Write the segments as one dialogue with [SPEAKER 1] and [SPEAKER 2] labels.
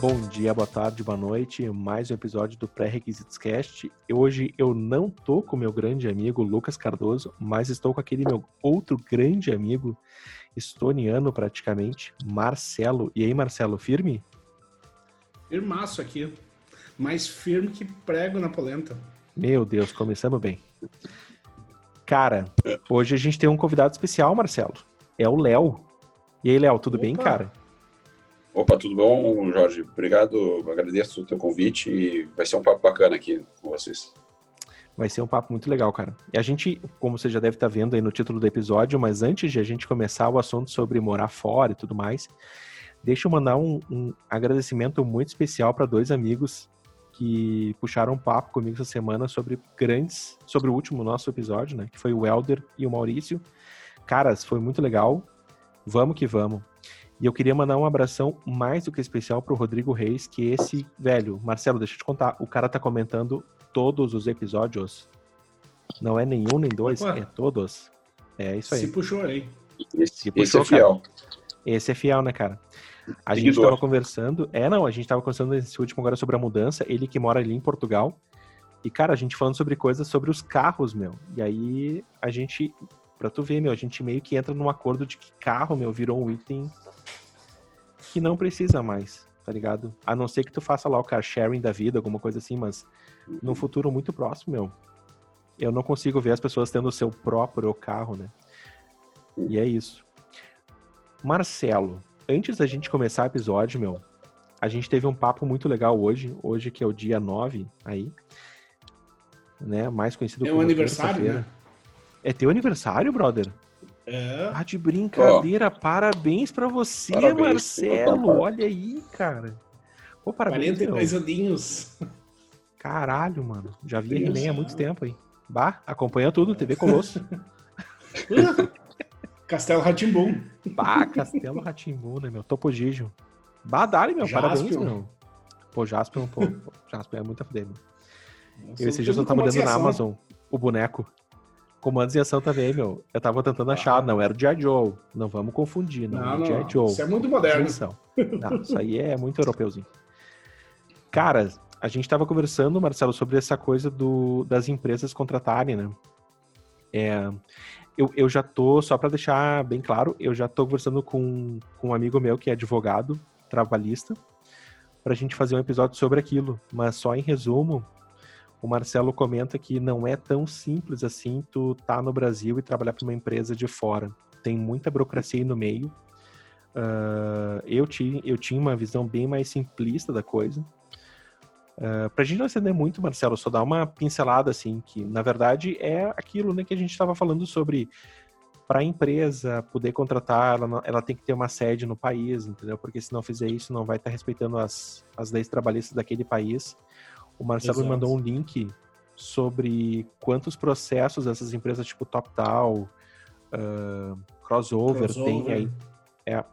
[SPEAKER 1] Bom dia, boa tarde, boa noite. Mais um episódio do Pré-Requisitos Cast. Hoje eu não tô com meu grande amigo Lucas Cardoso, mas estou com aquele meu outro grande amigo, estoniano praticamente, Marcelo. E aí, Marcelo, firme?
[SPEAKER 2] Firmaço aqui. Mais firme que prego na polenta.
[SPEAKER 1] Meu Deus, começamos bem. Cara, hoje a gente tem um convidado especial, Marcelo. É o Léo. E aí, Léo, tudo Opa. bem, cara?
[SPEAKER 3] Opa, tudo bom, Jorge? Obrigado, agradeço o teu convite e vai ser um papo bacana aqui com vocês.
[SPEAKER 1] Vai ser um papo muito legal, cara. E a gente, como você já deve estar vendo aí no título do episódio, mas antes de a gente começar o assunto sobre morar fora e tudo mais, deixa eu mandar um, um agradecimento muito especial para dois amigos que puxaram um papo comigo essa semana sobre grandes, sobre o último nosso episódio, né? Que foi o Elder e o Maurício. Caras, foi muito legal. Vamos que vamos. E eu queria mandar um abração mais do que especial pro Rodrigo Reis, que esse, velho, Marcelo, deixa eu te contar, o cara tá comentando todos os episódios. Não é nenhum nem dois, Opa. é todos. É isso aí.
[SPEAKER 2] Se puxou aí.
[SPEAKER 3] Esse, Se puxou, esse é fiel.
[SPEAKER 1] Cara. Esse é fiel, né, cara? A gente estava conversando, é não, a gente estava conversando nesse último agora sobre a mudança, ele que mora ali em Portugal. E cara, a gente falando sobre coisas sobre os carros, meu. E aí a gente, pra tu ver, meu, a gente meio que entra num acordo de que carro, meu, virou um item que não precisa mais, tá ligado? A não ser que tu faça lá o car sharing da vida, alguma coisa assim, mas no futuro muito próximo, meu, eu não consigo ver as pessoas tendo o seu próprio carro, né? E é isso. Marcelo, antes da gente começar o episódio, meu, a gente teve um papo muito legal hoje, hoje que é o dia 9 aí, né? Mais conhecido
[SPEAKER 2] é como. É o aniversário, né?
[SPEAKER 1] É teu aniversário, brother?
[SPEAKER 2] É.
[SPEAKER 1] Ah, de brincadeira. Oh. Parabéns para você, parabéns, Marcelo. Olha aí, cara.
[SPEAKER 2] Pô, parabéns. 42 aninhos.
[SPEAKER 1] Caralho, mano. Já vi He-Man há muito tempo aí. Bah, acompanha tudo, TV Colosso.
[SPEAKER 2] Castelo Ratimbum.
[SPEAKER 1] Bah, Castelo Ratimbum, né, meu? Topo Gigio. Bah, dali, meu. Jaspion. Parabéns, meu. Pô, Jaspion, pô. Jaspion é muito a fuder, meu. Eu esse dia eu tava olhando na Amazon o boneco. Comandos em ação também, meu. Eu tava tentando achar, ah. não era o G.I. Joe. Não vamos confundir, não, não o G.I. Joe.
[SPEAKER 2] Isso é muito moderno.
[SPEAKER 1] Não, isso aí é muito europeuzinho. Cara, a gente tava conversando, Marcelo, sobre essa coisa do, das empresas contratarem, né? É, eu, eu já tô, só para deixar bem claro, eu já tô conversando com, com um amigo meu que é advogado, trabalhista, pra gente fazer um episódio sobre aquilo. Mas só em resumo, o Marcelo comenta que não é tão simples assim tu tá no Brasil e trabalhar para uma empresa de fora. Tem muita burocracia aí no meio. Uh, eu, tinha, eu tinha uma visão bem mais simplista da coisa. Uh, pra gente não acender muito, Marcelo, só dar uma pincelada assim, que na verdade é aquilo né, que a gente estava falando sobre para a empresa poder contratar, ela, ela, tem que ter uma sede no país, entendeu? Porque se não fizer isso, não vai estar tá respeitando as, as leis trabalhistas daquele país. O Marcelo Exato. me mandou um link sobre quantos processos essas empresas tipo TopTal, uh, crossover, crossover, tem aí. É,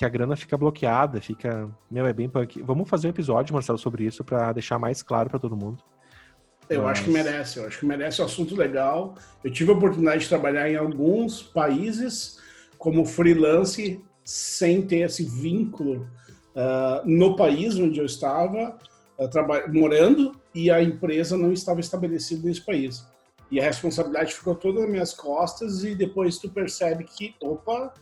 [SPEAKER 1] que a grana fica bloqueada, fica. Meu, é bem punk. Vamos fazer um episódio, Marcelo, sobre isso para deixar mais claro para todo mundo.
[SPEAKER 2] Eu Mas... acho que merece, eu acho que merece um assunto legal. Eu tive a oportunidade de trabalhar em alguns países como freelance sem ter esse vínculo uh, no país onde eu estava morando e a empresa não estava estabelecida nesse país. E a responsabilidade ficou toda nas minhas costas e depois tu percebe que, opa,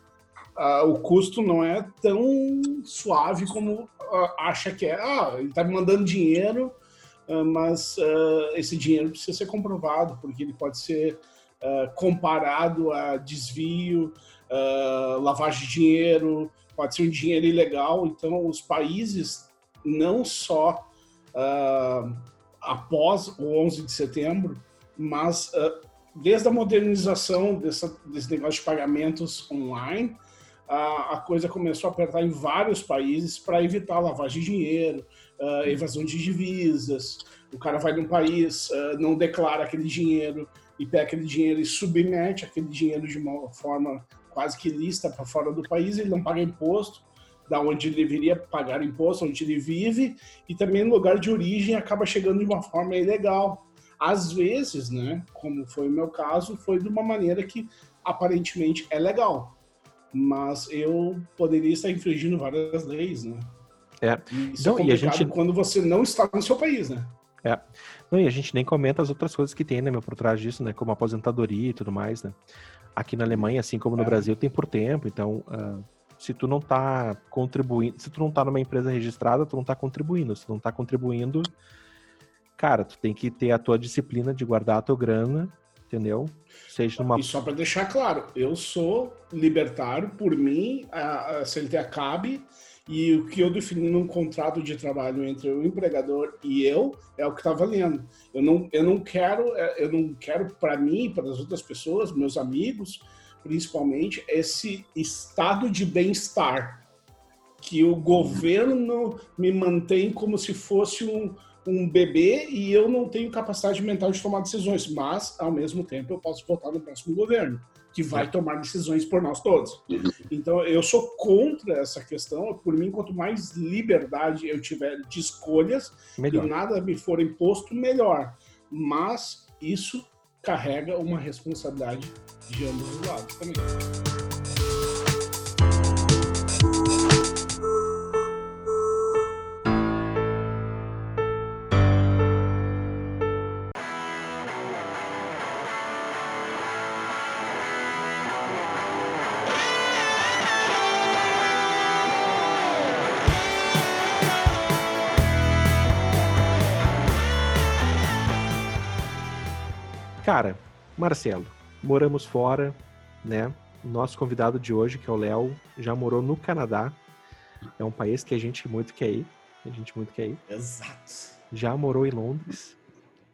[SPEAKER 2] uh, o custo não é tão suave como uh, acha que é. Ah, ele está me mandando dinheiro, uh, mas esse dinheiro precisa ser comprovado, porque ele pode ser comparado a desvio, lavagem de dinheiro, pode ser um dinheiro ilegal. Então, os países não só após o 11 de setembro, mas desde a modernização dessa, desse negócio de pagamentos online, uh, a coisa começou a apertar em vários países para evitar lavagem de dinheiro, evasão de divisas. O cara vai num país, não declara aquele dinheiro e pega aquele dinheiro e submete aquele dinheiro de uma forma quase que lista para fora do país, ele não paga imposto, da onde ele deveria pagar imposto, onde ele vive, e também no lugar de origem acaba chegando de uma forma ilegal. Às vezes, né, como foi o meu caso, foi de uma maneira que aparentemente é legal, mas eu poderia estar infringindo várias leis, né?
[SPEAKER 1] É.
[SPEAKER 2] Isso não, é e a gente quando você não está no seu país, né?
[SPEAKER 1] É. Não, e a gente nem comenta as outras coisas que tem, né, meu, por trás disso, né? Como aposentadoria e tudo mais, né? Aqui na Alemanha, assim como no é. Brasil, tem por tempo, então. Uh, se tu não tá contribuindo, se tu não tá numa empresa registrada, tu não tá contribuindo. Se tu não tá contribuindo, cara, tu tem que ter a tua disciplina de guardar a tua grana, entendeu?
[SPEAKER 2] Seja numa... E só para deixar claro, eu sou libertário, por mim, a, CLT cabe, e o que eu defini num contrato de trabalho entre o empregador e eu é o que está valendo. Eu não, eu não quero, é, eu não quero para mim, para as outras pessoas, meus amigos, principalmente, esse estado de bem-estar que o governo me mantém como se fosse um, um bebê e eu não tenho capacidade mental de tomar decisões, mas ao mesmo tempo eu posso votar no próximo governo que vai tomar decisões por nós todos. Então eu sou contra essa questão. Por mim, quanto mais liberdade eu tiver de escolhas melhor. e nada me for imposto, melhor. Mas isso carrega uma responsabilidade de ambos os lados também.
[SPEAKER 1] Cara, Marcelo, moramos fora, né? Nosso convidado de hoje, que é o Léo, já morou no Canadá. É um país que a gente muito quer ir. A gente muito quer ir.
[SPEAKER 2] Exato.
[SPEAKER 1] Já morou em Londres,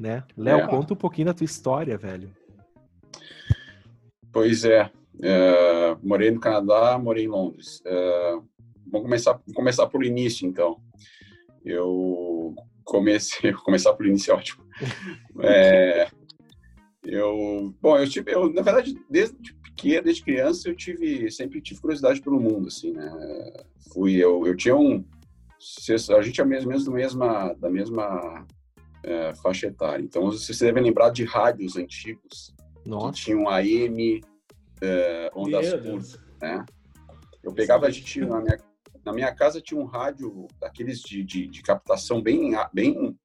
[SPEAKER 1] né? Léo, é. conta um pouquinho da tua história, velho.
[SPEAKER 3] Pois é. é morei no Canadá, morei em Londres. É, vamos começar, começar por início, então. Eu comecei, começar por início é ótimo. É, eu, bom, eu tive, eu, na verdade, desde pequeno, desde criança, eu tive, sempre tive curiosidade pelo mundo, assim, né? Fui, eu, eu tinha um, a gente é mesmo, mesmo da mesma, da mesma é, faixa etária. Então, vocês devem lembrar de rádios antigos Nossa. que tinham AM, é, ondas curtas, né? Eu pegava, a gente, na minha, na minha casa tinha um rádio daqueles de, de, de captação bem, bem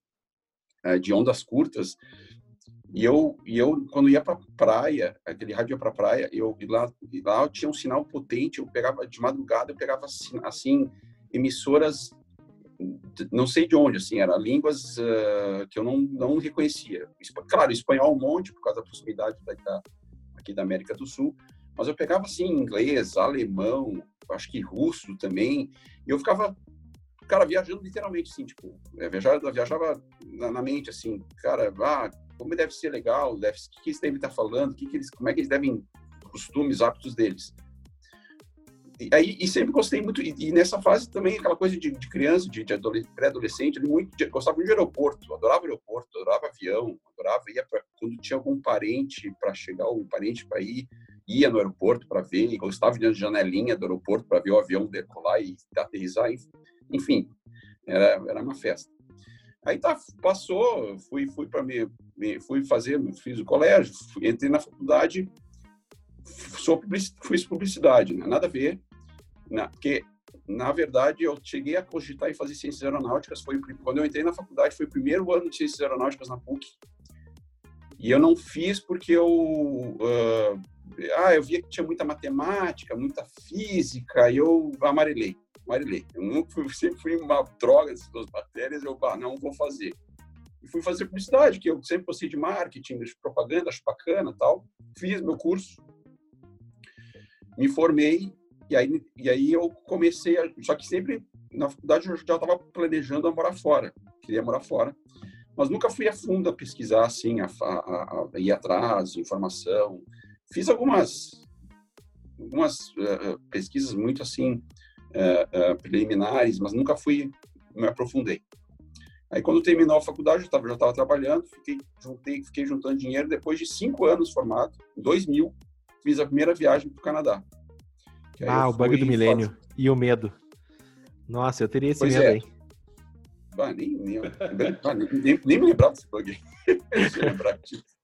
[SPEAKER 3] é, de ondas curtas, e eu, e eu quando ia para praia, aquele rádio ia para praia, eu lá, lá eu tinha um sinal potente, eu pegava de madrugada, eu pegava assim, assim emissoras não sei de onde, assim, eram línguas uh, que eu não, não reconhecia. Claro, espanhol um monte, por causa da proximidade da, aqui da América do Sul, mas eu pegava, assim, inglês, alemão, acho que russo também, e eu ficava, cara, viajando literalmente, assim, tipo, é, viajava, viajava na, na mente, assim, cara, ah, como deve ser legal, deve, o que, que eles devem estar falando, que que eles, como é que eles devem, costumes, hábitos deles. E, aí, e sempre gostei muito, e, e, nessa fase também, aquela coisa de, de criança, de, de pré-adolescente, muito, gostava muito de aeroporto, adorava aeroporto, adorava avião, adorava, ia pra, quando tinha algum parente para chegar, um parente para ir, ia no aeroporto para ver, gostava de janelinha do aeroporto para ver o avião decolar e aterrissar, enfim, era, era uma festa. Aí tá, passou, fui, fui para me, fui fazer, fiz o colégio, fui, entrei na faculdade, sou public, fiz publicidade, né? nada a ver, né? porque na verdade eu cheguei a cogitar em fazer ciências aeronáuticas, foi quando eu entrei na faculdade foi o primeiro ano de ciências aeronáuticas na PUC e eu não fiz porque eu uh, ah eu via que tinha muita matemática, muita física e eu amarelei. Marilei. Eu nunca fui, sempre fui uma droga dessas duas matérias, eu ah, não vou fazer. E fui fazer publicidade, que eu sempre gostei de marketing, de propaganda, acho bacana tal. Fiz meu curso, me formei, e aí, e aí eu comecei, a, só que sempre na faculdade eu já estava planejando morar fora, queria morar fora, mas nunca fui a fundo a pesquisar, assim, a, a, a ir atrás informação. Fiz algumas, algumas uh, pesquisas muito, assim, uh, uh, preliminares, mas nunca fui, me aprofundei. Aí, quando terminou a faculdade, eu já estava trabalhando, fiquei, juntei, fiquei juntando dinheiro. Depois de cinco anos formado, em 2000, fiz a primeira viagem para o Canadá.
[SPEAKER 1] Ah, o bug do milênio. Fazer... E o medo. Nossa, eu teria esse pois medo é. aí.
[SPEAKER 3] ah, nem, nem, nem, nem, me lembrava desse bug.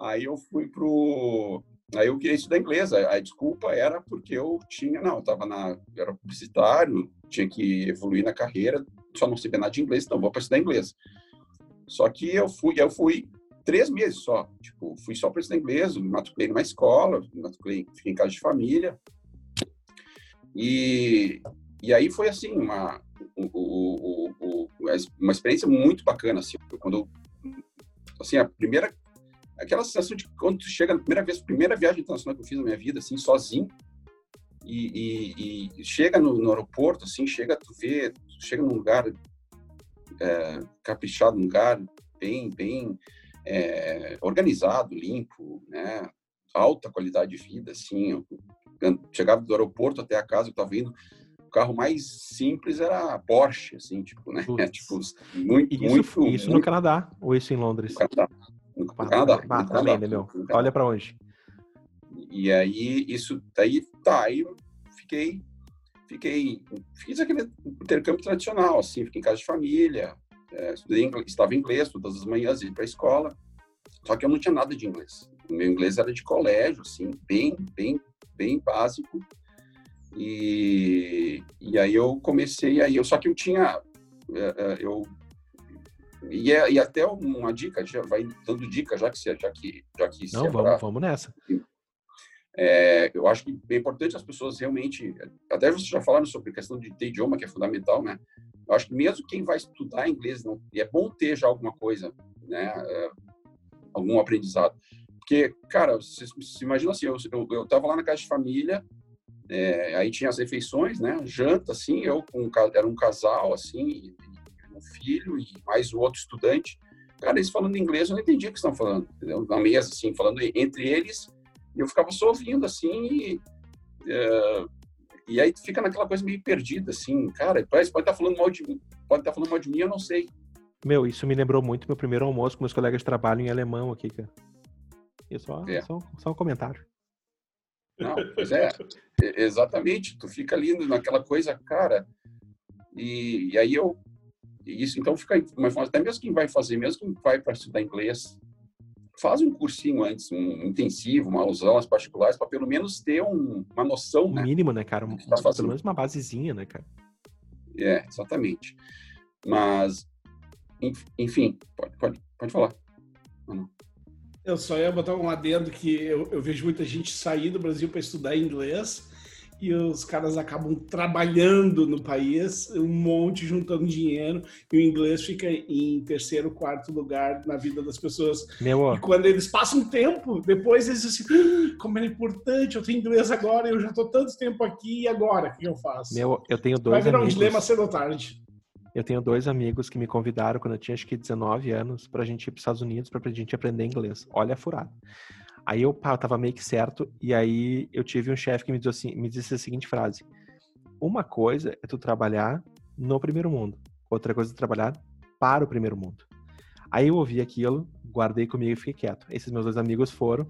[SPEAKER 3] Aí eu fui pro. Aí eu queria estudar inglês. A, a desculpa era porque eu tinha, não, eu tava na, era publicitário, tinha que evoluir na carreira, só não sabia nada de inglês, então vou para estudar inglês. Só que eu fui, eu fui três meses só. Tipo, fui só para estudar inglês, me matriculei numa escola, me matriculei, fiquei em casa de família. E, e aí foi assim, uma, uma experiência muito bacana, assim, quando, assim, a primeira, aquela sensação de quando tu chega na primeira vez, primeira viagem internacional que eu fiz na minha vida, assim, sozinho, e, e, e chega no, no, aeroporto, assim, chega, tu vê, tu chega num lugar é, caprichado, num lugar bem, bem é, organizado, limpo, né, alta qualidade de vida, assim, eu, chegava do aeroporto até a casa, eu estava indo, o carro mais simples era a Porsche, assim, tipo, né? Tipo, muito,
[SPEAKER 1] isso,
[SPEAKER 3] muito,
[SPEAKER 1] isso muito, no Canadá ou isso em Londres?
[SPEAKER 3] No Canadá. No,
[SPEAKER 1] no
[SPEAKER 3] Canadá.
[SPEAKER 1] Ah, também, né, meu? Olha para onde.
[SPEAKER 3] E aí, isso, daí, tá, aí fiquei, fiquei, fiz aquele intercâmbio tradicional, assim, fiquei em casa de família, é, estudei inglês, estava em inglês todas as manhãs, ia para a escola, só que eu não tinha nada de inglês. O meu inglês era de colégio, assim, bem, bem bem básico. E, e aí eu comecei, aí eu, só que eu tinha, é, é, eu e, é, e até uma dica, já vai dando dica, já que já que já que
[SPEAKER 1] não vamos, vamos nessa.
[SPEAKER 3] É, eu acho que é importante as pessoas realmente, até vocês já falaram sobre a questão de ter idioma que é fundamental, né? Eu acho que mesmo quem vai estudar inglês não, é bom ter já alguma coisa, né? algum aprendizado. Porque, cara, você se imagina assim, eu, eu, eu tava lá na casa de família, é, aí tinha as refeições, né? Janta, assim, eu com era um casal, assim, filho e mais o outro estudante. Cara, eles falando inglês, eu não entendia o que estão falando, entendeu? Na mesa, assim, falando entre eles, e eu ficava só ouvindo, assim, e, é, e aí fica naquela coisa meio perdida, assim, cara, pode estar tá falando mal de mim, pode estar tá falando mal de mim, eu não sei.
[SPEAKER 1] Meu, isso me lembrou muito meu primeiro almoço com meus colegas de trabalho em alemão aqui, cara. E só, é. só, só um comentário.
[SPEAKER 3] Não, pois é, exatamente. Tu fica ali naquela coisa, cara. E, e aí eu. Isso então fica. Mas até mesmo quem vai fazer, mesmo quem vai para estudar inglês, faz um cursinho antes, um intensivo, uma aulas particulares, para pelo menos ter um, uma noção.
[SPEAKER 1] O né, mínimo, né, cara? Um, tá pelo menos uma basezinha, né, cara?
[SPEAKER 3] É, exatamente. Mas, enfim, pode, pode, pode falar. Não.
[SPEAKER 2] Eu só ia botar um adendo que eu, eu vejo muita gente sair do Brasil para estudar inglês e os caras acabam trabalhando no país, um monte juntando dinheiro, e o inglês fica em terceiro, quarto lugar na vida das pessoas.
[SPEAKER 1] Meu...
[SPEAKER 2] E quando eles passam tempo, depois eles dizem assim, ah, como é importante, eu tenho inglês agora, eu já estou tanto tempo aqui, e agora, o que eu faço?
[SPEAKER 1] Meu, eu tenho dois
[SPEAKER 2] Vai virar
[SPEAKER 1] amigos...
[SPEAKER 2] um dilema cedo ou tarde.
[SPEAKER 1] Eu tenho dois amigos que me convidaram quando eu tinha acho que 19 anos pra gente ir para os Estados Unidos pra gente aprender inglês. Olha a furada. Aí eu, pá, tava meio que certo e aí eu tive um chefe que me disse, assim, me disse a seguinte frase: Uma coisa é tu trabalhar no primeiro mundo, outra coisa é trabalhar para o primeiro mundo. Aí eu ouvi aquilo, guardei comigo e fiquei quieto. Esses meus dois amigos foram.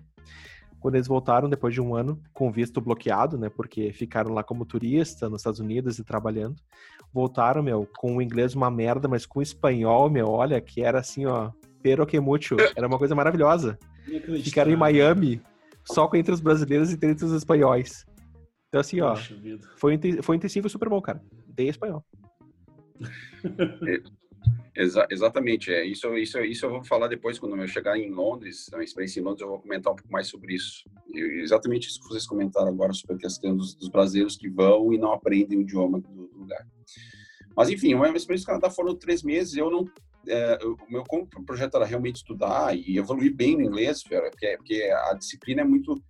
[SPEAKER 1] Quando eles voltaram, depois de um ano, com visto bloqueado, né? Porque ficaram lá como turista nos Estados Unidos e trabalhando. Voltaram, meu, com o inglês uma merda, mas com o espanhol, meu, olha, que era assim, ó, pero que mucho. Era uma coisa maravilhosa. Ficaram em Miami, só com entre os brasileiros e entre os espanhóis. Então, assim, ó, foi, foi intensivo super bom, cara. Dei espanhol.
[SPEAKER 3] É, Exa exatamente, é isso, isso, isso eu vou falar depois quando eu chegar em Londres, a experiência em Londres, eu vou comentar um pouco mais sobre isso. E exatamente isso que vocês comentaram agora sobre a questão dos, dos brasileiros que vão e não aprendem o idioma do, do lugar. Mas enfim, a minha experiência no Canadá foram três meses. Eu não, é, o meu projeto era realmente estudar e evoluir bem no inglês, porque, porque a disciplina é muito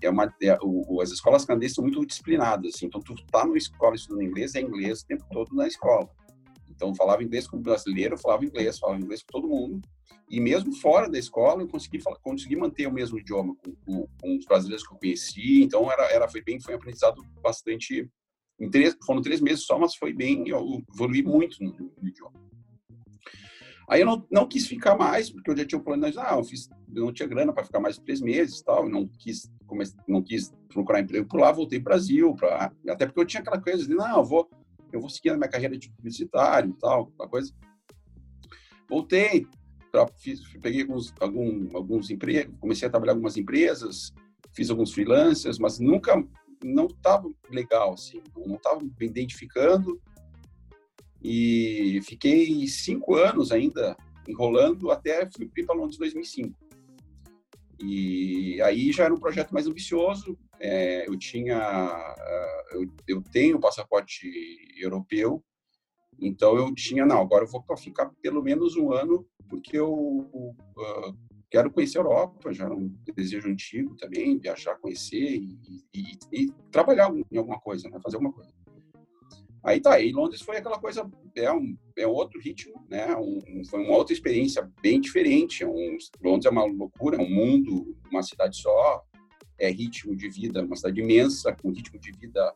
[SPEAKER 3] é uma, é, o, as escolas canadenses são muito disciplinadas, assim, então tu tá numa escola estudando inglês, é inglês o tempo todo na escola. Então, falava inglês com o brasileiro, falava inglês, falava inglês com todo mundo. E mesmo fora da escola, eu consegui, falar, consegui manter o mesmo idioma com, com, com, os brasileiros que eu conheci. Então, era, era, foi bem, foi um aprendizado bastante... Três, foram três meses só, mas foi bem, eu evolui muito no, no idioma. Aí eu não, não quis ficar mais, porque eu já tinha plano, ah, eu, fiz, eu não tinha grana para ficar mais três meses tal, não quis, comece, não quis procurar emprego por lá, voltei para o Brasil, pra, até porque eu tinha aquela coisa de, não, eu vou, eu vou seguir a minha carreira de publicitário e tal, uma coisa. Voltei, pra, fiz, peguei alguns, algum, alguns empregos, comecei a trabalhar em algumas empresas, fiz alguns freelancers, mas nunca, não estava legal, assim, não estava me identificando. E fiquei cinco anos ainda enrolando até fui para Londres em 2005. E aí já era um projeto mais ambicioso. É, eu tinha, ah, eu, eu tenho passaporte europeu, então eu tinha, não, agora eu vou ficar pelo menos um ano, porque eu uh, quero conhecer a Europa, já era um desejo antigo também, viajar, conhecer e, e, e trabalhar em alguma coisa, né? fazer alguma coisa. Aí tá, e Londres foi aquela coisa, é um, é outro ritmo, né? Um, foi uma outra experiência bem diferente. É um, Londres é uma loucura, é um mundo, uma cidade só, é ritmo de vida, uma cidade imensa, com ritmo de vida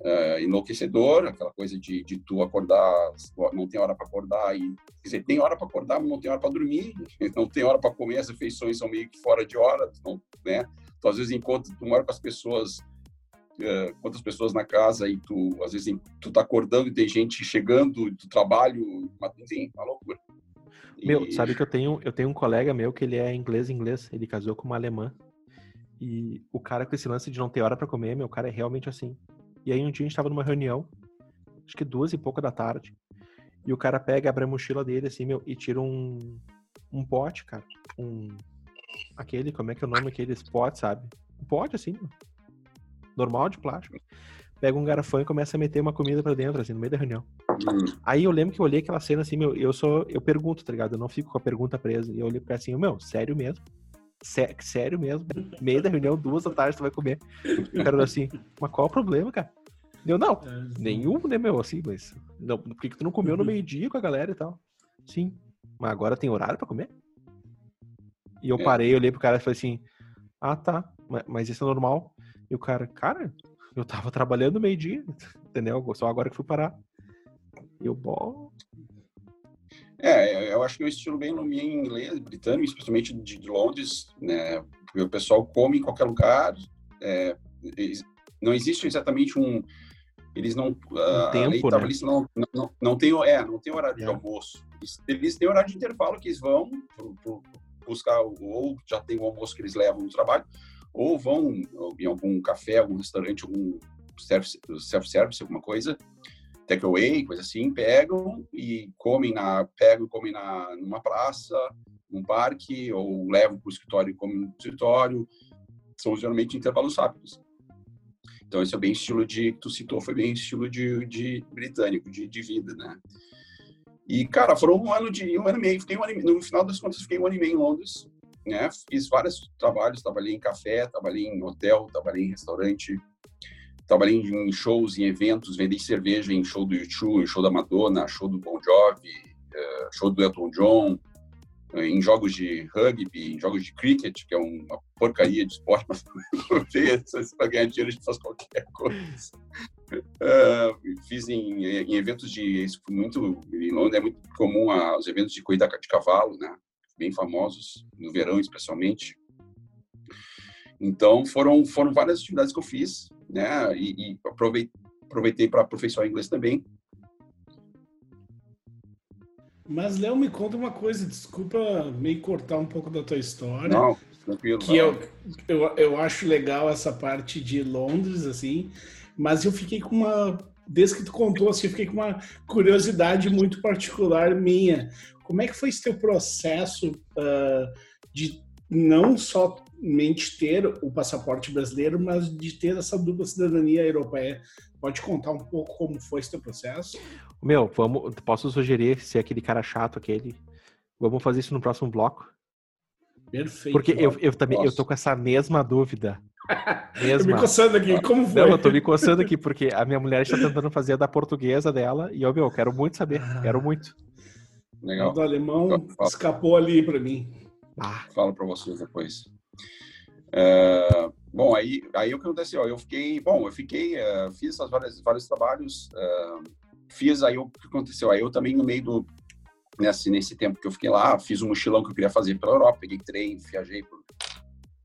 [SPEAKER 3] uh, enlouquecedor, aquela coisa de, de tu acordar, não tem hora para acordar, e quer dizer, tem hora para acordar, mas não tem hora para dormir, não tem hora para comer, as refeições são meio que fora de hora, não, né? Tu às vezes encontra, tu mora com as pessoas uh, quantas pessoas na casa e tu, às vezes, tu tá acordando e tem gente chegando do trabalho, enfim, uma loucura.
[SPEAKER 1] Meu, e... sabe que eu tenho, eu tenho um colega meu que ele é inglês inglês, ele casou com uma alemã. E o cara com esse lance de não ter hora para comer, meu, cara é realmente assim. E aí um dia a gente tava numa reunião, acho que duas e pouca da tarde, e o cara pega, abre a mochila dele assim, meu, e tira um um pote, cara, um aquele, como é que é o nome aqueles potes, sabe? Um pote assim, normal de plástico. Pega um garfão e começa a meter uma comida para dentro, assim, no meio da reunião. Hum. Aí eu lembro que eu olhei aquela cena assim, meu, eu sou, eu pergunto, tá ligado? Eu não fico com a pergunta presa. E eu olhei pra assim, meu, sério mesmo? Sé sério mesmo? meio da reunião, duas da tarde, tu vai comer. E o cara assim, mas qual o problema, cara? Deu, não, é, nenhum, né, meu, assim, mas. Não, por que, que tu não comeu no uhum. meio-dia com a galera e tal? Sim. Mas agora tem horário pra comer? E eu é. parei, olhei pro cara e falei assim, ah, tá, mas isso é normal. E o cara, cara, eu tava trabalhando meio-dia, entendeu? Só agora que fui parar. E eu, bom.
[SPEAKER 3] É, eu acho que é um estilo bem no em inglês, britânico, especialmente de, de, Londres, né? Porque o pessoal come em qualquer lugar. É, não existe exatamente um. Eles não. Um
[SPEAKER 1] tempo,
[SPEAKER 3] né? não, não, não, tem, é, não tem horário é. de almoço. Eles, eles, têm horário de intervalo que eles vão pro, pro, buscar, ou já tem o almoço que eles levam no trabalho, ou vão em algum café, algum restaurante, algum self-service, alguma coisa, takeaway, coisa assim, pegam e comem na, pegam e comem na, numa praça, num parque, ou levam para o escritório e comem no escritório. São geralmente intervalos rápidos. Então, esse é bem estilo de, que tu citou, foi bem estilo de, de britânico, de, de vida, né? E, cara, foram um ano de um ano e meio. Fiquei um ano no final das contas, fiquei um ano e meio em Londres né? Fiz vários trabalhos, trabalhei em café, trabalhei em hotel, trabalhei em restaurante, trabalhei em shows, em eventos, vendi cerveja em show do YouTube, em show da Madonna, show do Bon Jovi, eh, show do Elton John, eh, em jogos de rugby, em jogos de cricket, que é uma porcaria de esporte, mas para ganhar dinheiro a gente faz qualquer coisa. Uh, fiz em, em, eventos de muito em Londres é muito comum os eventos de corrida de cavalo, né? Bem famosos, no verão especialmente. Então, foram, foram várias atividades que eu fiz, né? E, e aproveitei, para aperfeiçoar inglês também.
[SPEAKER 2] Mas, Léo, me conta uma coisa, desculpa meio cortar um pouco da tua história.
[SPEAKER 3] Não, tranquilo.
[SPEAKER 2] Que eu, eu, eu acho legal essa parte de Londres, assim, mas eu fiquei com uma. Desde que tu contou, assim, eu fiquei com uma curiosidade muito particular minha. Como é que foi esse teu processo uh, de não somente ter o passaporte brasileiro, mas de ter essa dupla cidadania europeia? Pode contar um pouco como foi esse teu processo?
[SPEAKER 1] Meu, vamos, posso sugerir, se é aquele cara chato, aquele, vamos fazer isso no próximo bloco?
[SPEAKER 2] Perfeito.
[SPEAKER 1] Porque eu, eu também eu tô com essa mesma dúvida.
[SPEAKER 2] Mesma. tô me coçando aqui, como foi?
[SPEAKER 1] Não, eu tô me coçando aqui, porque a minha mulher está tentando fazer a da portuguesa dela, e eu, meu, quero muito saber, quero muito.
[SPEAKER 2] Legal. O do alemão escapou ali para mim.
[SPEAKER 3] Ah. Falo para vocês depois. É, bom, aí, aí o que aconteceu? Eu fiquei, bom, eu fiquei, uh, fiz essas várias, vários trabalhos, uh, fiz aí o que aconteceu? Aí eu também no meio do, nesse, nesse tempo que eu fiquei lá, fiz um mochilão que eu queria fazer pela Europa, peguei trem, viajei por,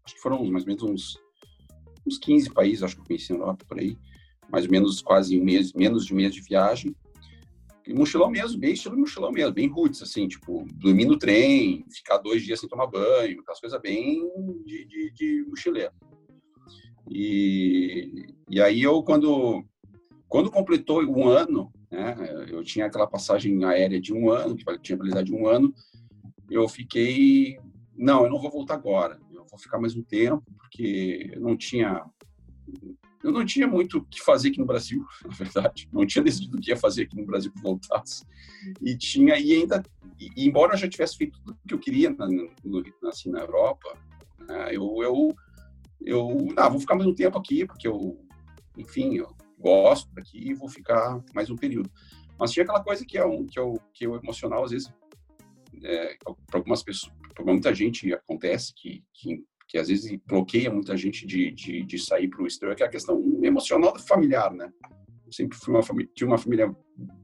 [SPEAKER 3] acho que foram mais ou menos uns, uns 15 países, acho que eu conheci na Europa por aí. mais ou menos quase um mês, menos de um mês de viagem. E mochilão mesmo, bem estilo mochilão mesmo, bem roots, assim, tipo, dormir no trem, ficar dois dias sem tomar banho, aquelas coisas bem de, de, de mochileiro. E, e aí eu, quando, quando completou um ano, né, eu tinha aquela passagem aérea de um ano, que tinha validade de um ano, eu fiquei, não, eu não vou voltar agora, vou ficar mais um tempo, porque eu não tinha eu não tinha muito o que fazer aqui no Brasil, na verdade. Não tinha decidido o que ia fazer aqui no Brasil que voltasse. E tinha, e ainda, e, embora eu já tivesse feito tudo o que eu queria na, no, assim, na Europa, né, eu, eu, eu, ah, vou ficar mais um tempo aqui, porque eu, enfim, eu gosto daqui e vou ficar mais um período. Mas tinha aquela coisa que é um, que é o, que é o emocional, às vezes, é, para algumas pessoas, para muita gente acontece que, que que às vezes bloqueia muita gente de, de, de sair para o exterior, que é a questão emocional familiar, né? Eu sempre fui uma família, tinha uma família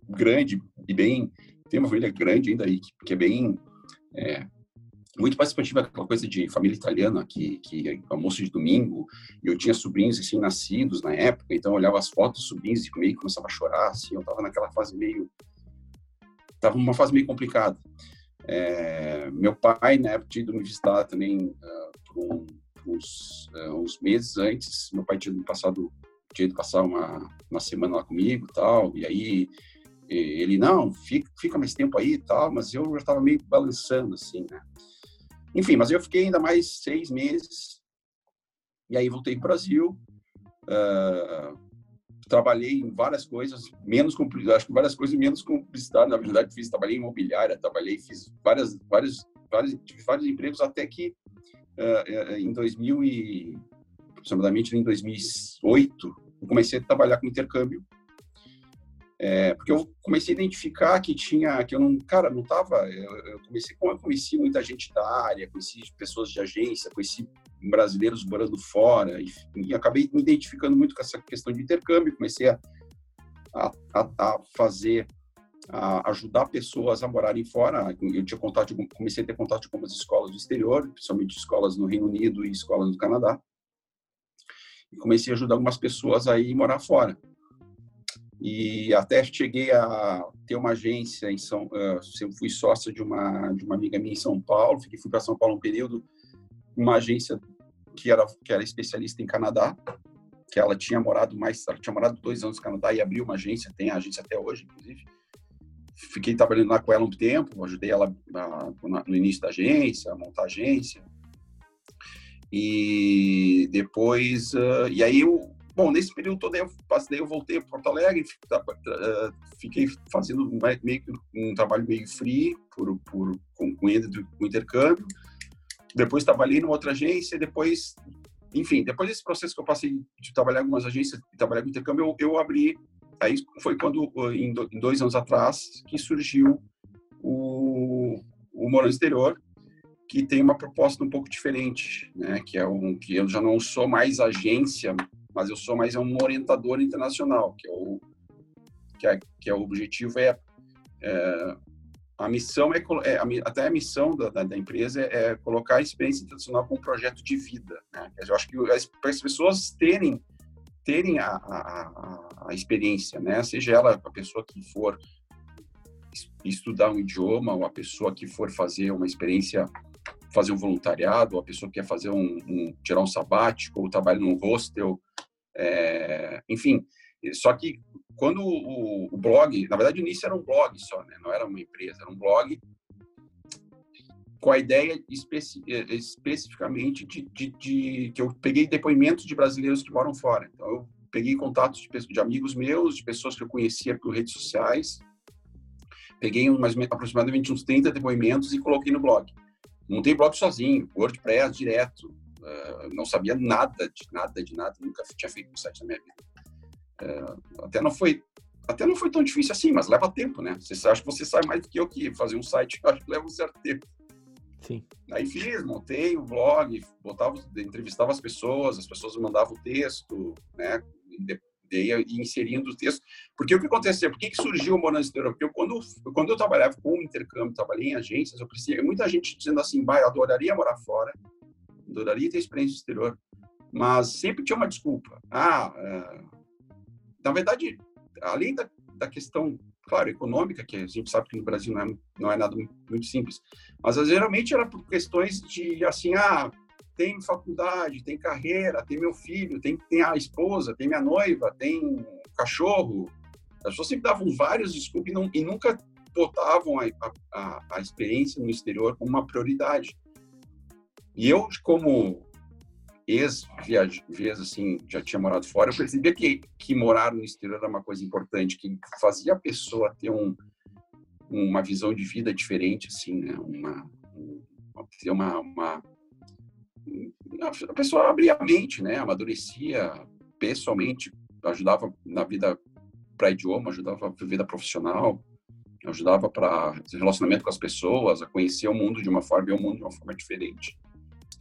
[SPEAKER 3] grande e bem, tem uma família grande ainda aí, que, que é bem, é, muito participativa, aquela coisa de família italiana, que, que é almoço de domingo, e eu tinha sobrinhos, assim, nascidos na época, então eu olhava as fotos dos sobrinhos e meio começava a chorar, assim, eu estava naquela fase meio, estava numa fase meio complicada. É, meu pai, na época, tinha ido me visitar também uh, por, um, uns, uh, uns, meses antes. Meu pai tinha passado tinha ido passar uma, uma semana lá comigo tal, e aí ele, não, fica, fica mais tempo aí tal, mas eu já estava meio balançando, assim, né? Enfim, mas eu fiquei ainda mais seis meses, e aí voltei para o Brasil, uh, trabalhei em várias coisas, menos acho que várias coisas menos com publicidade, na verdade fiz, trabalhei em imobiliária, trabalhei, fiz várias, várias, vários, tive vários empregos até que uh, em 2000 e aproximadamente em 2008 eu comecei a trabalhar com intercâmbio. É, porque eu comecei a identificar que tinha, que eu não, cara, não tava, eu, eu comecei, como eu conheci muita gente da área, conheci pessoas de agência, conheci brasileiros morando fora, e, e acabei me identificando muito com essa questão de intercâmbio, comecei a, a, a fazer, a ajudar pessoas a morarem fora, eu tinha contato, comecei a ter contato com algumas escolas do exterior, principalmente escolas no Reino Unido e escolas no Canadá, e comecei a ajudar algumas pessoas a ir morar fora. E até cheguei a ter uma agência em São eu fui sócio de uma de uma amiga minha em São Paulo fiquei fui para São Paulo um período uma agência que era que era especialista em Canadá que ela tinha morado mais ela tinha morado dois anos no Canadá e abriu uma agência tem a agência até hoje inclusive fiquei trabalhando lá com ela um tempo ajudei ela no início da agência montar a agência e depois e aí eu Bom, nesse período todo eu passei, eu voltei para Porto Alegre, eh, fiquei fazendo meio um trabalho meio free por, por com, com intercâmbio. Depois trabalhei numa outra agência, depois, enfim, depois desse processo que eu passei de trabalhar em algumas agências e trabalhar com intercâmbio, eu, eu abri. Aí foi quando, em dois anos atrás, que surgiu o, o Morando Exterior, que tem uma proposta um pouco diferente, né? Que é um que eu já não sou mais agência mas eu sou mais um orientador internacional, que é o que é, que é o objetivo é, é a missão é, é até a missão da, da, da, empresa é, é colocar a experiência internacional como um projeto de vida. Né? Eu acho que as, para as pessoas terem terem a, a, a, experiência, né? Seja ela a pessoa que for estudar um idioma, ou a pessoa que for fazer uma experiência, fazer um voluntariado, ou a pessoa que quer fazer um, um tirar um sabático, ou trabalha num hostel, é, enfim, só que quando o, o, blog, na verdade, o início era um blog só, né? não era uma empresa, era um blog com a ideia especi é, especificamente de, de, de, que eu peguei depoimentos de brasileiros que moram fora. Então, eu peguei contatos de, de amigos meus, de pessoas que eu conhecia por redes sociais, peguei aproximadamente uns 30 depoimentos e coloquei no blog. Montei blog sozinho, WordPress direto, Uh, não sabia nada de nada de nada, nunca tinha feito um site na minha vida. Uh, até não foi até não foi tão difícil assim, mas leva tempo, né? Você acha que você sabe mais do que eu que fazer um site, acho que leva um certo tempo.
[SPEAKER 1] Sim.
[SPEAKER 3] Aí fiz, montei o blog, botava, entrevistava as pessoas, as pessoas mandavam o texto, né? E inserindo o texto. Porque o que aconteceu? Por que, que surgiu o Morando Exterior? Porque eu, quando, quando eu trabalhava com intercâmbio, trabalhei em agências, eu precisava, muita gente dizendo assim, bah, eu adoraria morar fora, adoraria ter experiência exterior, mas sempre tinha uma desculpa. Ah, é, na verdade, além da, da questão, claro, econômica, que a gente sabe que no Brasil não é, não é nada muito simples, mas geralmente era por questões de, assim, ah, tem faculdade, tem carreira, tem meu filho, tem, tem a esposa, tem minha noiva, tem cachorro. As pessoas sempre davam vários desculpas e, não, e nunca botavam a, a, a experiência no exterior como uma prioridade. E eu, como ex-vez, assim, já tinha morado fora, eu percebia que, que morar no exterior era uma coisa importante, que fazia a pessoa ter um, uma visão de vida diferente, assim, né? Uma, uma, uma, a pessoa abria a mente, né? Amadurecia pessoalmente, ajudava na vida para idioma, ajudava na vida profissional, ajudava para relacionamento com as pessoas, a conhecer o mundo de uma forma e o mundo de uma forma diferente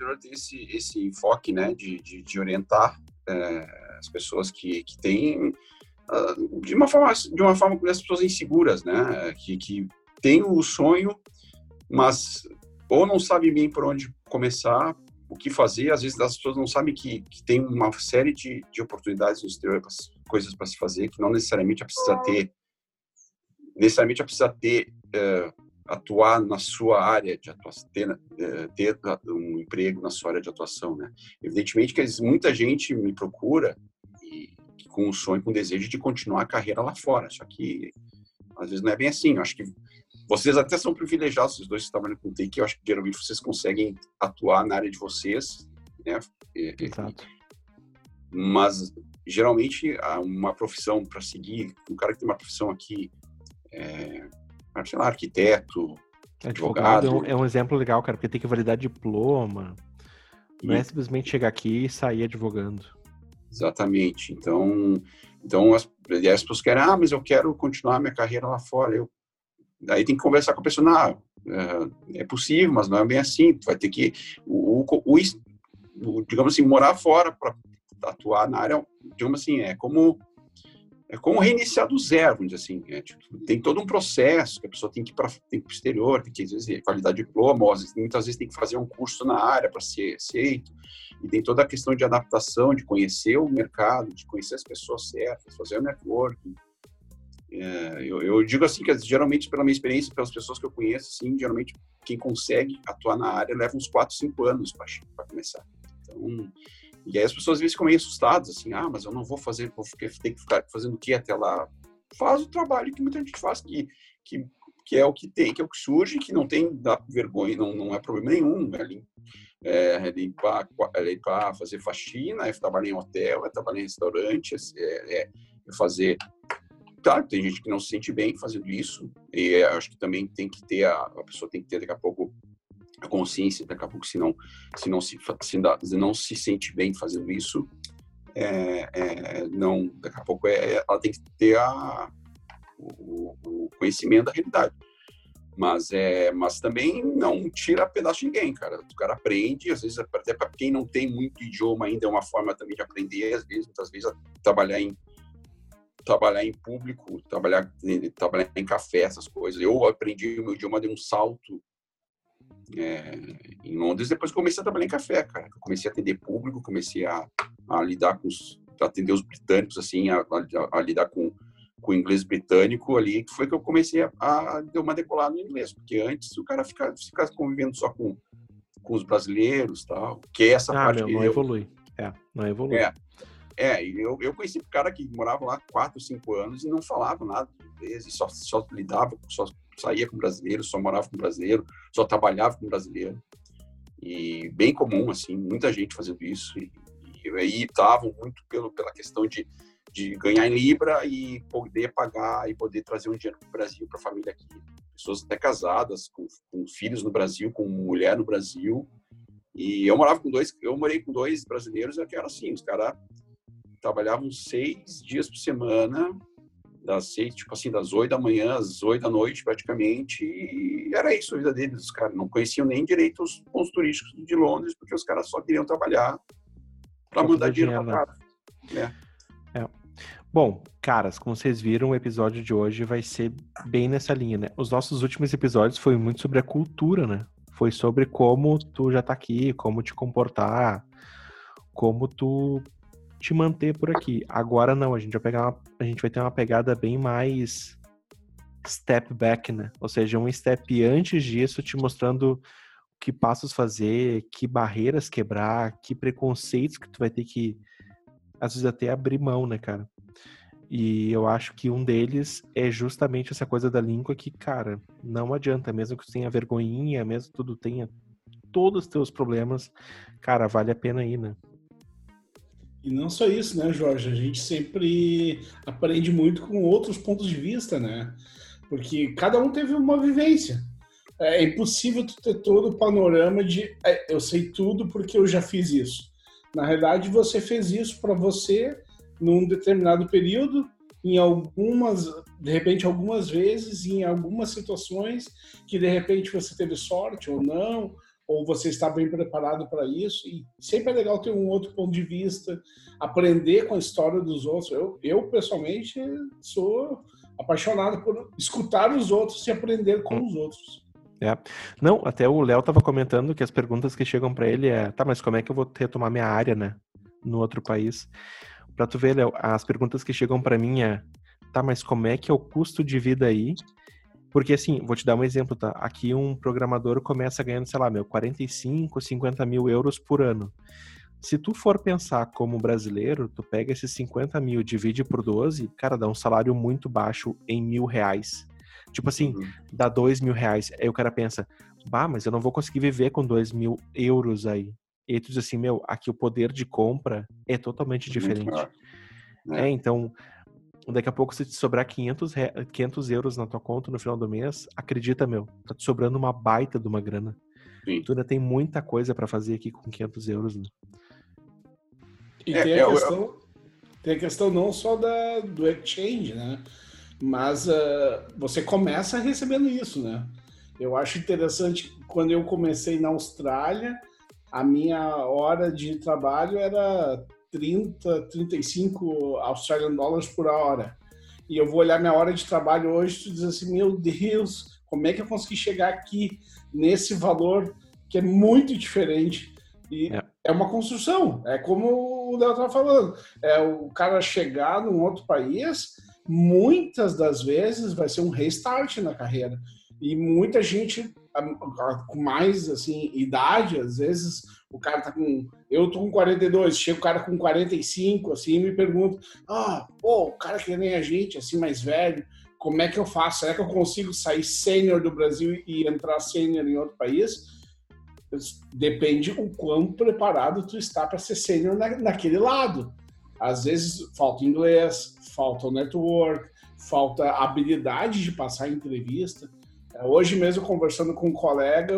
[SPEAKER 3] exterior tem esse, esse enfoque, né, de, de, de orientar é, as pessoas que, que têm, uh, de uma forma, de uma forma as pessoas inseguras, né, que, que têm o sonho, mas ou não sabem bem por onde começar, o que fazer, às vezes as pessoas não sabem que, que tem uma série de, de oportunidades no exterior, coisas para se fazer, que não necessariamente precisa ter necessariamente precisa ter uh, atuar na sua área de atuação, ter, eh, ter, um emprego na sua área de atuação, né? Evidentemente que muita gente me procura e, com o sonho, com o desejo de continuar a carreira lá fora, só que às vezes não é bem assim. Eu acho que vocês até são privilegiados, os dois que trabalham com TI, que eu acho que geralmente vocês conseguem atuar na área de vocês, né? Exato. Mas geralmente uma profissão para seguir, um cara que tem uma profissão aqui é, sei lá, arquiteto, advogado.
[SPEAKER 1] advogado. É, um, é um exemplo legal, cara, porque tem que validar diploma. Não é simplesmente chegar aqui e sair advogando.
[SPEAKER 3] Exatamente. Então, então as, as pessoas querem, ah, mas eu quero continuar minha carreira lá fora. Eu, daí tem que conversar com a pessoa, não, é, é possível, mas não é bem assim. Tu vai ter que, o, o, o digamos assim, morar fora para atuar na área, digamos assim, é como é como reiniciar do zero, vamos dizer assim. É, tipo, tem todo um processo que a pessoa tem que ir para o exterior, tem que, às vezes, validar diploma, vezes, muitas vezes tem que fazer um curso na área para ser aceito. E tem toda a questão de adaptação, de conhecer o mercado, de conhecer as pessoas certas, fazer o networking. É, eu, eu, digo assim que geralmente pela minha experiência, pelas pessoas que eu conheço, assim, geralmente quem consegue atuar na área leva uns 4, 5 anos para começar. Então, e aí as pessoas às vezes ficam meio assustadas, assim, ah, mas eu não vou fazer, vou ter que ficar fazendo o que até lá? Faz o trabalho que muita gente faz, que, que, que é o que tem, que é o que surge, que não tem dá vergonha, não, não é problema nenhum, é, é, limpar, é limpar, fazer faxina, é trabalhar em hotel, é trabalhar em restaurante, é, é, é fazer claro, tem gente que não se sente bem fazendo isso, e acho que também tem que ter, a, a pessoa tem que ter daqui a pouco a consciência, daqui a pouco, se não se, não se, se não se sente bem fazendo isso, é, é, não, daqui a pouco é, ela tem que ter a, o, o, conhecimento da realidade. Mas, é, mas também não tira pedaço de ninguém, cara. O cara aprende, às vezes, até para quem não tem muito idioma ainda, é uma forma também de aprender, às vezes, muitas vezes, trabalhar em trabalhar em público, trabalhar, trabalhar em café, essas coisas. Eu aprendi o meu idioma de um salto é, em Londres, depois comecei a trabalhar em café, cara. comecei a atender público, comecei a, a lidar com os, atender os britânicos, assim, a, a, a, lidar com, com o inglês britânico ali, que foi que eu comecei a, a dar uma decolada no inglês, porque antes o cara fica, fica convivendo só com, com os brasileiros tal, que é essa ah, parte
[SPEAKER 1] meu, não eu, evolui. É, não evolui.
[SPEAKER 3] É, é, eu, eu conheci um cara que morava lá 4, 5 anos e não falava nada de inglês, e só, só lidava, só saía com brasileiro, só morava com brasileiro, só trabalhava com brasileiro. E bem comum, assim, muita gente fazendo isso. E, e aí estavam muito pelo, pela questão de, de ganhar em Libra e poder pagar e poder trazer um dinheiro para o Brasil, para a família aqui. Pessoas até casadas, com, com filhos no Brasil, com mulher no Brasil. E eu morava com dois, eu morei com dois brasileiros, que era assim, os caras trabalhavam seis dias por semana, das seis, tipo assim, das oito da manhã às oito da noite, praticamente, e era isso a vida deles. Os caras não conheciam nem direito os pontos turísticos de Londres, porque os caras só queriam trabalhar para mandar dinheiro para casa.
[SPEAKER 1] Né? É. Bom, caras, como vocês viram, o episódio de hoje vai ser bem nessa linha, né? Os nossos últimos episódios foi muito sobre a cultura, né? Foi sobre como tu já tá aqui, como te comportar, como tu te manter por aqui. Agora não, a gente vai pegar uma, a gente vai ter uma pegada bem mais step back, né? Ou seja, um step antes disso, te mostrando que passos fazer, que barreiras quebrar, que preconceitos que tu vai ter que às vezes até abrir mão, né, cara? E eu acho que um deles é justamente essa coisa da língua que, cara, não adianta, mesmo que tu tenha vergonhinha, mesmo que tudo tenha todos os teus problemas, cara, vale a pena ir, né?
[SPEAKER 2] E não só isso, né, Jorge? A gente sempre aprende muito com outros pontos de vista, né? Porque cada um teve uma vivência. É impossível tu ter todo o panorama de é, eu sei tudo porque eu já fiz isso. Na realidade, você fez isso para você num determinado período, em algumas, de repente, algumas vezes, em algumas situações que de repente você teve sorte ou não, ou você está bem preparado para isso. E sempre é legal ter um outro ponto de vista, aprender com a história dos outros. Eu, eu pessoalmente, sou apaixonado por escutar os outros e aprender com os outros.
[SPEAKER 1] É. Não, até o Léo estava comentando que as perguntas que chegam para ele é, tá, mas como é que eu vou retomar minha área, né, no outro país? Para tu ver, Léo, as perguntas que chegam para mim é, tá, mas como é que é o custo de vida aí? Porque assim, vou te dar um exemplo, tá? Aqui um programador começa ganhando, sei lá, meu, 45, 50 mil euros por ano. Se tu for pensar como brasileiro, tu pega esses 50 mil, divide por 12, cara, dá um salário muito baixo em mil reais. Tipo assim, uhum. dá dois mil reais. Aí o cara pensa, bah, mas eu não vou conseguir viver com dois mil euros aí. E tu diz assim, meu, aqui o poder de compra é totalmente diferente. É. é, então, daqui a pouco se te sobrar 500, 500 euros na tua conta no final do mês, acredita, meu, tá te sobrando uma baita de uma grana. Sim. Tu ainda tem muita coisa para fazer aqui com 500 euros, né?
[SPEAKER 2] E é, tem, a questão, eu... tem a questão não só da, do exchange, né? Mas uh, você começa recebendo isso, né? Eu acho interessante, quando eu comecei na Austrália, a minha hora de trabalho era 30, 35 Australian Dollars por hora. E eu vou olhar minha hora de trabalho hoje e dizer assim, meu Deus, como é que eu consegui chegar aqui nesse valor que é muito diferente? E é, é uma construção, é como o Léo estava falando, é o cara chegar num outro país, muitas das vezes vai ser um restart na carreira. E muita gente com mais assim idade, às vezes o cara tá com eu tô com 42, chega o cara com 45 assim, e me pergunta: "Ah, pô, o cara que nem a gente, assim mais velho, como é que eu faço? Será que eu consigo sair sênior do Brasil e entrar sênior em outro país?" Depende o quão preparado tu está para ser sênior na, naquele lado. Às vezes falta inglês, falta o network, falta habilidade de passar entrevista. Hoje mesmo, conversando com um colega,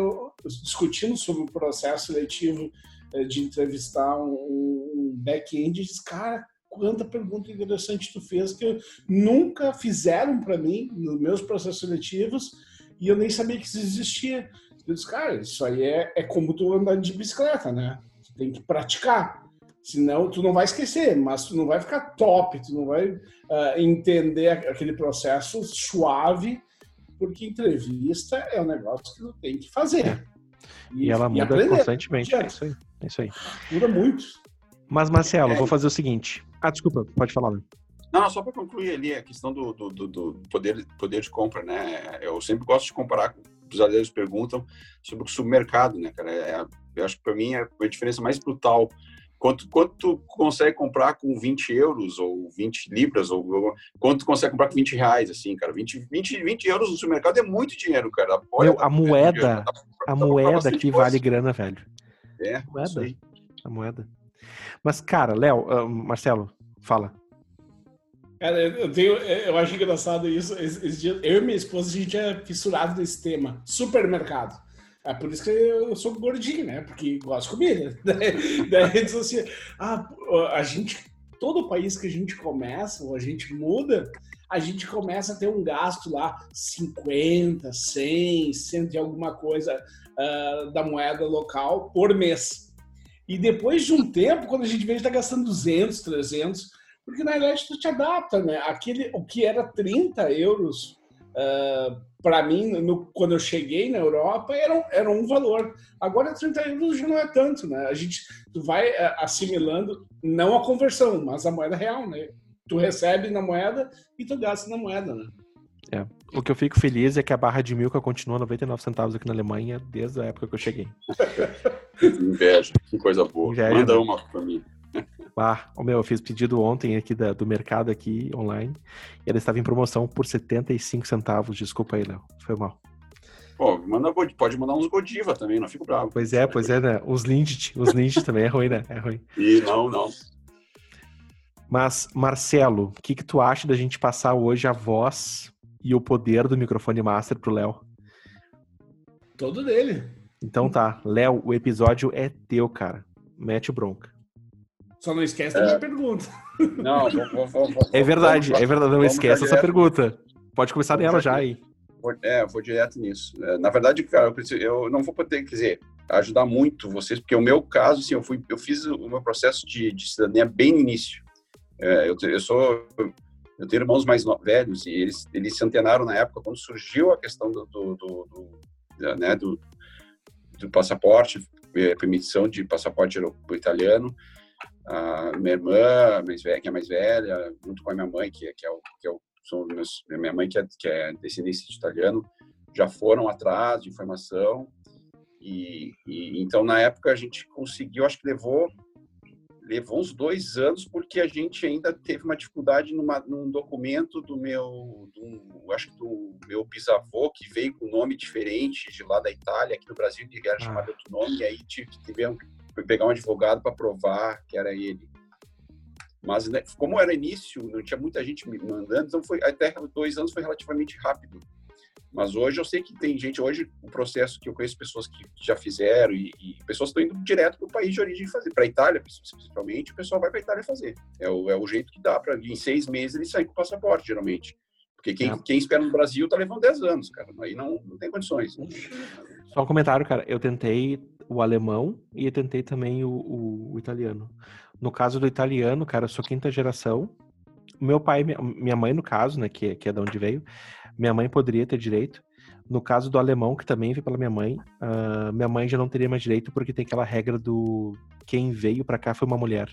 [SPEAKER 2] discutindo sobre o processo seletivo eh, de entrevistar um back-end, disse, cara, quanta pergunta interessante tu fez que nunca fizeram para mim nos meus processos seletivos e eu nem sabia que isso existia. Eu disse, cara, isso aí é, é como tu andar de bicicleta, né? Tu tem que praticar. Senão, tu não vai esquecer, mas tu não vai ficar top, tu não vai uh, entender aquele processo suave porque entrevista é um negócio que tu tem que fazer. É.
[SPEAKER 1] E, e, ela muda aprender. constantemente. É isso aí. É isso aí.
[SPEAKER 2] Muda muito.
[SPEAKER 1] Mas, Marcelo, é. vou fazer o seguinte. Ah, desculpa, pode falar. Né?
[SPEAKER 3] Não, só para concluir ali a questão do, do, do, do, poder, poder de compra, né? Eu sempre gosto de comparar, os brasileiros perguntam sobre o submercado, né, cara? É, eu acho que para mim é a diferença mais brutal Quanto, quanto tu consegue comprar com 20 euros ou 20 libras, ou, ou quanto tu consegue comprar com 20 reais, assim, cara? 20, 20, 20 euros no supermercado é muito dinheiro, cara.
[SPEAKER 1] Apoia, Meu, a moeda, a moeda que coisa. vale grana, velho.
[SPEAKER 3] É,
[SPEAKER 1] a moeda. A moeda. Mas, cara, Léo, uh, Marcelo, fala.
[SPEAKER 2] Cara, eu, tenho, eu acho engraçado isso. eu e minha esposa, a gente é fissurado nesse tema. Supermercado. É por isso que eu sou gordinho, né? Porque gosto de comida. Daí, diz assim, ah, a gente, todo país que a gente começa, ou a gente muda, a gente começa a ter um gasto lá 50, 100, 100 e alguma coisa uh, da moeda local por mês. E depois de um tempo, quando a gente vê, a gente está gastando 200, 300, porque na verdade tu te adapta, né? Aquele, o que era 30 euros Uh, para mim, no, quando eu cheguei na Europa, era, era um valor. Agora, 30 euros já não é tanto, né? A gente tu vai uh, assimilando, não a conversão, mas a moeda real, né? Tu recebe na moeda e tu gasta na moeda, né?
[SPEAKER 1] É. O que eu fico feliz é que a barra de Milka continua 99 centavos aqui na Alemanha desde a época que eu cheguei.
[SPEAKER 3] Inveja, que coisa boa. Inveja, Manda né? uma pra mim.
[SPEAKER 1] Ah, o meu, eu fiz pedido ontem aqui da, do mercado aqui online e ela estava em promoção por 75 centavos. Desculpa aí, Léo. Foi mal.
[SPEAKER 3] Pô, manda, pode mandar uns Godiva também, não fico bravo.
[SPEAKER 1] Pois é, pois é, né? Os Lindt, os Lindt também é ruim, né? É ruim.
[SPEAKER 3] E não, não.
[SPEAKER 1] Mas, Marcelo, o que, que tu acha da gente passar hoje a voz e o poder do microfone master pro Léo?
[SPEAKER 2] Todo dele.
[SPEAKER 1] Então tá, Léo, o episódio é teu, cara. Mete bronca.
[SPEAKER 2] Só não esquece da minha pergunta.
[SPEAKER 3] Não, vou, vou, vou,
[SPEAKER 1] é verdade, é verdade. Não esquece essa pergunta. Pode começar nela já aí.
[SPEAKER 3] É, vou direto nisso. É, na verdade, cara, eu, preciso, eu, não vou poder, quer dizer, ajudar muito vocês, porque o meu caso, assim, eu, fui, eu fiz o meu processo de, de cidadania bem no início. É, eu, eu sou eu tenho irmãos mais velhos e eles, eles se antenaram na época quando surgiu a questão do, do, do, do né, do, do passaporte, é, permissão de passaporte italiano a minha irmã, mais velha, que é mais velha, junto com a minha mãe, que, é, que é o, que é o são meus, minha mãe que é, que é descendência de italiano, já foram atrás de informação e, e, então na época a gente conseguiu, acho que levou levou uns dois anos porque a gente ainda teve uma dificuldade numa, num documento do meu, do, acho que do meu bisavô que veio com nome diferente de lá da Itália, aqui no Brasil ele era ah. chamado outro nome, e aí tive que Fui pegar um advogado para provar que era ele. Mas né, como era início, não tinha muita gente me mandando, então foi até dois anos foi relativamente rápido. Mas hoje eu sei que tem gente, hoje o processo que eu conheço pessoas que já fizeram e, e pessoas estão indo direto para o país de origem fazer. Para a Itália, principalmente, o pessoal vai para a Itália fazer. É o, é o jeito que dá para em seis meses ele sair com o passaporte, geralmente. Porque quem, é. quem espera no Brasil está levando dez anos, cara. Aí não, não tem condições.
[SPEAKER 1] Só um comentário, cara. Eu tentei o alemão e eu tentei também o, o, o, italiano. No caso do italiano, cara, eu sou quinta geração. Meu pai, minha mãe, no caso, né, que, que é de onde veio, minha mãe poderia ter direito. No caso do alemão, que também veio pela minha mãe, uh, minha mãe já não teria mais direito porque tem aquela regra do quem veio para cá foi uma mulher.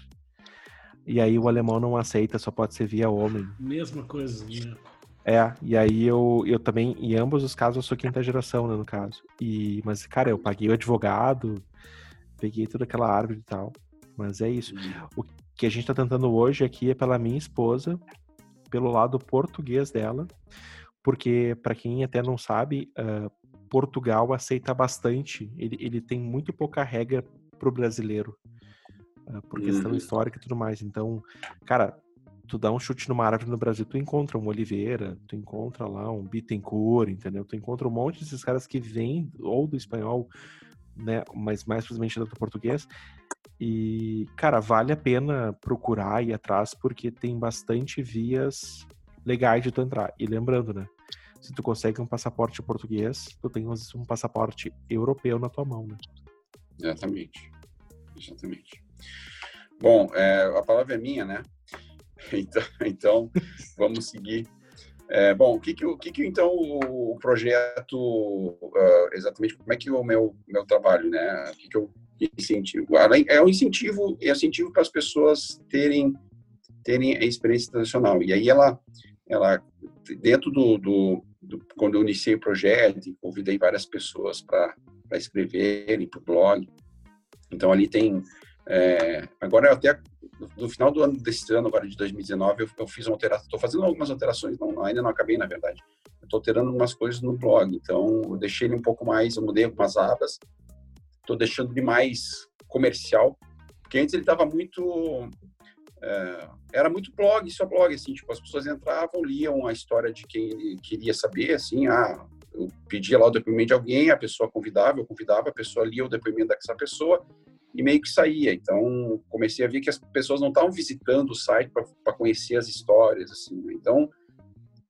[SPEAKER 1] E aí o alemão não aceita, só pode ser via homem.
[SPEAKER 2] Mesma coisa, né?
[SPEAKER 1] É, e aí eu, eu também, em ambos os casos, eu sou quinta geração, né, no caso. E, mas, cara, eu paguei o advogado, peguei toda aquela árvore e tal. Mas é isso. Uhum. O que a gente tá tentando hoje aqui é pela minha esposa, pelo lado português dela, porque, para quem até não sabe, uh, Portugal aceita bastante, ele, ele tem muito pouca regra pro brasileiro, uh, por questão uhum. histórica e tudo mais. Então, cara, tu dá um chute numa árvore no Brasil, tu encontra uma oliveira, tu encontra lá um bittencourt, entendeu? Tu encontra um monte desses caras que vêm ou do espanhol, né, mas mais precisamente do português. E, cara, vale a pena procurar e atrás porque tem bastante vias legais de tu entrar. E lembrando, né, se tu consegue um passaporte português, tu tem um passaporte europeu na tua mão, né?
[SPEAKER 3] Exatamente. Exatamente. Bom, é, a palavra é minha, né? Então, então vamos seguir. É, bom, o que que, o que que então o projeto uh, exatamente como é que o meu meu trabalho, né? O que que eu incentivo? Além é um incentivo, é incentivo para as pessoas terem terem a experiência internacional. E aí ela ela dentro do, do, do quando eu iniciei o projeto, convidei várias pessoas para escreverem para o blog. Então ali tem é, agora até no final do ano desse ano, agora de 2019, eu, eu fiz uma alteração, estou fazendo algumas alterações, não, ainda não acabei, na verdade. Estou alterando algumas coisas no blog, então eu deixei ele um pouco mais, eu mudei algumas abas, estou deixando ele mais comercial, porque antes ele estava muito é, era muito blog, só blog, assim, tipo, as pessoas entravam, liam a história de quem ele queria saber, assim, ah, eu pedia lá o depoimento de alguém, a pessoa convidava, eu convidava, a pessoa lia o depoimento dessa pessoa, e meio que saía. Então, comecei a ver que as pessoas não estavam visitando o site para conhecer as histórias, assim. Né? Então,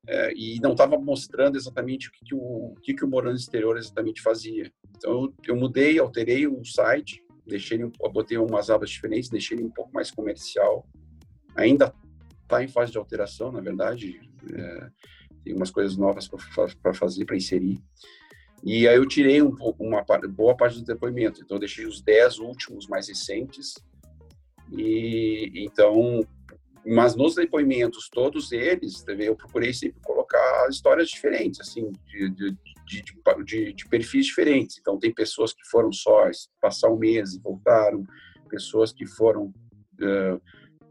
[SPEAKER 3] é, e não estava mostrando exatamente o que, que o, o que, que o Morando Exterior exatamente fazia. Então, eu, eu mudei, alterei o site, deixei botei umas abas diferentes, deixei ele um pouco mais comercial. Ainda está em fase de alteração, na verdade. É, tem umas coisas novas para fazer, para inserir. E aí eu tirei um, uma boa parte do depoimento, então eu deixei os 10 últimos mais recentes. E então, mas nos depoimentos, todos eles, eu procurei sempre colocar histórias diferentes, assim, de, de, de, de, de perfis diferentes. Então, tem pessoas que foram sós, passar um mês e voltaram, pessoas que foram uh,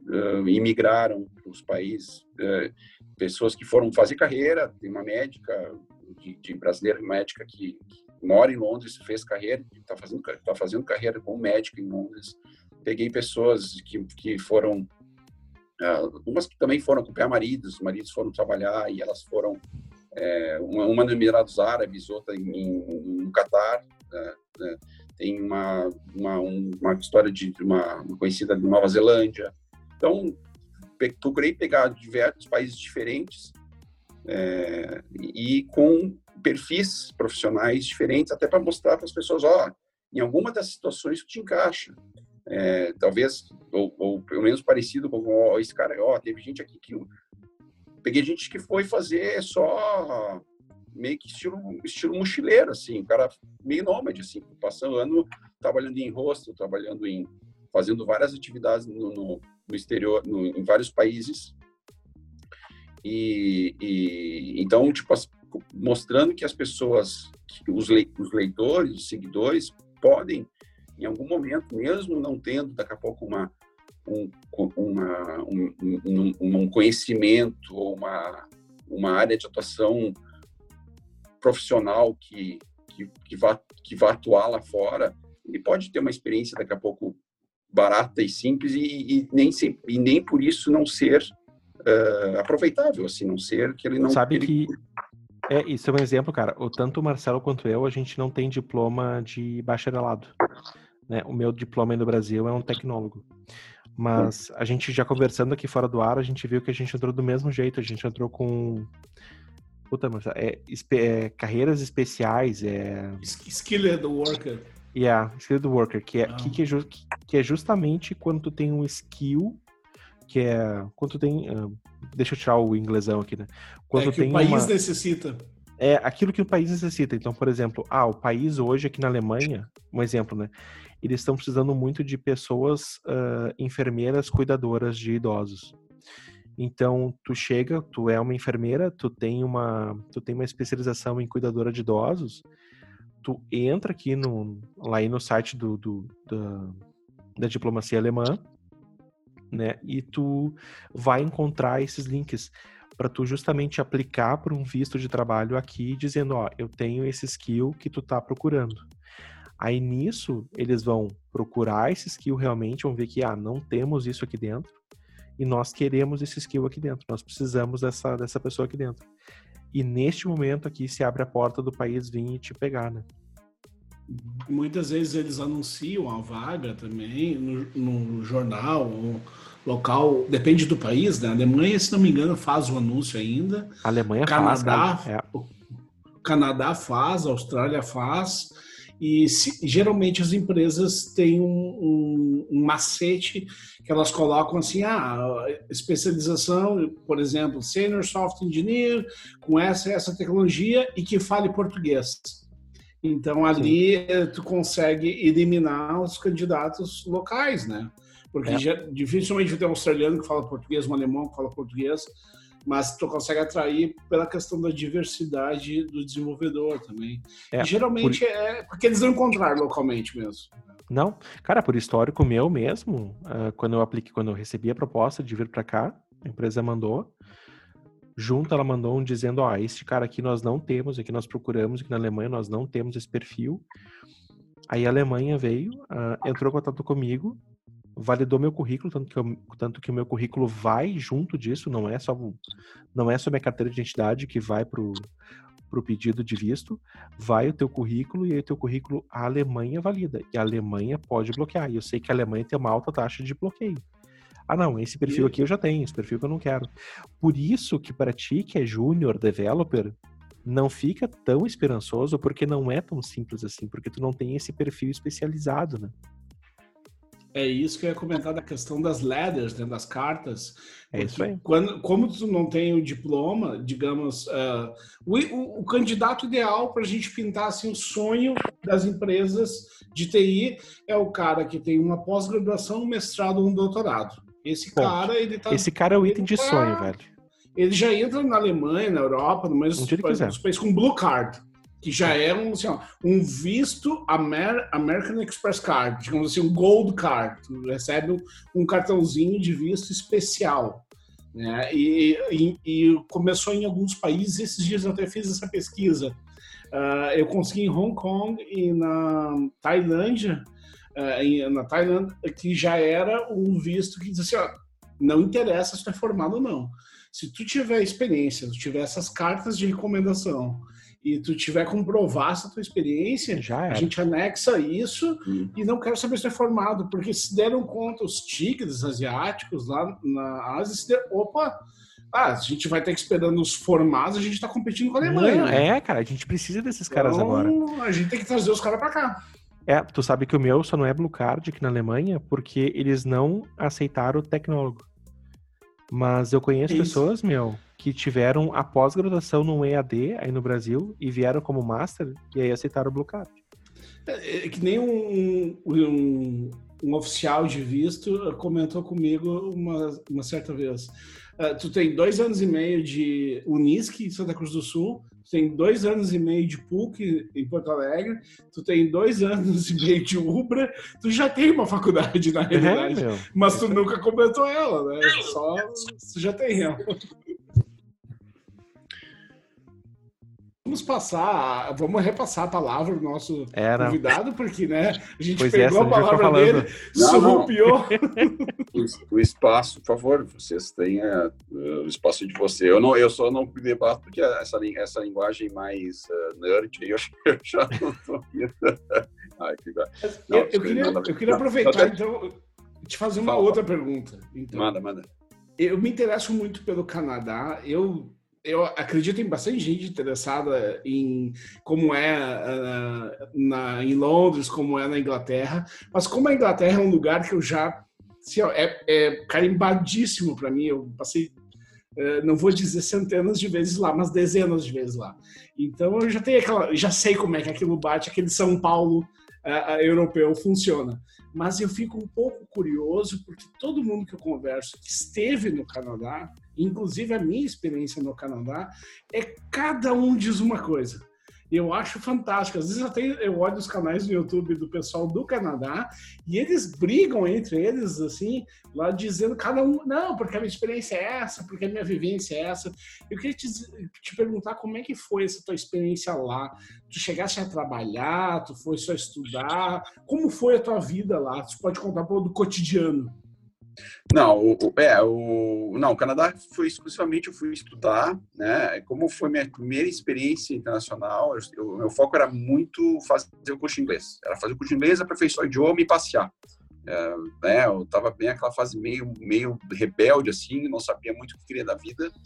[SPEAKER 3] uh, imigraram para os países, uh, pessoas que foram fazer carreira. Tem uma médica de, de brasileira médica que, que, mora em Londres, fez carreira, está fazendo tá fazendo carreira como médica em Londres. Peguei pessoas que que foram uh, umas que também foram acompanhar maridos, os maridos foram trabalhar e elas foram é, uma, uma no Emirados Árabes, outra em, em, no Catar. Né, né, tem uma, uma, uma história de uma, uma conhecida de Nova Zelândia. Então, procurei pegar diversos países diferentes é, e com perfis profissionais diferentes, até para mostrar para as pessoas, ó, em alguma das situações que te encaixa. É, talvez, ou, ou, pelo menos parecido com ó, esse cara, ó, teve gente aqui que... Peguei gente que foi fazer só meio que estilo, estilo mochileiro, assim, o cara meio nômade, assim, passando ano trabalhando em rosto, trabalhando em... fazendo várias atividades no, no, no exterior, no, em vários países, e, e então, tipo, mostrando que as pessoas, os, le, os leitores, os seguidores, podem, em algum momento, mesmo não tendo daqui a pouco uma, um, uma, um, um, um conhecimento ou uma, uma área de atuação profissional que, que, que, vá, que vá atuar lá fora, ele pode ter uma experiência daqui a pouco barata e simples e, e nem, e nem por isso não ser uh, aproveitável, assim, não ser que ele não...
[SPEAKER 1] Sabe
[SPEAKER 3] ele...
[SPEAKER 1] que... É, isso é um exemplo, cara. O, tanto o Marcelo quanto eu, a gente não tem diploma de bacharelado. Né? O meu diploma aí no Brasil é um tecnólogo. Mas a gente já conversando aqui fora do ar, a gente viu que a gente entrou do mesmo jeito. A gente entrou com Puta, Marcelo, é, é, carreiras especiais, é...
[SPEAKER 2] Skilled worker.
[SPEAKER 1] Yeah, skilled worker, que é, ah. que, que, é que, é justamente quando tu tem um skill que é quando tem, uh, deixa eu tirar o inglesão aqui, né? Quando
[SPEAKER 2] é que
[SPEAKER 1] tem
[SPEAKER 2] o país
[SPEAKER 1] uma,
[SPEAKER 2] necessita.
[SPEAKER 1] É aquilo que o país necessita. Então, por exemplo, ah, o país hoje aqui na Alemanha, um exemplo, né? Eles estão precisando muito de pessoas uh, enfermeiras cuidadoras de idosos. Então, tu chega, tu é uma enfermeira, tu tem uma, tu tem uma especialização em cuidadora de idosos, tu entra aqui no, lá aí no site do, do da, da diplomacia alemã, né? E tu vai encontrar esses links para tu justamente aplicar para um visto de trabalho aqui, dizendo, ó, eu tenho esse skill que tu tá procurando. Aí nisso, eles vão procurar esse skill realmente, vão ver que, ah, não temos isso aqui dentro, e nós queremos esse skill aqui dentro, nós precisamos dessa, dessa pessoa aqui dentro. E neste momento aqui se abre a porta do país vir e te pegar, né?
[SPEAKER 2] Muitas vezes eles anunciam a vaga também no, no jornal, ou local, depende do país, né? A Alemanha, se não me engano, faz o anúncio ainda.
[SPEAKER 1] A Alemanha
[SPEAKER 2] Canadá,
[SPEAKER 1] faz, né?
[SPEAKER 2] é. O Canadá faz, a Austrália faz. E se, geralmente as empresas têm um, um, um, macete que elas colocam assim, ah, especialização, por exemplo, Senior Software Engineer com essa essa tecnologia e que fale português. Então ali Sim. Eh, tu consegue eliminar os candidatos locais, né? Porque é. já, dificilmente tem um australiano que fala português, um alemão que fala português, mas tu consegue atrair pela questão da diversidade do desenvolvedor também. É, geralmente por... é porque eles não encontraram localmente mesmo.
[SPEAKER 1] Não, cara, por histórico meu mesmo, uh, quando eu apliquei, quando eu recebi a proposta de vir para cá, a empresa mandou, junto ela mandou um dizendo, ó, este cara aqui nós não temos, aqui nós procuramos, aqui na Alemanha nós não temos esse perfil. Aí a Alemanha veio, uh, entrou em contato comigo, validou meu currículo, tanto que, eu, tanto que o meu currículo vai junto disso, não é só não é só minha carteira de identidade que vai pro pro pedido de visto, vai o teu currículo e aí o teu currículo a Alemanha valida e a Alemanha pode bloquear. E eu sei que a Alemanha tem uma alta taxa de bloqueio. Ah, não, esse perfil aqui eu já tenho, esse perfil que eu não quero. Por isso que para ti que é júnior developer, não fica tão esperançoso porque não é tão simples assim, porque tu não tem esse perfil especializado, né?
[SPEAKER 2] É isso que eu ia comentar da questão das letters, né, das cartas.
[SPEAKER 1] É isso aí.
[SPEAKER 2] Quando, como tu não tem o diploma, digamos, uh, o, o, o, candidato ideal para a gente pintar assim, o sonho das empresas de TI é o cara que tem uma pós-graduação, um mestrado, um doutorado. Esse Ponto. cara, ele tá.
[SPEAKER 1] Esse cara é o item de tá, sonho, velho.
[SPEAKER 2] Ele já entra na Alemanha, na Europa, no mesmo país com Blue Card que já é um, assim, ó, um visto Amer American Express Card, digamos assim, um Gold Card. Tu recebe um, um cartãozinho de visto especial. Né? E, e, e, começou em alguns países, esses dias eu até fiz essa pesquisa. Uh, eu consegui em Hong Kong e na Tailândia, uh, em, na Tailândia, que já era um visto que diz assim, ó, não interessa se tu é formado ou não. Se tu tiver experiência, se tu tiver essas cartas de recomendação, e tu tiver comprovar essa tua experiência, Já a gente anexa isso hum. e não quero saber se é formado, porque se deram conta os tigres asiáticos lá na Ásia, se der, opa, ah, a gente vai ter que esperando os formados, a gente está competindo com a Alemanha. Não,
[SPEAKER 1] é, cara, a gente precisa desses caras então, agora.
[SPEAKER 2] A gente tem que trazer os caras para cá.
[SPEAKER 1] É, tu sabe que o meu só não é Blue Card aqui na Alemanha porque eles não aceitaram o tecnólogo. Mas eu conheço Isso. pessoas, meu, que tiveram a pós-graduação no EAD aí no Brasil e vieram como master e aí aceitaram o Blue Card.
[SPEAKER 2] É, é que nem um, um, um, oficial de visto comentou comigo uma, uma certa vez. Uh, tu tem dois anos e meio de Unisc em Santa Cruz do Sul, tem dois anos e meio de PUC em Porto Alegre, tu tem dois anos e meio de Ubra, tu já tem uma faculdade na é, realidade, é, mas tu nunca comentou ela, né? Só tu já tem ela. Vamos passar, vamos repassar a palavra do nosso Era. convidado, porque né, a gente pois pegou é, a palavra dele, surrupiou.
[SPEAKER 3] O, espaço, por favor, vocês têm uh, o espaço de você. Eu, não, eu só não debato porque essa, essa linguagem mais uh, nerd, eu, eu já não estou
[SPEAKER 2] Ai, que... não, eu, eu, queria, eu queria aproveitar, então, te fazer uma Fala. outra pergunta. Então,
[SPEAKER 3] manda, manda.
[SPEAKER 2] Eu me interesso muito pelo Canadá. Eu eu acredito em bastante gente interessada em como é uh, na, em Londres, como é na Inglaterra, mas como a Inglaterra é um lugar que eu já assim, é, é carimbadíssimo para mim, eu passei uh, não vou dizer centenas de vezes lá, mas dezenas de vezes lá. Então eu já tenho aquela, já sei como é que aquilo bate, aquele São Paulo uh, europeu funciona. Mas eu fico um pouco curioso porque todo mundo que eu converso que esteve no Canadá inclusive a minha experiência no Canadá, é cada um diz uma coisa. Eu acho fantástico. Às vezes até eu olho os canais do YouTube do pessoal do Canadá e eles brigam entre eles, assim, lá dizendo cada um, não, porque a minha experiência é essa, porque a minha vivência é essa. Eu queria te, te perguntar como é que foi essa tua experiência lá. Tu chegaste a trabalhar, tu foi só estudar? Como foi a tua vida lá? Tu pode contar um pouco do cotidiano.
[SPEAKER 3] Não, o, é, o, não, o Canadá foi exclusivamente eu fui estudar, né? Como foi minha primeira experiência internacional, eu, meu foco era muito fazer o curso de inglês. Era fazer o curso de inglês, aperfeiçoar o idioma e passear. É, né, eu estava bem aquela fase meio, meio rebelde, assim, não sabia muito o que queria da vida.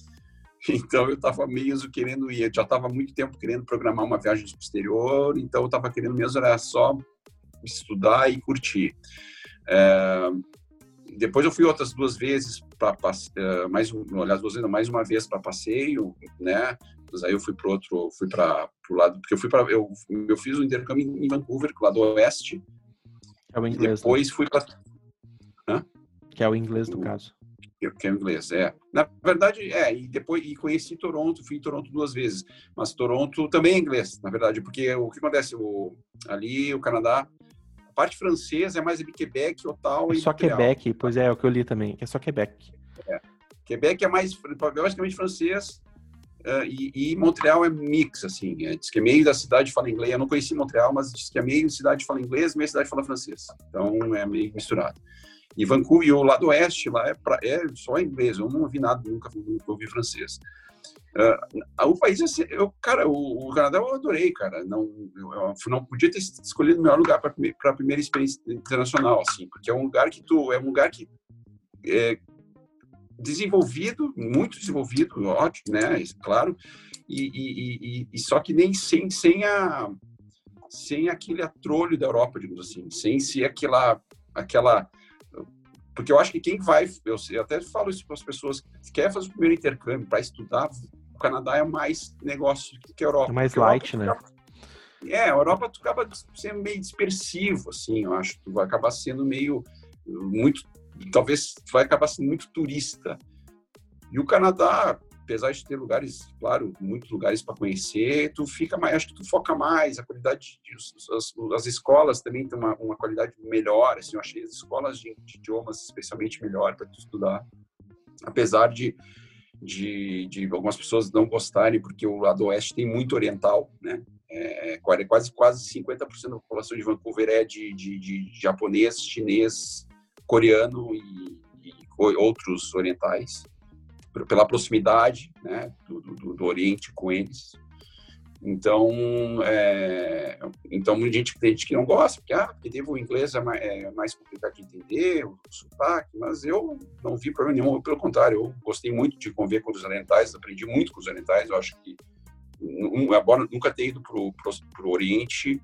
[SPEAKER 3] Então eu estava mesmo querendo ir, eu já estava muito tempo querendo programar uma viagem para o exterior, então eu estava querendo mesmo era só estudar e curtir. É, depois eu fui outras duas vezes para uh, mais aliás duas vezes mais uma vez para passeio né? Mas aí eu fui para outro fui para o lado porque eu fui para eu, eu fiz o um intercâmbio em Vancouver lá do oeste.
[SPEAKER 1] É o inglês
[SPEAKER 3] depois né? fui para
[SPEAKER 1] que é o inglês do caso.
[SPEAKER 3] que é o inglês é. Na verdade é e depois e conheci Toronto fui em Toronto duas vezes. Mas Toronto também é inglês na verdade porque o que acontece? O ali o Canadá parte francesa é mais ali Quebec, Ottawa
[SPEAKER 1] é
[SPEAKER 3] e
[SPEAKER 1] só. Quebec, pois é, é o que eu li também, é só Quebec.
[SPEAKER 3] É. Quebec é mais, basicamente francês, uh, e, e, Montreal é mix, assim, é, diz que é meio da cidade fala inglês, eu não conheci Montreal, mas diz que é meio cidade fala inglês, meio cidade fala francês, então é meio misturado. E Vancouver, o lado oeste lá é, pra, é só inglês, eu não ouvi nada, nunca, nunca ouvi francês. Uh, o país, assim, eu, cara, o, o, Canadá eu adorei, cara. Não, eu, não podia ter escolhido o melhor lugar para a primeira experiência internacional, assim, porque é um lugar que tu, é um lugar que é desenvolvido, muito desenvolvido, ótimo, né? Claro. E, e, e, e só que nem sem, sem a sem aquele atrolho da Europa, digamos assim, sem ser aquela aquela porque eu acho que quem vai, eu, eu até falo isso para as pessoas que quer fazer o primeiro intercâmbio para estudar, o Canadá é mais negócio que a Europa. É
[SPEAKER 1] mais light, né?
[SPEAKER 3] é, a Europa tu acaba sendo meio dispersivo, assim, eu acho. Tu vai acabar sendo meio muito, talvez vai acabar sendo muito turista. E o Canadá, apesar de ter lugares, claro, muitos lugares para conhecer, tu fica mais, acho que tu foca mais, a qualidade, de, as, as escolas também têm uma, uma qualidade melhor, assim, eu achei as escolas de, de idiomas especialmente melhor para tu estudar, apesar de, de, de, algumas pessoas não gostarem, porque o lado oeste tem muito oriental, né, é, quase, quase 50% da população de Vancouver é de, de, de japonês, chinês, coreano e, e outros orientais, pela proximidade né, do, do, do Oriente com eles. Então, é, então muita gente, tem gente que não gosta, porque, ah, porque o inglês é mais, é mais, complicado de entender, o sotaque, mas eu não vi problema nenhum, pelo contrário, eu gostei muito de conviver com os orientais, aprendi muito com os orientais, eu acho que, embora nunca tenha ido para o Oriente,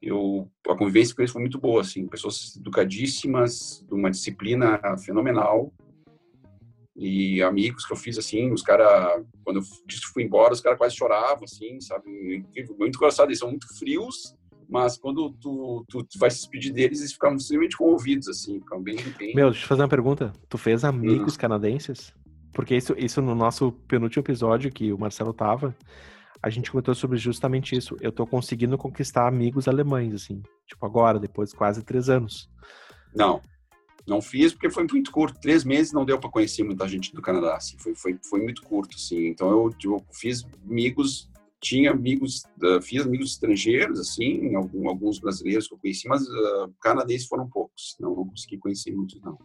[SPEAKER 3] eu, a convivência com eles foi muito boa, assim, pessoas educadíssimas, de uma disciplina fenomenal, e amigos que eu fiz assim, os caras, quando eu disse que fui embora, os caras quase choravam, assim, sabe? Muito engraçado, eles são muito frios, mas quando tu, tu, tu vai se despedir deles, eles ficam extremamente comovidos, assim, ficam bem, bem...
[SPEAKER 1] Meu, deixa eu fazer uma pergunta. Tu fez amigos hum. canadenses? Porque isso, isso no nosso penúltimo episódio, que o Marcelo tava, a gente comentou sobre justamente isso. Eu tô conseguindo conquistar amigos alemães, assim, tipo agora, depois de quase três anos.
[SPEAKER 3] Não, não fiz porque foi muito curto. Três meses não deu para conhecer muita gente do Canadá. Assim, foi, foi, foi muito curto. Assim. Então eu, eu fiz amigos, tinha amigos, uh, fiz amigos estrangeiros, assim, alguns brasileiros que eu conheci, mas uh, canadenses foram poucos. Não, não consegui conhecer muitos, não.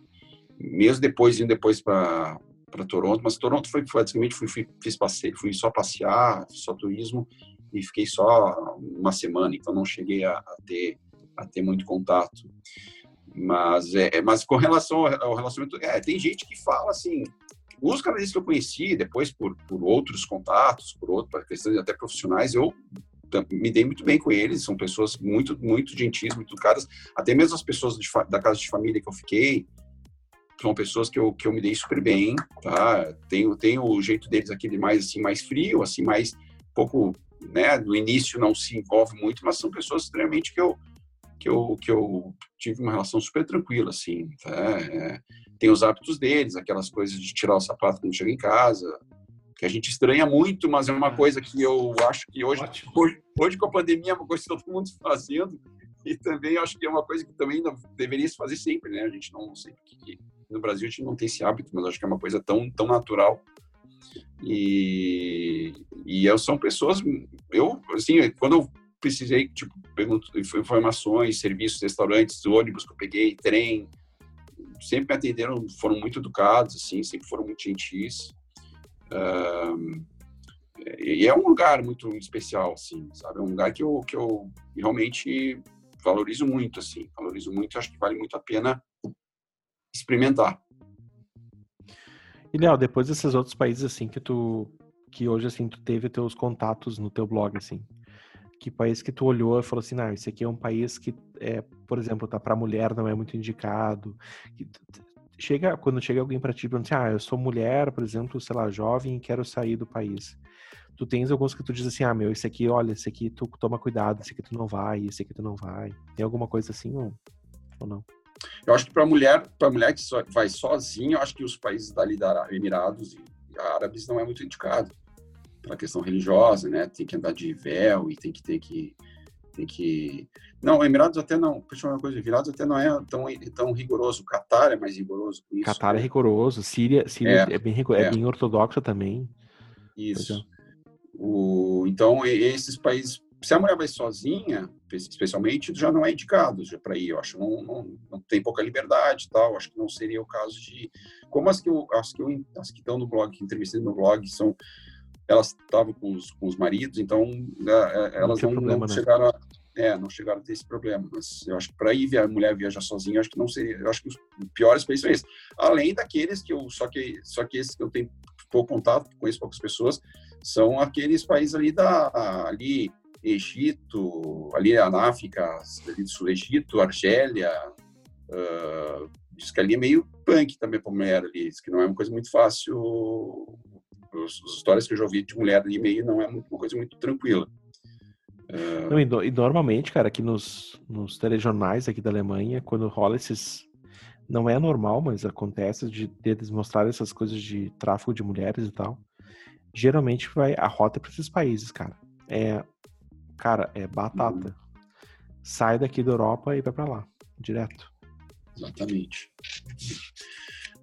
[SPEAKER 3] Mesmo depois, indo depois para para Toronto, mas Toronto foi basicamente fui, fui, fiz passeio, fui só passear, só turismo e fiquei só uma semana, então não cheguei a, a ter a ter muito contato. Mas, é, é, mas com relação ao relacionamento, é, tem gente que fala assim, os canadenses que eu conheci, depois por, por outros contatos, por outras questões até profissionais, eu me dei muito bem com eles, são pessoas muito, muito gentis, muito educadas, até mesmo as pessoas de, da casa de família que eu fiquei, são pessoas que eu, que eu me dei super bem, tá? Tem, tem o jeito deles aquele mais, assim, mais frio, assim, mais pouco, né, no início não se envolve muito, mas são pessoas extremamente que eu, que eu, que eu tive uma relação super tranquila, assim. Tá? É, tem os hábitos deles, aquelas coisas de tirar o sapato quando chega em casa, que a gente estranha muito, mas é uma coisa que eu acho que hoje, hoje, hoje, com a pandemia é uma coisa que todo mundo está fazendo e também acho que é uma coisa que também deveria se fazer sempre, né? A gente não sei porque no Brasil a gente não tem esse hábito, mas acho que é uma coisa tão tão natural e e eu, são pessoas eu assim quando eu precisei, tipo, pergunto informações, serviços, restaurantes, ônibus que eu peguei, trem, sempre me atenderam, foram muito educados, assim, sempre foram muito gentis. Uh, e é um lugar muito especial, assim, sabe? É um lugar que eu, que eu realmente valorizo muito, assim, valorizo muito, acho que vale muito a pena experimentar.
[SPEAKER 1] E, Léo, depois desses outros países, assim, que tu, que hoje, assim, tu teve teus contatos no teu blog, assim, que país que tu olhou e falou assim, não, esse aqui é um país que, é, por exemplo, tá para mulher não é muito indicado. Chega quando chega alguém para ti e pergunta assim, ah, eu sou mulher, por exemplo, sei lá, jovem e quero sair do país. Tu tens alguns que tu diz assim, ah, meu, esse aqui, olha, esse aqui tu toma cuidado, esse aqui tu não vai, esse aqui tu não vai. Tem alguma coisa assim ou, ou não?
[SPEAKER 3] Eu acho que para mulher, para mulher que vai sozinha, eu acho que os países dali da Emirados e árabes não é muito indicado pela questão religiosa, né? Tem que andar de véu e tem que ter que tem que não, Emirados até não, deixa eu uma coisa, Emirados até não é tão tão rigoroso. Catar é mais rigoroso
[SPEAKER 1] com isso. Catar é né? é rigoroso, Síria, Síria é, é bem é. é bem ortodoxa também.
[SPEAKER 3] Isso. É. O, então esses países, se a mulher vai sozinha, especialmente, já não é indicado já para ir. Eu acho não, não, não tem pouca liberdade, tal. Acho que não seria o caso de como as que eu, as que eu, as que estão no blog, que entrevistei no blog são elas estavam com os, com os maridos, então né, é, elas não, problema, não né? chegaram a, é, não chegaram a ter esse problema. Mas eu acho que para ir a mulher viajar sozinha, eu acho que não seria. Eu acho que os piores países são esses. Além daqueles que eu só que só que esses que eu tenho pouco contato, conheço poucas pessoas, são aqueles países ali da ali Egito, ali na África, ali do Sul Egito, Argélia, Uh, diz que ali é meio punk também para mulher ali, diz que não é uma coisa muito fácil. As, as histórias que eu já ouvi de mulher ali meio não é uma coisa muito tranquila.
[SPEAKER 1] Uh... Não, e, e, normalmente, cara, aqui nos, nos telejornais aqui da Alemanha, quando rola esses. Não é normal, mas acontece de, de eles mostrarem essas coisas de tráfico de mulheres e tal. Geralmente vai a rota para esses países, cara. É. Cara, é batata. Uhum. Sai daqui da Europa e vai para lá, direto.
[SPEAKER 3] Exatamente.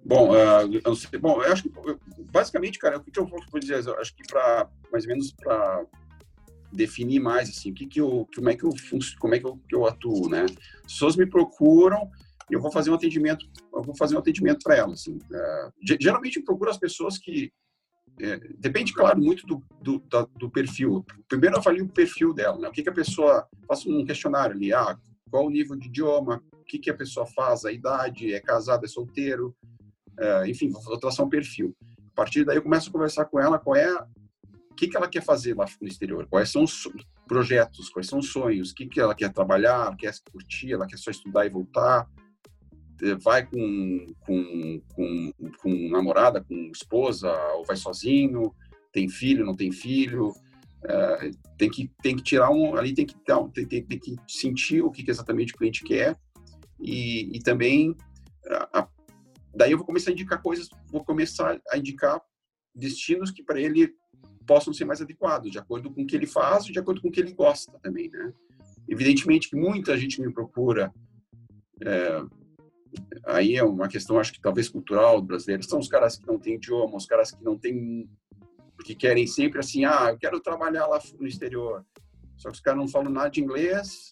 [SPEAKER 3] Bom, uh, sei, bom, eu acho que basicamente, cara, o que eu vou dizer, eu acho que para mais ou menos para definir mais assim, o que que eu, como é que eu como é que eu, que eu atuo, né? As pessoas me procuram e eu vou fazer um atendimento, eu vou fazer um atendimento para elas. Assim. Uh, geralmente eu procuro as pessoas que é, depende, claro, muito do, do, do, perfil. Primeiro avalio o perfil dela, né? O que, que a pessoa faço um questionário ali, ah, qual o nível de idioma, o que, que a pessoa faz, a idade, é casado, é solteiro, é, enfim, vou traçar um perfil. A partir daí eu começo a conversar com ela, qual é o que, que ela quer fazer lá no exterior, quais são os projetos, quais são os sonhos, o que, que ela quer trabalhar, quer curtir, ela quer só estudar e voltar, eh, vai com, com, com, com namorada, com esposa, ou vai sozinho, tem filho, não tem filho, é, tem que tem que tirar um ali tem que tem, tem, tem que sentir o que, que exatamente o cliente quer. E, e também a, daí eu vou começar a indicar coisas vou começar a indicar destinos que para ele possam ser mais adequados, de acordo com o que ele faz e de acordo com o que ele gosta também, né? Evidentemente que muita gente me procura, é, aí é uma questão, acho que talvez cultural brasileira, são os caras que não têm idioma, os caras que não têm, que querem sempre assim, ah, eu quero trabalhar lá no exterior, só que os caras não falam nada de inglês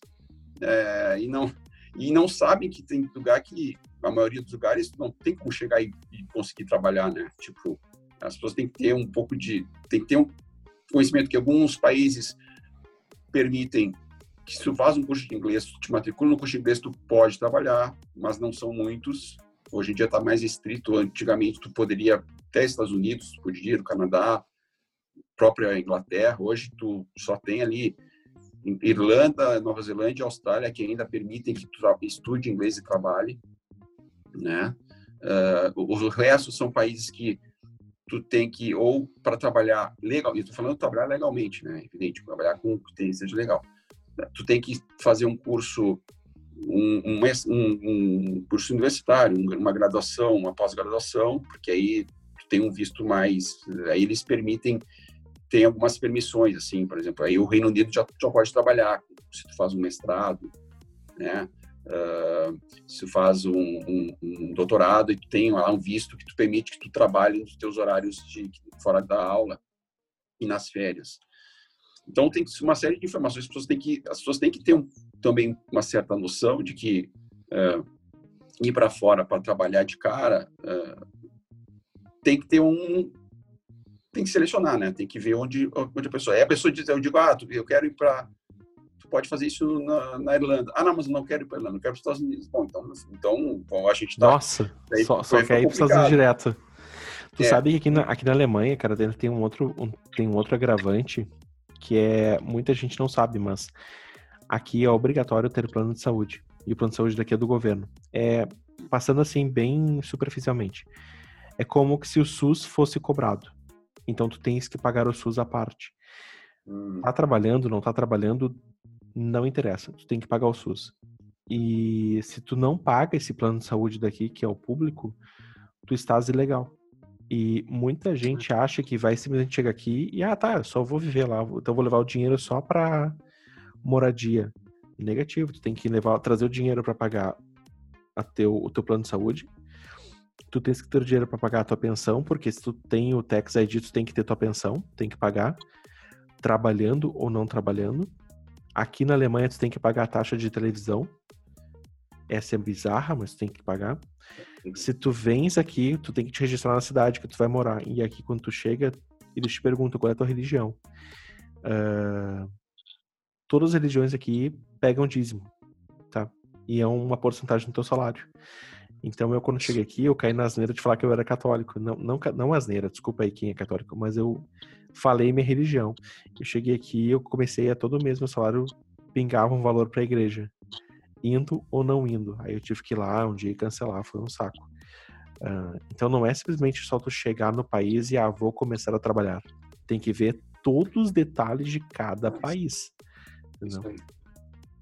[SPEAKER 3] é, e não e não sabem que tem lugar que a maioria dos lugares não tem como chegar e, e conseguir trabalhar, né? Tipo, as pessoas têm que ter um pouco de. tem que ter um conhecimento que alguns países permitem que se tu faz um curso de inglês, tu te matricula no curso de inglês, tu pode trabalhar, mas não são muitos. Hoje em dia está mais estrito. Antigamente tu poderia até Estados Unidos, podia ir no Canadá, própria Inglaterra. Hoje tu só tem ali Irlanda, Nova Zelândia, Austrália que ainda permitem que tu estude inglês e trabalhe, né? Uh, o resto são países que tu tem que, ou para trabalhar legal, estou falando trabalhar legalmente, né? Evidente, trabalhar com que tem, seja legal. Tu tem que fazer um curso, um, um, um curso universitário, uma graduação, uma pós-graduação, porque aí tu tem um visto mais, aí eles permitem, tem algumas permissões, assim, por exemplo, aí o Reino Unido já, já pode trabalhar, se tu faz um mestrado, né? Uh, se faz um, um, um, doutorado e tu tem lá um visto que tu permite que tu trabalhe nos teus horários de fora da aula e nas férias. Então tem uma série de informações. As pessoas têm que, as pessoas têm que ter um, também uma certa noção de que uh, ir para fora para trabalhar de cara uh, tem que ter um tem que selecionar, né? Tem que ver onde, onde a pessoa é. A pessoa diz, eu digo, ah, eu quero ir para pode fazer isso na, na, Irlanda. Ah, não, mas eu não quero ir para a Irlanda, eu quero para os Estados Unidos. Bom, então, então bom, a gente tá...
[SPEAKER 1] Nossa, daí, só, só quer ir para os Estados Unidos direto. Tu é. sabe que aqui na, aqui na Alemanha, cara, tem um outro, um, tem um outro agravante que é muita gente não sabe, mas aqui é obrigatório ter plano de saúde. E o plano de saúde daqui é do governo. É passando assim bem superficialmente. É como se o SUS fosse cobrado. Então tu tens que pagar o SUS à parte. Hum. Tá trabalhando, não tá trabalhando, não interessa, tu tem que pagar o SUS. E se tu não paga esse plano de saúde daqui, que é o público, tu estás ilegal. E muita gente acha que vai simplesmente chegar aqui e, ah, tá, eu só vou viver lá, então vou levar o dinheiro só para moradia. Negativo, tu tem que levar, trazer o dinheiro para pagar a teu, o teu plano de saúde. Tu tens que ter o dinheiro para pagar a tua pensão, porque se tu tem o Tax ID, tu tem que ter tua pensão, tem que pagar, trabalhando ou não trabalhando. Aqui na Alemanha tu tem que pagar a taxa de televisão. Essa é bizarra, mas tu tem que pagar. Se tu vens aqui, tu tem que te registrar na cidade que tu vai morar. E aqui quando tu chega, eles te perguntam qual é a tua religião. Uh, todas as religiões aqui pegam dízimo, tá? E é uma porcentagem do teu salário. Então eu quando cheguei aqui, eu caí na asneira de falar que eu era católico. Não, não, não asneira, desculpa aí quem é católico, mas eu falei minha religião. Eu cheguei aqui eu comecei a todo mês meu salário pingava um valor para a igreja. indo ou não indo. Aí eu tive que ir lá um dia e cancelar, foi um saco. Uh, então não é simplesmente só tu chegar no país e ah, vou começar a trabalhar. Tem que ver todos os detalhes de cada país.
[SPEAKER 3] Isso aí.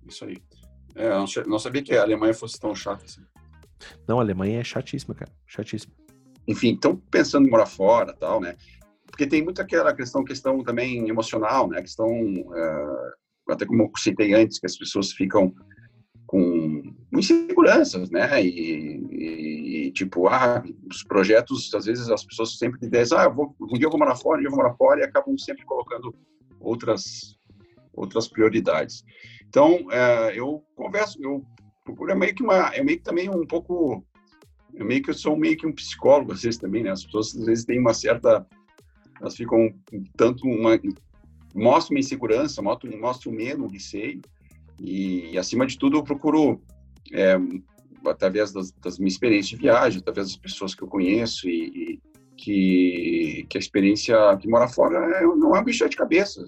[SPEAKER 3] Isso aí. É, eu não sabia que a Alemanha fosse tão chata assim.
[SPEAKER 1] Não, a Alemanha é chatíssima, cara. Chatíssima.
[SPEAKER 3] Enfim, então pensando em morar fora tal, né? Porque tem muito aquela questão, questão também emocional, né? Questão, uh, até como eu citei antes, que as pessoas ficam com inseguranças, né? E, e, tipo, ah, os projetos, às vezes as pessoas sempre têm ideias, ah, vou, um dia eu vou morar fora, um dia eu vou morar fora, e acabam sempre colocando outras outras prioridades. Então, é, eu converso, eu procuro é meio que uma, é meio que também um pouco, é meio que eu sou meio que um psicólogo às vezes também, né? As pessoas às vezes têm uma certa, elas ficam tanto uma, mostram uma insegurança, mostram, mostram medo, um receio, e, e, acima de tudo eu procuro é, através das, das, minhas experiências de viagem, através das pessoas que eu conheço e, e que, que a experiência de morar fora é, não é um bicho de cabeça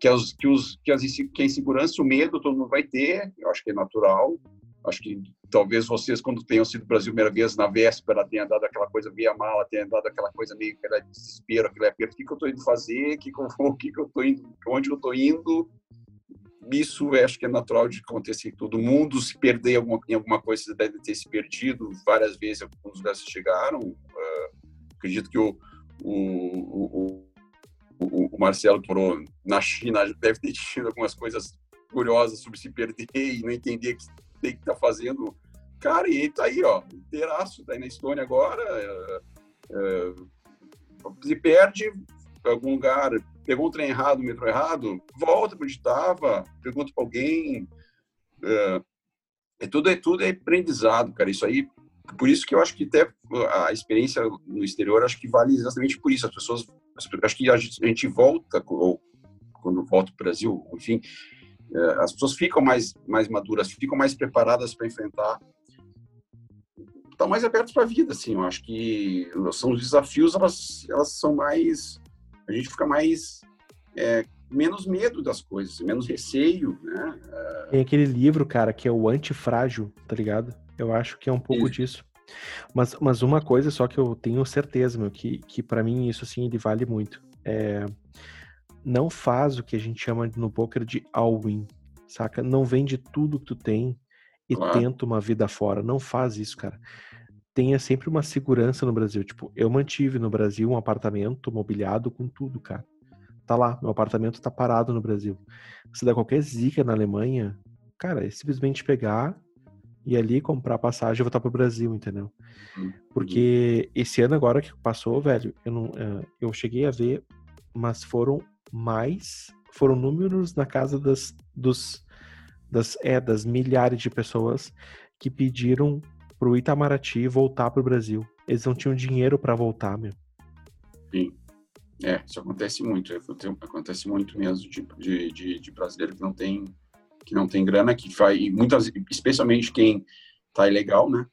[SPEAKER 3] que, as, que, os, que, as, que a insegurança, o medo, todo mundo vai ter, eu acho que é natural. Acho que talvez vocês, quando tenham sido Brasil primeira vez, na véspera, tenha dado aquela coisa via mala, tenha dado aquela coisa meio que era desespero, aquele aperto, o que, que eu estou indo fazer, que que eu que, que eu indo, onde eu estou indo. Isso acho que é natural de acontecer em todo mundo. Se perder alguma, em alguma coisa, você deve ter se perdido várias vezes, alguns lugares chegaram. Uh, acredito que o, o, o o, Marcelo, que morou na China, deve ter tido algumas coisas curiosas sobre se perder e não entender o que tem que tá fazendo. Cara, e tá aí, ó, inteiraço, tá aí na Estônia agora, é, é, se perde algum lugar, pegou um trem errado, um metrô errado, volta para onde estava, pergunta para alguém. É, é, tudo, é tudo é aprendizado, cara. Isso aí, por isso que eu acho que até a experiência no exterior, acho que vale exatamente por isso. As pessoas acho que a gente volta, ou quando volta para o Brasil, enfim, as pessoas ficam mais, mais maduras, ficam mais preparadas para enfrentar, estão mais abertas para a vida, assim, eu acho que são os desafios, elas, elas são mais, a gente fica mais, é, menos medo das coisas, menos receio, né?
[SPEAKER 1] É. Tem aquele livro, cara, que é o Antifrágil, tá ligado? Eu acho que é um pouco Isso. disso. Mas, mas uma coisa só que eu tenho certeza, meu, que, que para mim isso assim ele vale muito. É, não faz o que a gente chama no poker de all-in, saca? Não vende tudo que tu tem e claro. tenta uma vida fora. Não faz isso, cara. Tenha sempre uma segurança no Brasil. Tipo, eu mantive no Brasil um apartamento mobiliado com tudo, cara. Tá lá, meu apartamento tá parado no Brasil. Se dá qualquer zica na Alemanha, cara, é simplesmente pegar, e ali comprar passagem e voltar pro Brasil, entendeu? Uhum. Porque esse ano agora que passou, velho, eu não, eh, eu cheguei a ver, mas foram mais, foram números na casa das, dos, das, é, das milhares de pessoas que pediram pro Itamaraty voltar pro Brasil. Eles não tinham dinheiro para voltar, meu.
[SPEAKER 3] Sim. É, isso acontece muito. Acontece muito mesmo de, de, de, de brasileiro que não tem que não tem grana, que faz, e muitas, especialmente quem tá ilegal, né?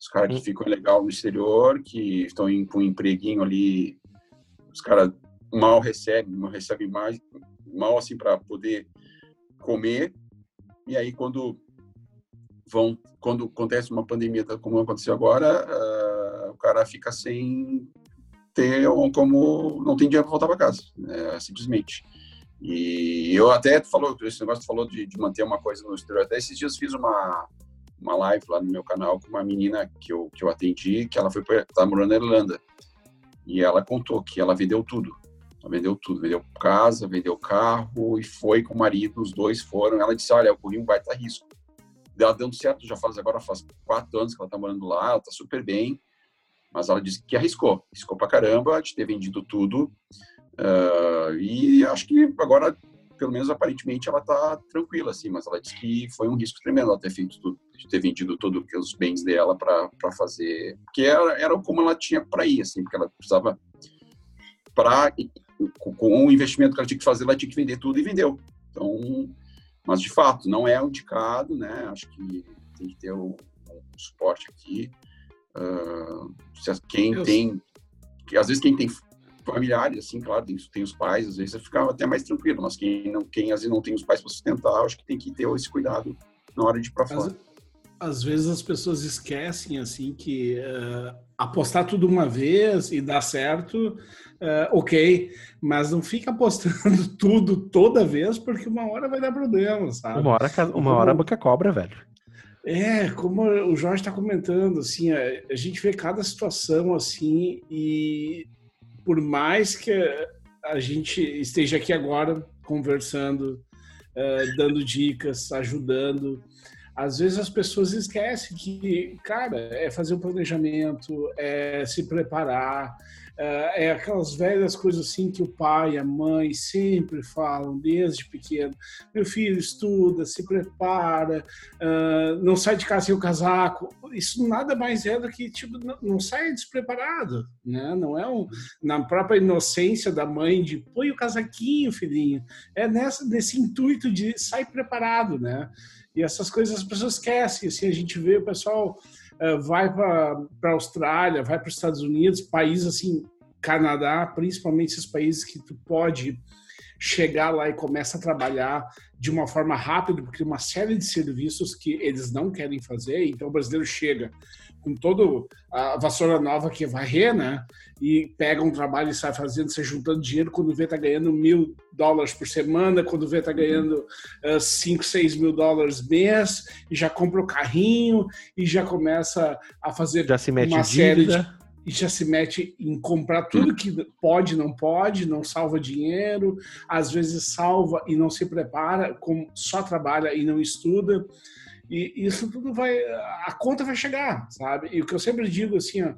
[SPEAKER 3] Os caras que ficam ilegal no exterior, que estão em, com um empreguinho ali, os caras mal recebem, não recebem mais, mal assim para poder comer. E aí quando vão, quando acontece uma pandemia como aconteceu agora, uh, o cara fica sem ter como não tem dinheiro para voltar para casa, né? simplesmente. E eu até falou esse negócio falou de, de, manter uma coisa no exterior. Até esses dias fiz uma uma live lá no meu canal com uma menina que eu que eu atendi, que ela foi tá morando na Irlanda. E ela contou que ela vendeu tudo. Ela vendeu tudo, vendeu casa, vendeu carro e foi com o marido, os dois foram. Ela disse: "Olha, eu corri um baita risco". Ela dando certo, já faz agora faz quatro anos que ela tá morando lá, ela tá super bem. Mas ela disse que arriscou, arriscou pra caramba de ter vendido tudo Uh, e acho que agora, pelo menos aparentemente, ela está tranquila, assim, mas ela disse que foi um risco tremendo ela ter feito tudo, ter vendido todos os bens dela para fazer, porque era, era como ela tinha para ir, assim, porque ela precisava para com o investimento que ela tinha que fazer, ela tinha que vender tudo e vendeu. Então, mas de fato não é indicado, né? Acho que tem que ter um, um suporte aqui. Uh, quem tem, que às vezes quem tem familiares, assim, claro, tem, tem os pais, às vezes ficava até mais tranquilo, mas quem, não, quem às vezes não tem os pais para sustentar, acho que tem que ter esse cuidado na hora de ir para fora.
[SPEAKER 2] Às, vezes as pessoas esquecem assim que uh, apostar tudo uma vez e dar certo, uh, ok, mas não fica apostando tudo toda vez porque uma hora vai dar problema, sabe?
[SPEAKER 1] Uma hora, uma hora a boca cobra, velho.
[SPEAKER 2] É, como o Jorge está comentando, assim, a, a, gente vê cada situação assim e por mais que a gente esteja aqui agora conversando, uh, dando dicas, ajudando, às vezes as pessoas esquecem que, cara, é fazer um planejamento, é se preparar, é, é aquelas velhas coisas assim que o pai, a mãe sempre falam desde pequeno. Meu filho estuda, se prepara, uh, não sai de casa sem o casaco. Isso nada mais é do que tipo não, sai despreparado, né? Não é um, na própria inocência da mãe de põe o casaquinho, filhinho. É nessa nesse intuito de sair preparado, né? E essas coisas as pessoas esquecem. Assim, a gente vê o pessoal uh, vai para a Austrália, vai para os Estados Unidos, países assim, Canadá, principalmente esses países que tu pode chegar lá e começa a trabalhar de uma forma rápida, porque uma série de serviços que eles não querem fazer, então o brasileiro chega com toda a vassoura nova que varrer, né? E pega um trabalho e sai fazendo, sai juntando dinheiro, quando vê tá ganhando mil dólares por semana, quando vê tá ganhando uh, cinco, seis mil dólares mês, e já compra o carrinho, e já começa a fazer
[SPEAKER 1] já se mete uma série de
[SPEAKER 2] e já se mete em comprar tudo que pode, não pode, não salva dinheiro, às vezes salva e não se prepara, só trabalha e não estuda. E isso tudo vai, a conta vai chegar, sabe? E o que eu sempre digo assim, ó,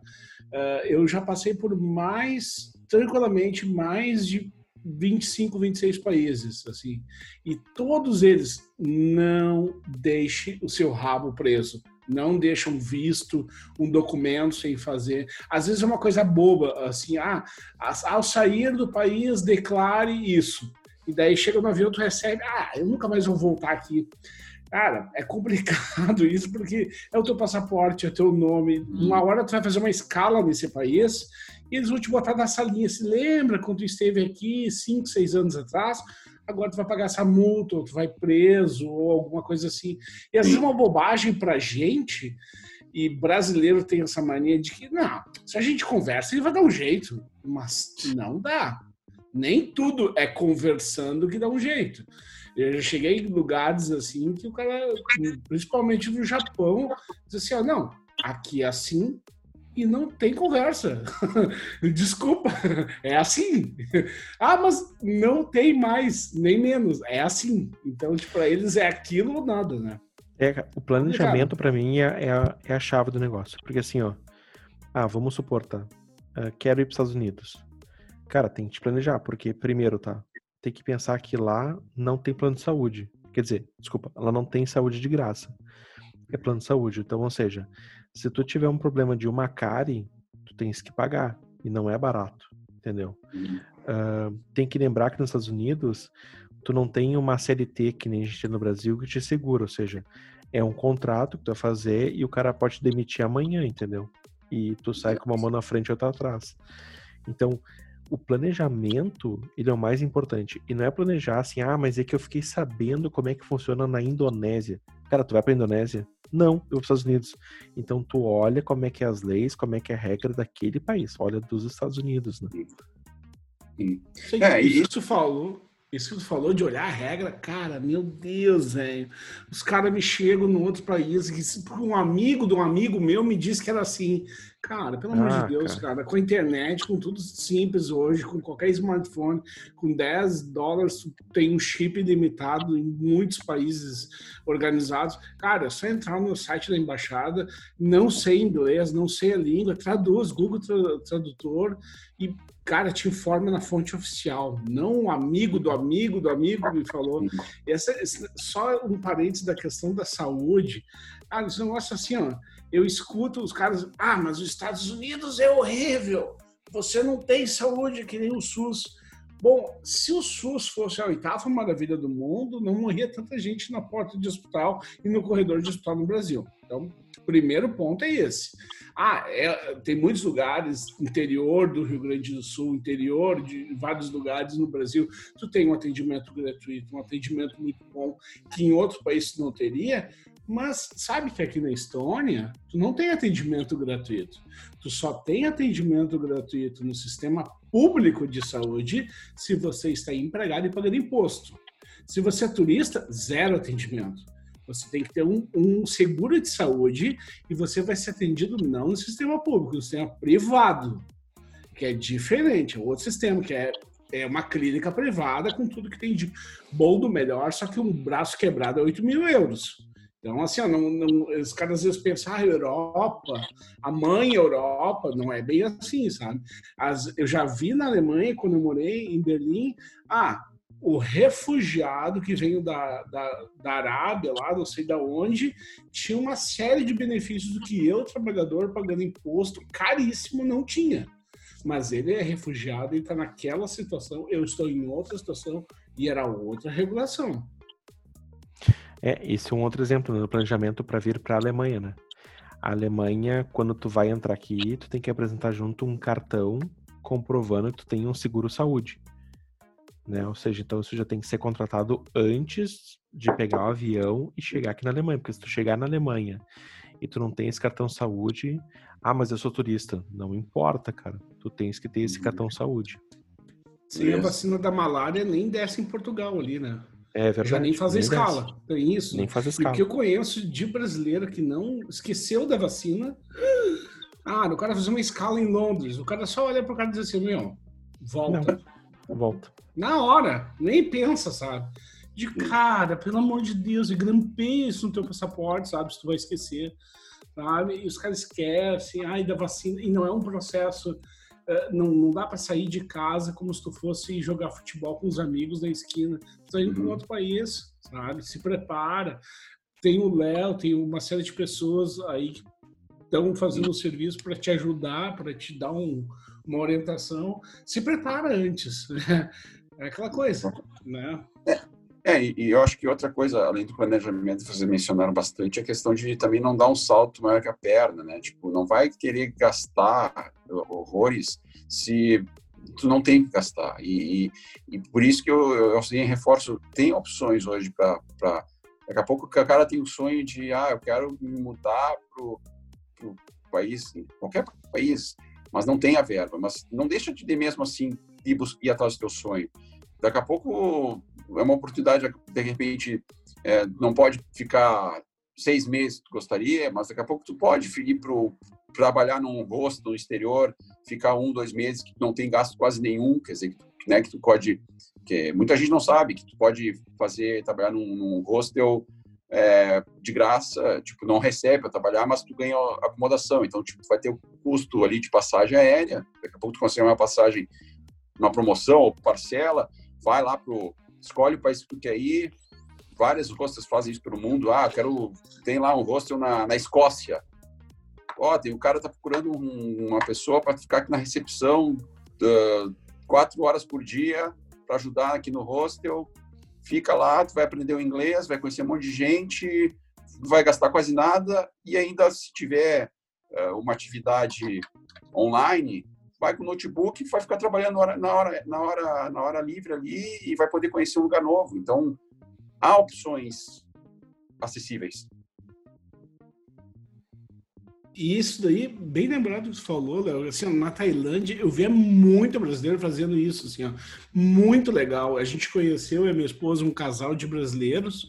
[SPEAKER 2] eh, eu já passei por mais, tranquilamente, mais de 25, 26 países, assim. E todos eles não deixe o seu rabo preso. Não deixa um visto, um documento sem fazer. Às vezes é uma coisa boba, assim, ah, ao sair do país, declare isso. E daí chega no avião, tu recebe, ah, eu nunca mais vou voltar aqui. Cara, é complicado isso porque é o teu passaporte, é o teu nome. Uma hora tu vai fazer uma escala nesse país e eles vão te botar na salinha. Se lembra quando tu esteve aqui cinco, seis anos atrás? Agora tu vai pagar essa multa, ou tu vai preso, ou alguma coisa assim. E às vezes é uma bobagem pra gente, e brasileiro tem essa mania de que, não, se a gente conversa, ele vai dar um jeito. Mas não dá. Nem tudo é conversando que dá um jeito. Eu já cheguei em lugares assim que o cara, principalmente no Japão, diz assim: ó, não, aqui é assim e não tem conversa. Desculpa, é assim. ah, mas não tem mais, nem menos. É assim. Então, tipo, para eles é aquilo ou nada, né?
[SPEAKER 1] É, o planejamento para mim é, é, a, é a chave do negócio. Porque assim, ó, ah, vamos supor, tá? Uh, quero ir para os Estados Unidos. Cara, tem que te planejar, porque primeiro, tá? Tem que pensar que lá não tem plano de saúde. Quer dizer, desculpa, ela não tem saúde de graça. É plano de saúde. Então, ou seja, se tu tiver um problema de uma cárie, tu tens que pagar. E não é barato, entendeu? Uh, tem que lembrar que nos Estados Unidos, tu não tem uma CLT que nem a gente tem no Brasil que te segura. Ou seja, é um contrato que tu vai fazer e o cara pode te demitir amanhã, entendeu? E tu sai com uma mão na frente e outra atrás. Então, o planejamento, ele é o mais importante. E não é planejar assim, ah, mas é que eu fiquei sabendo como é que funciona na Indonésia. Cara, tu vai pra Indonésia? Não, eu vou para os Estados Unidos. Então tu olha como é que é as leis, como é que é a regra daquele país. Olha dos Estados Unidos, né?
[SPEAKER 2] Sim. É, isso falou, isso que tu falou de olhar a regra, cara, meu Deus, velho. Os caras me chegam no outro país, que um amigo de um amigo meu me disse que era assim. Cara, pelo amor de ah, Deus, cara. cara. com a internet, com tudo simples hoje, com qualquer smartphone, com 10 dólares, tem um chip limitado em muitos países organizados. Cara, é só entrar no site da embaixada, não sei inglês, não sei a língua, traduz, Google Tradutor e cara te informa na fonte oficial, não um amigo do amigo do amigo me falou. Essa, só um parênteses da questão da saúde. Ah, esse negócio assim, ó eu escuto os caras, ah, mas os Estados Unidos é horrível, você não tem saúde que nem o SUS. Bom, se o SUS fosse a oitava maravilha do mundo, não morria tanta gente na porta de hospital e no corredor de hospital no Brasil. Então, primeiro ponto é esse. Ah, é, tem muitos lugares, interior do Rio Grande do Sul, interior de vários lugares no Brasil, tu tem um atendimento gratuito, um atendimento muito bom, que em outro país não teria, mas sabe que aqui na Estônia, tu não tem atendimento gratuito. Tu só tem atendimento gratuito no sistema público de saúde se você está empregado e pagando imposto. Se você é turista, zero atendimento. Você tem que ter um, um, seguro de saúde e você vai ser atendido não no sistema público, no sistema privado, que é diferente, é outro sistema, que é, é uma clínica privada com tudo que tem de bom do melhor, só que um braço quebrado é 8 mil euros. Então, assim, não, não, os caras às vezes pensam, ah, Europa, a mãe Europa, não é bem assim, sabe? As, eu já vi na Alemanha, quando eu morei em Berlim, ah, o refugiado que veio da, da, da Arábia, lá não sei da onde, tinha uma série de benefícios que eu, trabalhador, pagando imposto caríssimo, não tinha. Mas ele é refugiado e está naquela situação, eu estou em outra situação e era outra regulação.
[SPEAKER 1] É, esse é um outro exemplo né, planejamento para vir para a Alemanha, né? A Alemanha, quando tu vai entrar aqui, tu tem que apresentar junto um cartão comprovando que tu tem um seguro saúde né? Ou seja, então isso já tem que ser contratado antes de pegar o avião e chegar aqui na Alemanha, porque se tu chegar na Alemanha e tu não tem esse cartão saúde, ah, mas eu sou turista, não importa, cara. Tu tens que ter esse cartão saúde.
[SPEAKER 2] Sim, a vacina da malária nem desce em Portugal ali, né?
[SPEAKER 1] É verdade.
[SPEAKER 2] Já nem fazer escala. Desce. Tem isso.
[SPEAKER 1] Nem faz escala.
[SPEAKER 2] E o que eu conheço de brasileiro que não esqueceu da vacina. Ah, o cara fazer uma escala em Londres. O cara só olha pro cara e diz assim: meu, volta.
[SPEAKER 1] Não volta.
[SPEAKER 2] Na hora, nem pensa, sabe? De cara, pelo amor de Deus, e grampeia isso no teu passaporte, sabe? Se tu vai esquecer, sabe? E os caras esquecem, ai, da vacina, e não é um processo, eh, não, não dá para sair de casa como se tu fosse jogar futebol com os amigos na esquina. Tu tá indo para um uhum. outro país, sabe? Se prepara. Tem o Léo, tem uma série de pessoas aí que estão fazendo o serviço para te ajudar, para te dar um, uma orientação, se prepara antes. Né? É aquela coisa, né?
[SPEAKER 3] É, e eu acho que outra coisa, além do planejamento, vocês mencionaram bastante, é a questão de também não dar um salto maior que a perna, né? Tipo, não vai querer gastar horrores se tu não tem que gastar. E, e, e por isso que eu, eu, eu assim, reforço, tem opções hoje para... Daqui a pouco o cara tem o sonho de, ah, eu quero me mudar pro, pro país, qualquer país, mas não tem a verba. Mas não deixa de, mesmo assim, ir, ir atrás do teu sonho. Daqui a pouco é uma oportunidade, de repente, é, não pode ficar seis meses tu gostaria, mas daqui a pouco tu pode ir para trabalhar num rosto no exterior, ficar um, dois meses que não tem gasto quase nenhum, quer dizer, né, que tu pode, que muita gente não sabe, que tu pode fazer, trabalhar num, num hostel é, de graça, tipo, não recebe para trabalhar, mas tu ganha acomodação. Então, tipo, vai ter o custo ali de passagem aérea, daqui a pouco tu consegue uma passagem, uma promoção ou parcela, vai lá pro, escolhe o país que tu quer ir, várias hostels fazem isso pelo mundo, ah, quero, tem lá um hostel na, na Escócia, ó, tem o cara tá procurando um, uma pessoa para ficar aqui na recepção quatro horas por dia para ajudar aqui no hostel, fica lá, tu vai aprender o inglês, vai conhecer um monte de gente, vai gastar quase nada. E ainda se tiver uh, uma atividade online, vai com o notebook e vai ficar trabalhando na hora, na hora, na hora, na hora livre ali e vai poder conhecer um lugar novo. Então, há opções acessíveis.
[SPEAKER 2] E isso daí, bem lembrado que você falou, Léo, assim, na Tailândia, eu vi muito brasileiro fazendo isso, assim, ó, muito legal. A gente conheceu, eu e minha esposa, um casal de brasileiros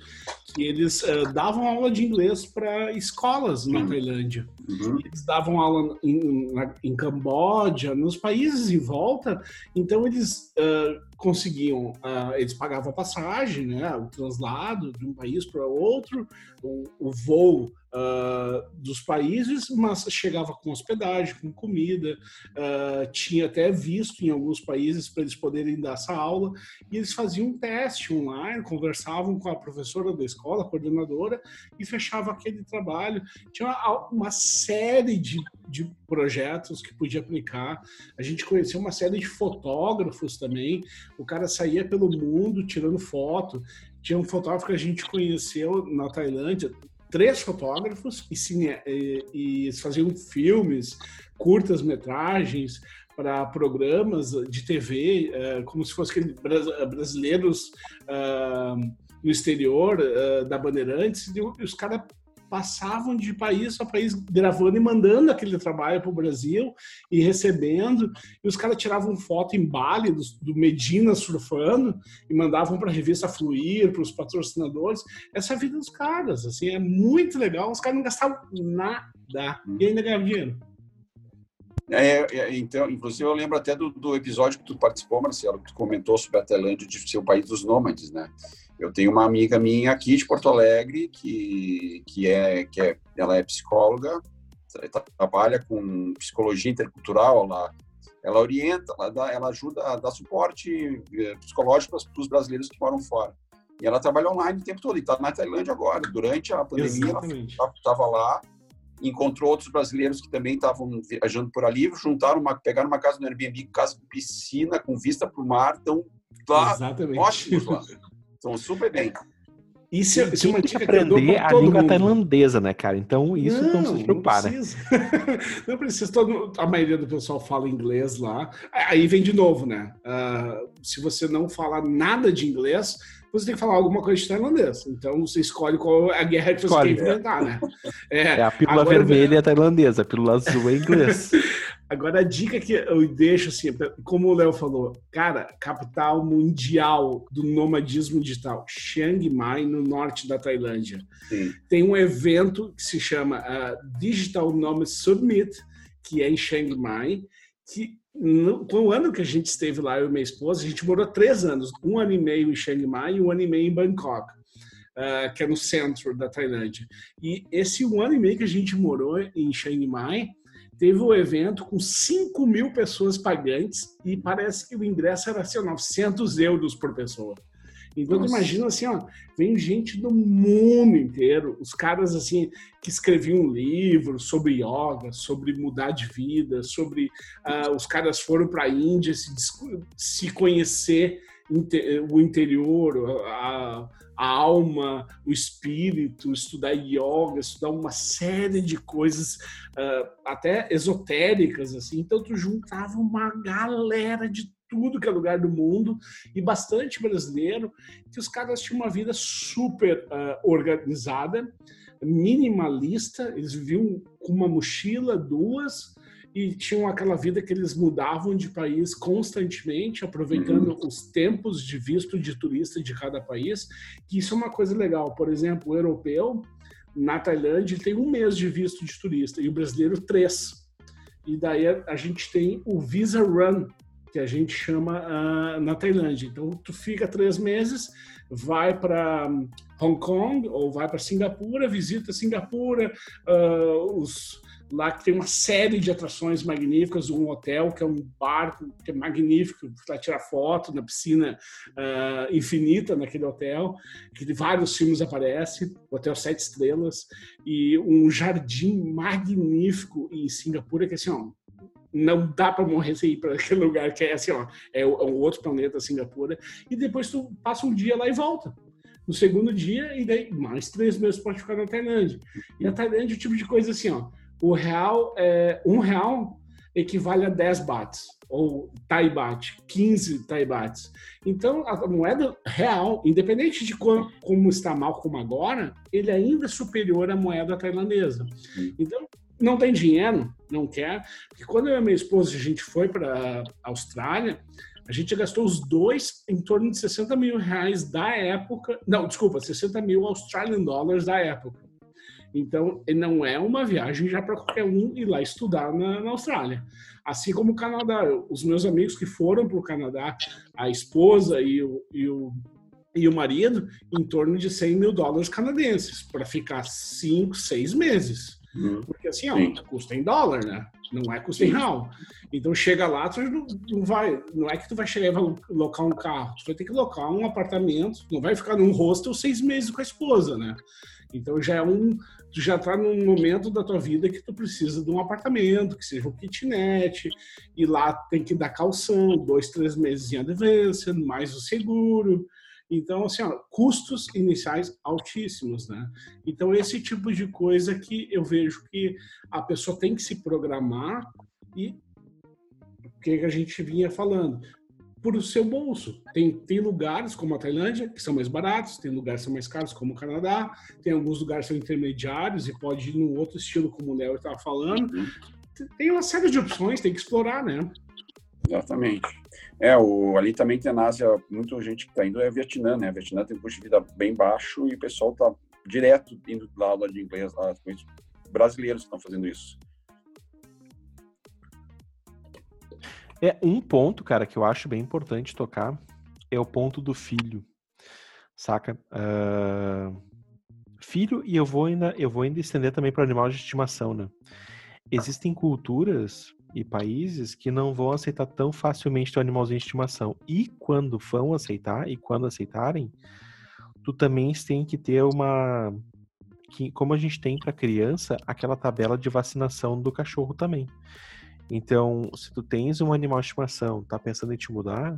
[SPEAKER 2] que eles uh, davam aula de inglês para escolas na uhum. Tailândia. Uhum. Eles davam aula em, na, em Camboja, nos países em volta, então eles uh, conseguiam, uh, eles pagavam a passagem, né, o translado de um país para outro, o, o voo uh, dos países, mas chegava com hospedagem, com comida, uh, tinha até visto em alguns países para eles poderem dar essa aula, e eles faziam um teste online, conversavam com a professora da escola, a coordenadora, e fechava aquele trabalho. Tinha uma, uma série de, de projetos que podia aplicar. A gente conheceu uma série de fotógrafos também. O cara saía pelo mundo tirando foto. Tinha um fotógrafo que a gente conheceu na Tailândia, três fotógrafos e, cine, e, e faziam filmes, curtas metragens para programas de TV, uh, como se fossem brasileiros uh, no exterior uh, da Bandeirantes, e os caras passavam de país a país gravando e mandando aquele trabalho para o Brasil e recebendo. E os caras tiravam foto em Bali do, do Medina surfando e mandavam para a revista Fluir, para os patrocinadores. Essa é a vida dos caras, assim, é muito legal. Os caras não gastavam nada e ainda ganhavam dinheiro.
[SPEAKER 3] É, é, então, inclusive eu lembro até do, do, episódio que tu participou, Marcelo, que tu comentou sobre a Tailândia de ser o país dos nômades, né? Eu tenho uma amiga minha aqui de Porto Alegre que, que, é, que é, ela é psicóloga, trabalha com psicologia intercultural, ela, ela orienta, ela, dá, ela ajuda a dar suporte eh, psicológico para os brasileiros que moram fora. E ela trabalha online o tempo todo, e está na Tailândia agora. Durante a pandemia, Exatamente. ela estava lá, encontrou outros brasileiros que também estavam viajando por ali, juntaram uma, pegaram uma casa no Airbnb, casa com piscina, com vista para o mar, estão lá, Exatamente. ótimos lá. Estão super bem.
[SPEAKER 1] É, isso é uma dica aprender a língua mundo. tailandesa, né, cara? Então, isso não, não precisa se preocupar,
[SPEAKER 2] não precisa. né? não precisa. Todo, a maioria do pessoal fala inglês lá. Aí vem de novo, né? Uh, se você não fala nada de inglês, você tem que falar alguma coisa de tailandês. Então, você escolhe qual é a guerra que você escolhe, quer enfrentar, né?
[SPEAKER 1] É, é a pílula vermelha é tailandesa, a pílula azul é inglês.
[SPEAKER 2] Agora, a dica que eu deixo, assim, como o Léo falou, cara, capital mundial do nomadismo digital, Chiang Mai, no norte da Tailândia. Sim. Tem um evento que se chama uh, Digital Nomad Summit, que é em Chiang Mai, que no, o ano que a gente esteve lá, eu e minha esposa, a gente morou três anos, um ano e meio em Chiang Mai e um ano e meio em Bangkok. Uh, que é no centro da Tailândia. E esse um ano e meio que a gente morou em Chiang Mai, teve o um evento com 5 mil pessoas pagantes e parece que o ingresso era assim, 900 euros por pessoa. Então, imagina assim, ó, vem gente do mundo inteiro, os caras assim que escreviam livros sobre yoga, sobre mudar de vida, sobre uh, os caras foram para a Índia se, se conhecer o interior, a, a alma, o espírito, estudar yoga, estudar uma série de coisas uh, até esotéricas, assim. Então, tu juntava uma galera de tudo que é lugar do mundo e bastante brasileiro, que os caras tinham uma vida super uh, organizada, minimalista, eles viviam com uma mochila, duas, e tinham aquela vida que eles mudavam de país constantemente, aproveitando uhum. os tempos de visto de turista de cada país, isso é uma coisa legal. Por exemplo, o europeu, na Tailândia, tem um mês de visto de turista, e o brasileiro, três. E daí a, gente tem o Visa Run, que a gente chama uh, na Tailândia. Então, tu fica três meses, vai para Hong Kong ou vai para Singapura, visita Singapura, uh, os lá que tem uma série de atrações magníficas, um hotel que é um barco que é magnífico para tirar foto na piscina uh, infinita naquele hotel, que vários filmes aparecem, hotel sete estrelas e um jardim magnífico em Singapura que assim, ó, não dá para morrer sem ir para aquele lugar que é assim, ó, é é o outro planeta Singapura e depois tu passa um dia lá e volta no segundo dia, e daí mais três meses pode ficar na Tailândia. E a Tailândia é o tipo de coisa assim, ó o real, é, um real equivale a 10 bahts, ou Thai baht, 15 Thai bahts. Então, a moeda real, independente de como, como está mal como agora, ele ainda é superior à moeda tailandesa. Então, não tem dinheiro, não quer. Porque quando eu e minha esposa a gente foi para a Austrália, a gente gastou os dois em torno de 60 mil reais da época. Não, desculpa, 60 mil Australian dollars da época. Então, não é uma viagem já para qualquer um ir lá estudar na, na, Austrália. Assim como o Canadá. Os meus amigos que foram para o Canadá, a esposa e o, e o, e o marido, em torno de 100 mil dólares canadenses, para ficar cinco, seis meses. Uhum. Porque assim, ó, custa em dólar, né? Não é custa em real. Então chega lá, tu não, não, vai, não é que tu vai chegar e vai locar um carro, tu vai ter que locar um apartamento, não vai ficar num hostel seis meses com a esposa, né? Então já é um, tu já tá num momento da tua vida que tu precisa de um apartamento, que seja um kitnet, e lá tem que dar calção, dois, três meses em advance, mais o seguro. Então, assim, ó, custos iniciais altíssimos, né? Então, esse tipo de coisa que eu vejo que a pessoa tem que se programar e o que a gente vinha falando por o seu bolso. Tem, tem lugares como a Tailândia que são mais baratos, tem lugares que são mais caros como o Canadá, tem alguns lugares que são intermediários e pode ir num outro estilo como o Léo estava falando. Tem uma série de opções, tem que explorar, né?
[SPEAKER 3] Exatamente. É, o, ali também tem na Ásia, muita gente que está indo é Vietnã, né? Vietnã tem um custo de vida bem baixo e o pessoal está direto indo da aula de inglês lá, brasileiros estão fazendo isso.
[SPEAKER 1] É um ponto, cara, que eu acho bem importante tocar é o ponto do filho, saca? Uh, filho e eu vou ainda eu vou ainda estender também para animal de estimação, né? Existem culturas e países que não vão aceitar tão facilmente o animalzinho de estimação. E quando vão aceitar, e quando aceitarem, tu também tem que ter uma. Que, como a gente tem para criança, aquela tabela de vacinação do cachorro também. Então, se tu tens um animal de estimação, tá pensando em te mudar,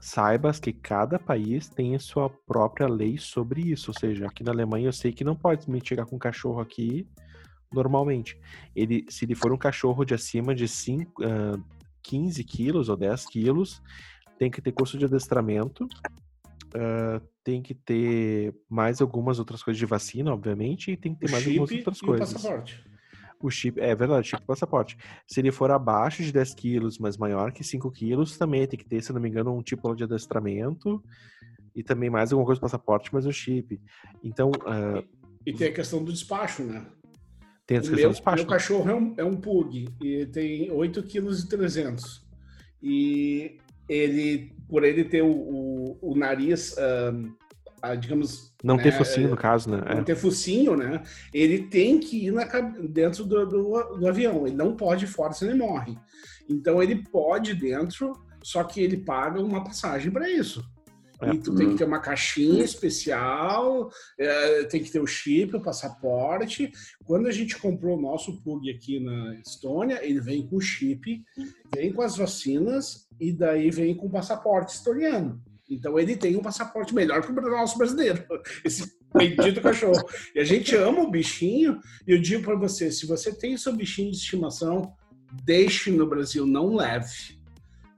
[SPEAKER 1] saibas que cada país tem a sua própria lei sobre isso. Ou seja, aqui na Alemanha eu sei que não pode me chegar com um cachorro aqui normalmente. Ele, se ele for um cachorro de acima de 5, uh, 15 quilos ou 10 quilos, tem que ter curso de adestramento, uh, tem que ter mais algumas outras coisas de vacina, obviamente, e tem que ter mais algumas outras coisas. O chip, é verdade, chip passaporte. Se ele for abaixo de 10 quilos, mas maior que 5 quilos, também tem que ter, se não me engano, um tipo de adestramento e também mais alguma coisa do passaporte, mas o chip. Então. Uh,
[SPEAKER 2] e tem a questão do despacho, né?
[SPEAKER 1] Tem a questão meu, do despacho.
[SPEAKER 2] Meu cachorro é um, é um pug e tem 8 quilos e 300. E ele, por ele ter o, o, o nariz. Um, a, digamos.
[SPEAKER 1] Não né, ter focinho, no caso, né?
[SPEAKER 2] Não é. ter focinho, né? Ele tem que ir na, dentro do, do, do, avião. Ele não pode ir fora, senão ele morre. Então ele pode dentro, só que ele paga uma passagem para isso. É. E tu tem que ter uma caixinha especial, é, tem que ter o chip, o passaporte. Quando a gente comprou o nosso Pug aqui na Estônia, ele vem com o chip, vem com as vacinas e daí vem com o passaporte estoniano. Então ele tem um passaporte melhor que o nosso brasileiro, esse bendito cachorro. E a gente ama o bichinho, e eu digo para você, se você tem seu bichinho de estimação, deixe no Brasil, não leve.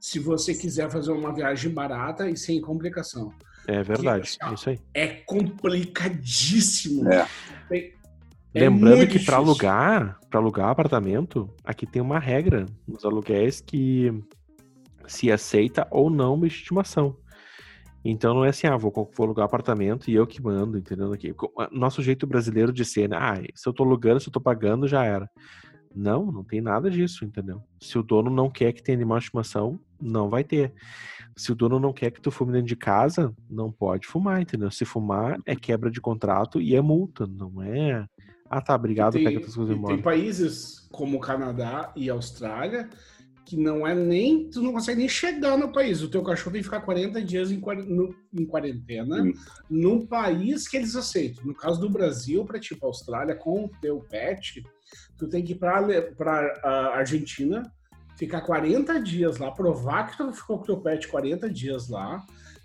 [SPEAKER 2] Se você quiser fazer uma viagem barata e sem complicação.
[SPEAKER 1] É verdade, Porque, assim, é isso aí.
[SPEAKER 2] É complicadíssimo.
[SPEAKER 3] É.
[SPEAKER 1] é Lembrando que para alugar, para alugar apartamento, aqui tem uma regra nos aluguéis que se aceita ou não uma estimação. Então não é assim, ah, vou, vou alugar apartamento e eu que mando, entendeu? Aqui. Nosso jeito brasileiro de ser, né? Ah, se eu tô alugando, se eu tô pagando, já era. Não, não tem nada disso, entendeu? Se o dono não quer que tenha animal de estimação, não vai ter. Se o dono não quer que tu fume dentro de casa, não pode fumar, entendeu? Se fumar, é quebra de contrato e é multa, não é... Ah, tá, obrigado, tem, pega tuas coisas embora.
[SPEAKER 2] Tem países como o Canadá e Austrália que não é nem. Tu não consegue nem chegar no país. O teu cachorro tem que ficar 40 dias em, no, em quarentena hum. num país que eles aceitam. No caso do Brasil, para tipo Austrália, com o teu pet, tu tem que ir para a Argentina, ficar 40 dias lá, provar que tu ficou com o teu pet 40 dias lá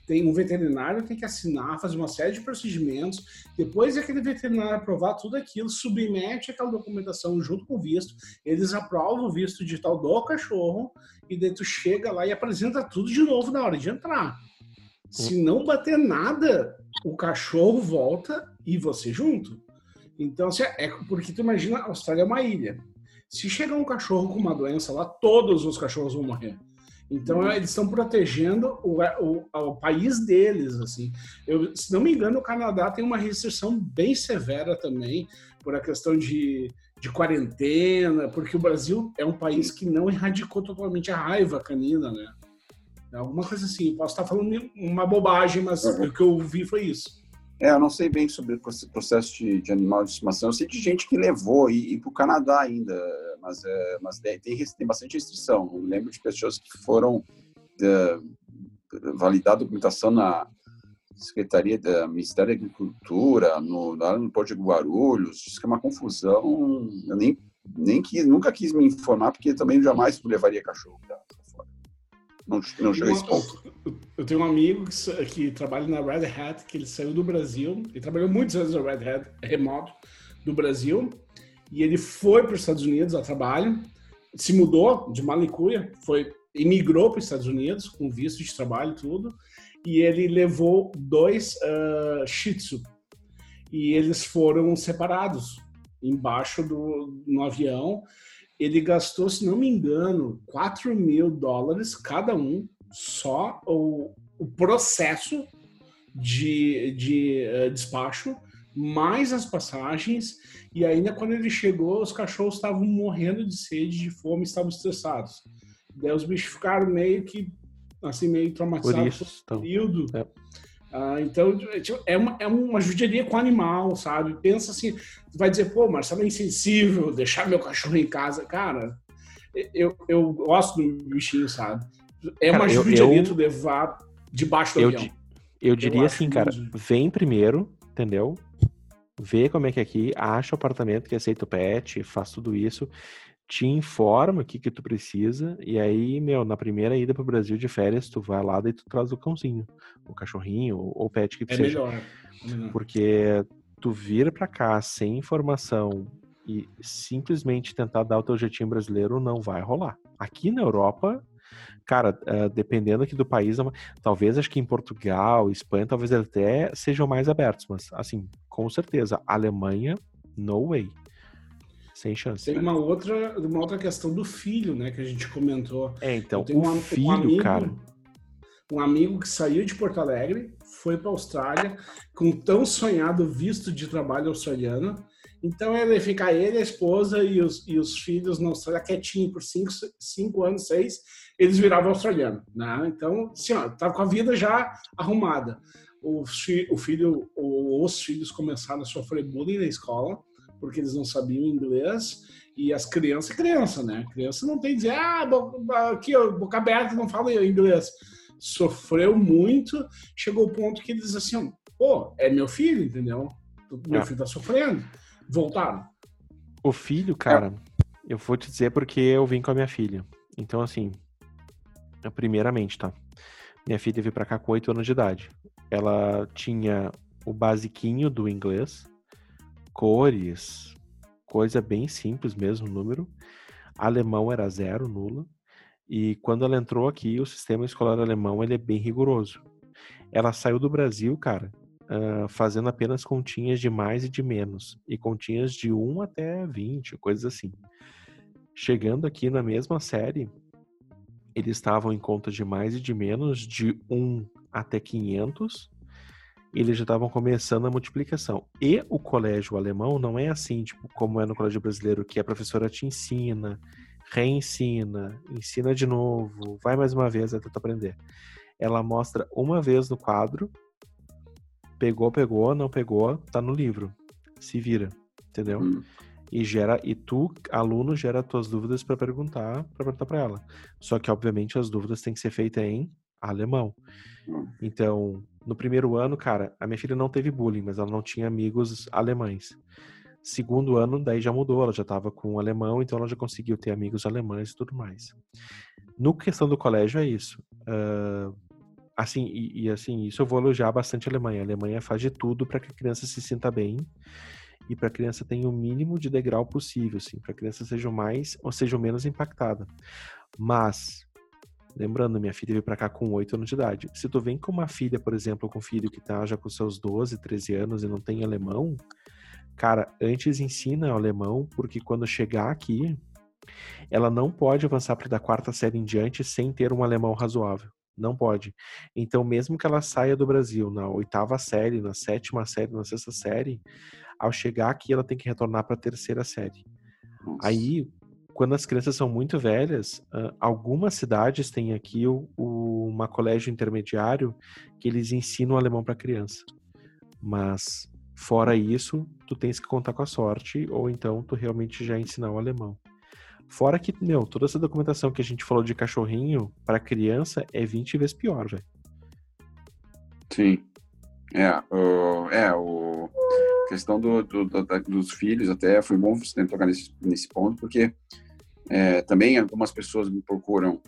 [SPEAKER 2] tem um veterinário tem que assinar, fazer uma série de procedimentos. Depois aquele veterinário aprovar tudo aquilo, submete aquela documentação junto com o visto. Eles aprovam o visto digital do cachorro e daí tu chega lá e apresenta tudo de novo na hora de entrar. Se não bater nada, o cachorro volta e você junto. Então, assim, é porque tu imagina, a Austrália é uma ilha. Se chegar um cachorro com uma doença lá, todos os cachorros vão morrer. Então uhum. eles estão protegendo o, o, o, país deles, assim. Eu, se não me engano, o Canadá tem uma restrição bem severa também por a questão de, de quarentena, porque o Brasil é um país que não erradicou totalmente a raiva canina, né? Alguma coisa assim. Posso estar falando uma bobagem, mas uhum. o que eu vi foi isso.
[SPEAKER 3] É, eu não sei bem sobre o processo de, de animal de estimação. Eu sei de gente que levou e, e para o Canadá ainda mas, é, mas tem, tem bastante restrição. Eu lembro de pessoas que foram é, validar a documentação na, Secretaria da Ministério da Agricultura, no, no Porto de Guarulhos, diz que é uma confusão. Eu nem, nem quis, nunca quis me informar, porque também jamais levaria cachorro fora. Não, não chega a esse ponto.
[SPEAKER 2] Eu tenho um amigo que, que, trabalha na Red Hat, que ele saiu do Brasil, ele trabalhou muitos anos na Red Hat, remoto, do Brasil, e ele foi para os Estados Unidos a trabalho, se mudou de Malicuia, foi imigrou para os Estados Unidos com visto de trabalho tudo, e ele levou dois uh, Shih Tzu. E eles foram separados embaixo do no avião. Ele gastou, se não me engano, 4 mil dólares cada um, só o, o processo de, de uh, despacho, mais as passagens. E ainda quando ele chegou, os cachorros estavam morrendo de sede, de fome, estavam estressados. Daí os bichos ficaram meio que, assim, meio traumatizados
[SPEAKER 1] por isso, então.
[SPEAKER 2] período. É. Ah, então, tipo, é uma, é uma judiaria com o animal, sabe? Pensa assim, vai dizer, pô, Marcelo é insensível, deixar meu cachorro em casa. Cara, eu, eu gosto do bichinho, sabe? É cara, uma judiaria tu levar debaixo do
[SPEAKER 1] eu,
[SPEAKER 2] avião.
[SPEAKER 1] Eu diria eu assim, cara, vem primeiro, entendeu? Vê como é que é aqui, acha o apartamento que aceita o pet, faz tudo isso te informa o que que tu precisa e aí, meu, na primeira ida pro Brasil de férias, tu vai lá e tu traz o cãozinho, o cachorrinho ou o pet que
[SPEAKER 2] é seja. Melhor. É melhor.
[SPEAKER 1] Porque tu vir para cá sem informação e simplesmente tentar dar o teu jeitinho brasileiro não vai rolar. Aqui na Europa, cara, uh, dependendo aqui do país, é talvez acho que em Portugal, Espanha, talvez até sejam mais abertos, mas assim, com certeza, Alemanha, no way. Sem chance.
[SPEAKER 2] Tem uma outra, uma outra questão do filho, né, que a gente comentou.
[SPEAKER 1] É, então, o um, filho, um amigo, cara.
[SPEAKER 2] Um amigo que saiu de Porto Alegre, foi para a Austrália, com tão sonhado visto de trabalho australiano. Então ele fica ele, a esposa e os, e os filhos na Austrália quietinho por cinco, cinco anos, seis, eles viravam australiano, né? Então, assim, ó, tava com a vida já arrumada. O, o filho, os filhos começaram a sofrer bullying na escola porque eles não sabiam inglês. E as crianças, criança, né? Criança não tem dizer, ah, aqui, boca aberta, não fala inglês. Sofreu muito, chegou o ponto que eles assim, pô, é meu filho, entendeu? Meu é. filho tá sofrendo. Voltaram.
[SPEAKER 1] O filho, cara, eu vou te dizer porque eu vim com a minha filha. Então, assim, primeiramente, tá? Minha filha veio pra cá com 8 anos de idade. Ela tinha o basiquinho do inglês, cores, coisa bem simples mesmo, número. Alemão era zero, nula. E quando ela entrou aqui, o sistema escolar alemão ele é bem rigoroso. Ela saiu do Brasil, cara, uh, fazendo apenas continhas de mais e de menos. E continhas de 1 até 20, coisas assim. Chegando aqui na mesma série, eles estavam em conta de mais e de menos, de 1 até 500 eles já estavam começando a multiplicação. E o colégio alemão não é assim, tipo, como é no colégio brasileiro, que a professora te ensina, reensina, ensina de novo, vai mais uma vez até tu aprender. Ela mostra uma vez no quadro, pegou, pegou, não pegou, tá no livro. Se vira, entendeu? Hum. E gera e tu, aluno, gera tuas dúvidas para perguntar, para perguntar para ela. Só que obviamente as dúvidas têm que ser feitas em alemão. Hum. Então, no primeiro ano, cara, a minha filha não teve bullying, mas ela não tinha amigos alemães. Segundo ano, daí já mudou, ela já estava com um alemão, então ela já conseguiu ter amigos alemães e tudo mais. No questão do colégio é isso. Uh, assim, e, e, assim, isso eu vou elogiar bastante a Alemanha. A Alemanha faz de tudo para que a criança se sinta bem e para a criança tenha o mínimo de degrau possível, assim, para a criança seja mais ou seja menos impactada. Mas Lembrando, minha filha veio para cá com 8 anos de idade. Se tu vem com uma filha, por exemplo, com um filho que tá já com seus 12, 13 anos e não tem alemão, cara, antes ensina o alemão, porque quando chegar aqui, ela não pode avançar para da quarta série em diante sem ter um alemão razoável. Não pode. Então, mesmo que ela saia do Brasil na oitava série, na sétima série, na sexta série, ao chegar aqui, ela tem que retornar para a terceira série. Nossa. Aí, quando as crianças são muito velhas, algumas cidades têm aqui o, o, uma colégio intermediário que eles ensinam alemão para criança. Mas fora isso, tu tens que contar com a sorte ou então tu realmente já ensinar o alemão. Fora que, meu, toda essa documentação que a gente falou de cachorrinho para criança é 20 vezes pior, velho.
[SPEAKER 3] Sim. É, o, é, o questão do, do, do, dos filhos, até foi bom você tocar nesse, nesse ponto, porque é, também algumas pessoas me procuram,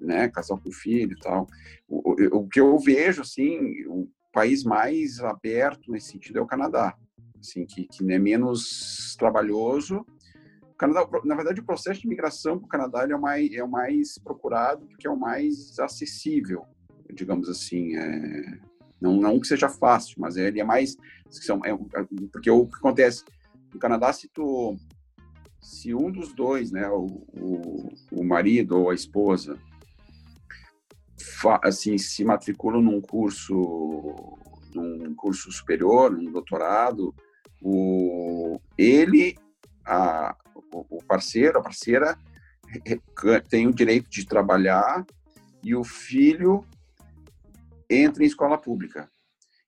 [SPEAKER 3] né, casal com filho e tal. O, o, o, que eu vejo, assim, o país mais aberto nesse sentido é o Canadá, assim, que, que é menos trabalhoso. O Canadá, na verdade, o processo de migração para o Canadá é o, mais, é o mais procurado, porque é o mais acessível, digamos assim. É, não, não que seja fácil, mas ele é mais. São, é, porque o que acontece? No Canadá, se tu. Se um dos dois, né, o, o, o marido ou a esposa, fa, assim, se matriculam num curso, num curso superior, num doutorado, o, ele, a, o parceiro, a parceira, tem o direito de trabalhar e o filho entra em escola pública.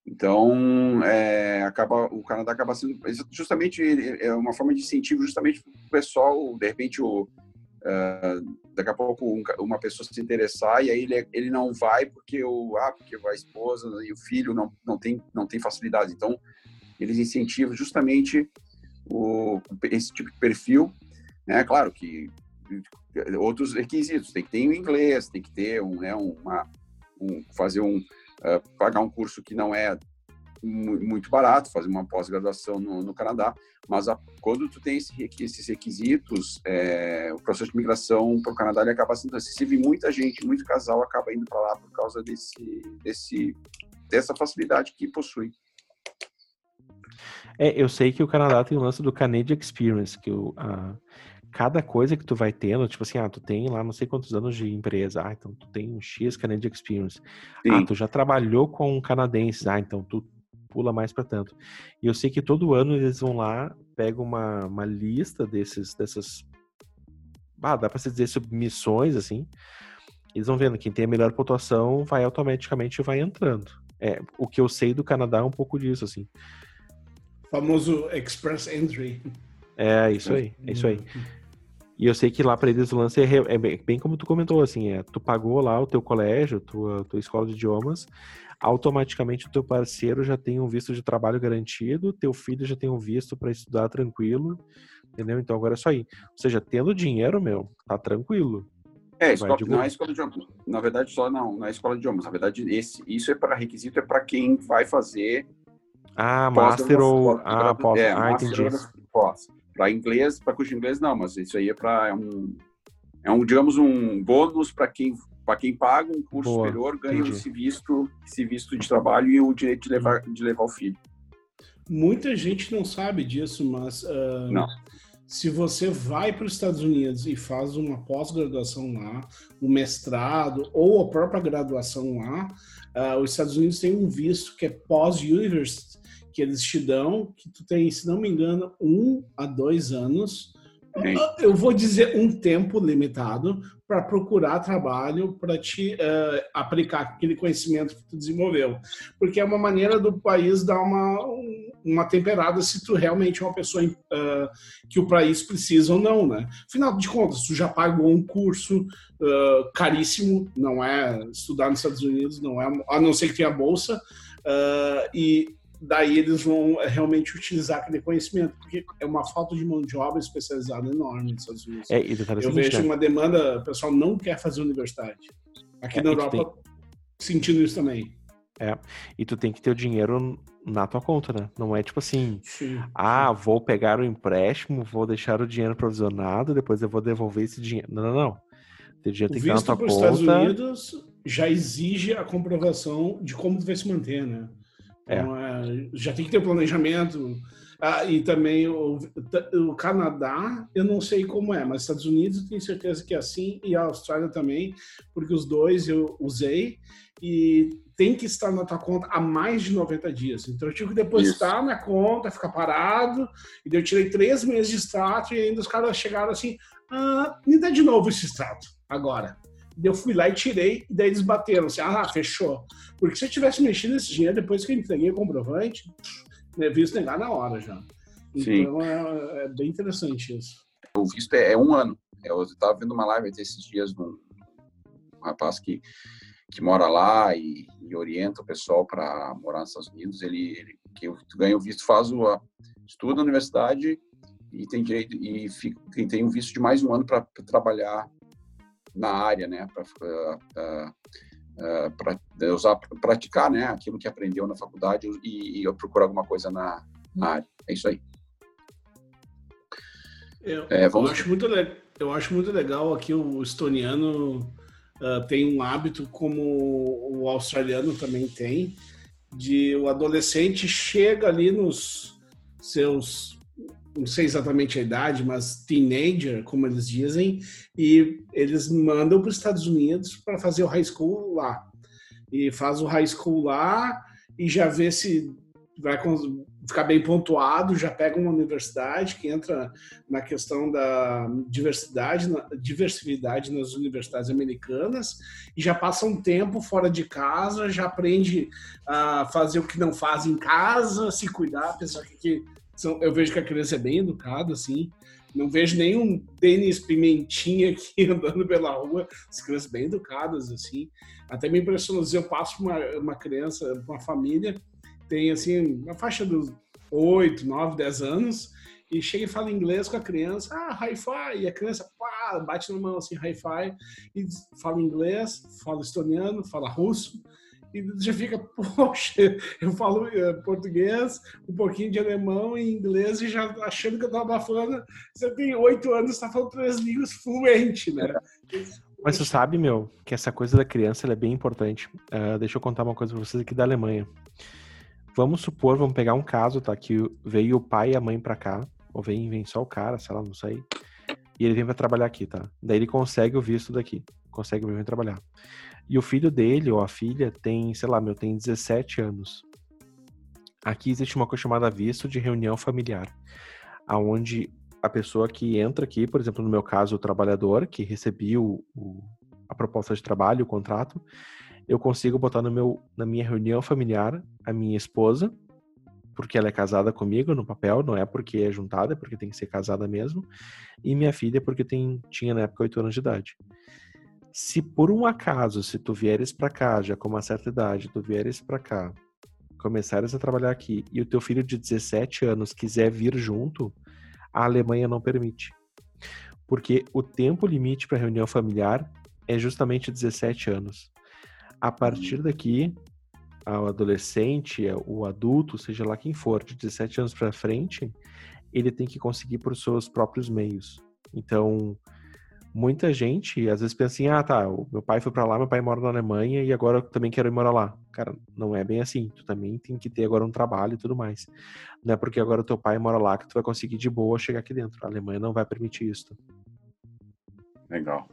[SPEAKER 3] Então, é, acaba, o Canadá acaba sendo justamente é uma forma de incentivo justamente para o pessoal, de repente, o, uh, daqui a pouco um, uma pessoa se interessar e aí ele, ele não vai porque o ah, porque a esposa e o filho não, não tem não tem facilidade. Então, eles incentivam justamente o, esse tipo de perfil, né? Claro que outros requisitos, tem que ter o inglês, tem que ter um, né, uma um, fazer um, uh, pagar um curso que não é muito barato, fazer uma pós-graduação no, no, Canadá, mas a, quando tu tem esse, esses requisitos, é, o processo de migração para o Canadá ele acaba sendo acessível e muita gente, muito casal acaba indo para lá por causa desse, desse, dessa facilidade que possui.
[SPEAKER 1] É, eu sei que o Canadá tem o lance do Canadian Experience, que o, a, cada coisa que tu vai tendo, tipo assim, ah, tu tem lá não sei quantos anos de empresa, ah, então tu tem um X Canadian Experience. Ah, Sim. Ah, tu já trabalhou com canadenses, ah, então tu pula mais para tanto. E eu sei que todo ano eles vão lá, pegam uma, uma lista desses, dessas, ah, dá para se dizer submissões, assim, eles vão vendo quem tem a melhor pontuação vai automaticamente vai entrando. É, o que eu sei do Canadá é um pouco disso, assim.
[SPEAKER 2] Famoso Express Entry.
[SPEAKER 1] É, isso aí, é isso aí. Uhum. E eu sei que lá para eles o lance é, é, bem como tu comentou, assim, é, tu pagou lá o teu colégio, tua, tua escola de idiomas, automaticamente o teu parceiro já tem um visto de trabalho garantido, teu filho já tem um visto para estudar tranquilo, entendeu? Então agora é só aí. Ou seja, tendo dinheiro, meu, tá tranquilo.
[SPEAKER 3] É, escola, não é escola de idiomas. Na verdade, só não, não é escola de idiomas. Na verdade, esse, isso é para requisito, é para quem vai fazer.
[SPEAKER 1] Ah, master ou. Ah, pós. É, ah, entendi.
[SPEAKER 3] Pós. Para inglês, para curso de inglês, não, mas isso aí é para é um, é um, digamos, um bônus para quem para quem paga um curso Boa, superior ganha entendi. esse visto, esse visto de trabalho e o direito de levar, de levar o filho.
[SPEAKER 2] Muita gente não sabe disso, mas uh, não. se você vai para os Estados Unidos e faz uma pós-graduação lá, um mestrado ou a própria graduação lá, uh, os Estados Unidos têm um visto que é pós-university, que eles te dão, que tu tem, se não me engano, um a dois anos. Eu vou dizer um tempo limitado para procurar trabalho para te uh, aplicar aquele conhecimento que tu desenvolveu, porque é uma maneira do país dar uma uma temperada se tu realmente é uma pessoa uh, que o país precisa ou não, né? Afinal de contas, tu já pagou um curso uh, caríssimo, não é estudar nos Estados Unidos, não é a não ser que tenha bolsa e daí eles vão realmente utilizar aquele conhecimento, porque é uma falta de mão de obra especializada enorme nos Estados Unidos. É, eu vejo uma demanda, o pessoal não quer fazer universidade. Aqui é, na Europa, tem... sentindo isso também.
[SPEAKER 1] É, e tu tem que ter o dinheiro na tua conta, né? Não é tipo assim, sim, ah, sim. vou pegar o empréstimo, vou deixar o dinheiro provisionado, depois eu vou devolver esse dinheiro. Não, não, não. O dinheiro tem que estar na tua conta. Estados
[SPEAKER 2] Unidos já exige a comprovação de como tu vai se manter, né? É. Então, é, já tem que ter planejamento. Ah, e também o, o, Canadá, eu não sei como é, mas Estados Unidos eu tenho certeza que é assim, e a Austrália também, porque os dois eu usei, e tem que estar na tua conta há mais de 90 dias. Então eu tive que depositar Isso. na conta, ficar parado, e eu tirei três meses de extrato, e ainda os caras chegaram assim, ah, me dá de novo esse extrato, agora. Eu fui lá e tirei, e daí eles bateram assim, ah, fechou. Porque se eu tivesse mexido esse dinheiro depois que eu entreguei o comprovante, né, visto negar na hora já. Então é, é, bem interessante isso.
[SPEAKER 3] O visto é, é um ano. Eu estava vendo uma live esses dias de um rapaz que, que mora lá e, e orienta o pessoal para morar nos Estados Unidos, ele, ele que ganha o visto faz o estuda na universidade e tem direito e fica, tem um visto de mais um ano para trabalhar na área, né, para uh, uh, uh, usar, praticar, né, aquilo que aprendeu na faculdade e, e eu procuro alguma coisa na, na área. É isso aí.
[SPEAKER 2] Eu, é, vamos... eu, acho muito eu acho muito legal aqui o estoniano uh, tem um hábito como o australiano também tem, de o adolescente chega ali nos seus não sei exatamente a idade, mas teenager, como eles dizem, e eles mandam para os Estados Unidos para fazer o high school lá. E faz o high school lá e já vê se vai ficar bem pontuado, já pega uma universidade que entra na questão da diversidade, diversidade nas universidades americanas e já passa um tempo fora de casa, já aprende a fazer o que não faz em casa, se cuidar, apesar que são, eu vejo que a criança é bem educada, assim, não vejo nenhum tênis pimentinha aqui andando pela rua, as crianças bem educadas, assim, até me impressiona, eu passo uma, uma criança, uma família, tem assim, uma faixa dos 8, 9, 10 anos, e chega e fala inglês com a criança, ah, hi-fi, e a criança pá, bate na mão assim, hi-fi, e fala inglês, fala estoniano, fala russo, e já fica, poxa, eu falo eh, português, um pouquinho de alemão e inglês, e já achando que eu tava falando, você tem oito anos, está falando três línguas fluente, né?
[SPEAKER 1] Mas você sabe, meu, que essa coisa da criança é bem importante. Uh, deixa eu contar uma coisa pra vocês aqui da Alemanha. Vamos supor, vamos pegar um caso, tá? Que veio o pai e a mãe pra cá, ou vem, vem só o cara, sei lá, não sei. E ele vem pra trabalhar aqui, tá? Daí ele consegue o visto daqui, consegue vir trabalhar. E o filho dele, ou a filha, tem, sei lá, meu, tem 17 anos. Aqui existe uma coisa chamada visto de reunião familiar, aonde a pessoa que entra aqui, por exemplo, no meu caso, o trabalhador que recebeu a proposta de trabalho, o contrato, eu consigo botar no meu, na minha reunião familiar a minha esposa, porque ela é casada comigo no papel, não é porque é juntada, é porque tem que ser casada mesmo, e minha filha porque tem, tinha na época 8 anos de idade. Se por um acaso, se tu vieres para cá, já com uma certa idade, tu vieres para cá, começares a trabalhar aqui, e o teu filho de 17 anos quiser vir junto, a Alemanha não permite. Porque o tempo limite para reunião familiar é justamente 17 anos. A partir daqui, o adolescente, o adulto, seja lá quem for, de 17 anos para frente, ele tem que conseguir por seus próprios meios. Então, muita gente às vezes pensa assim: ah, tá, meu pai foi para lá, meu pai mora na Alemanha e agora eu também quero ir morar lá. Cara, não é bem assim. Tu também tem que ter agora um trabalho e tudo mais. Não é porque agora teu pai mora lá que tu vai conseguir de boa chegar aqui dentro. A Alemanha não vai permitir isso.
[SPEAKER 3] Legal.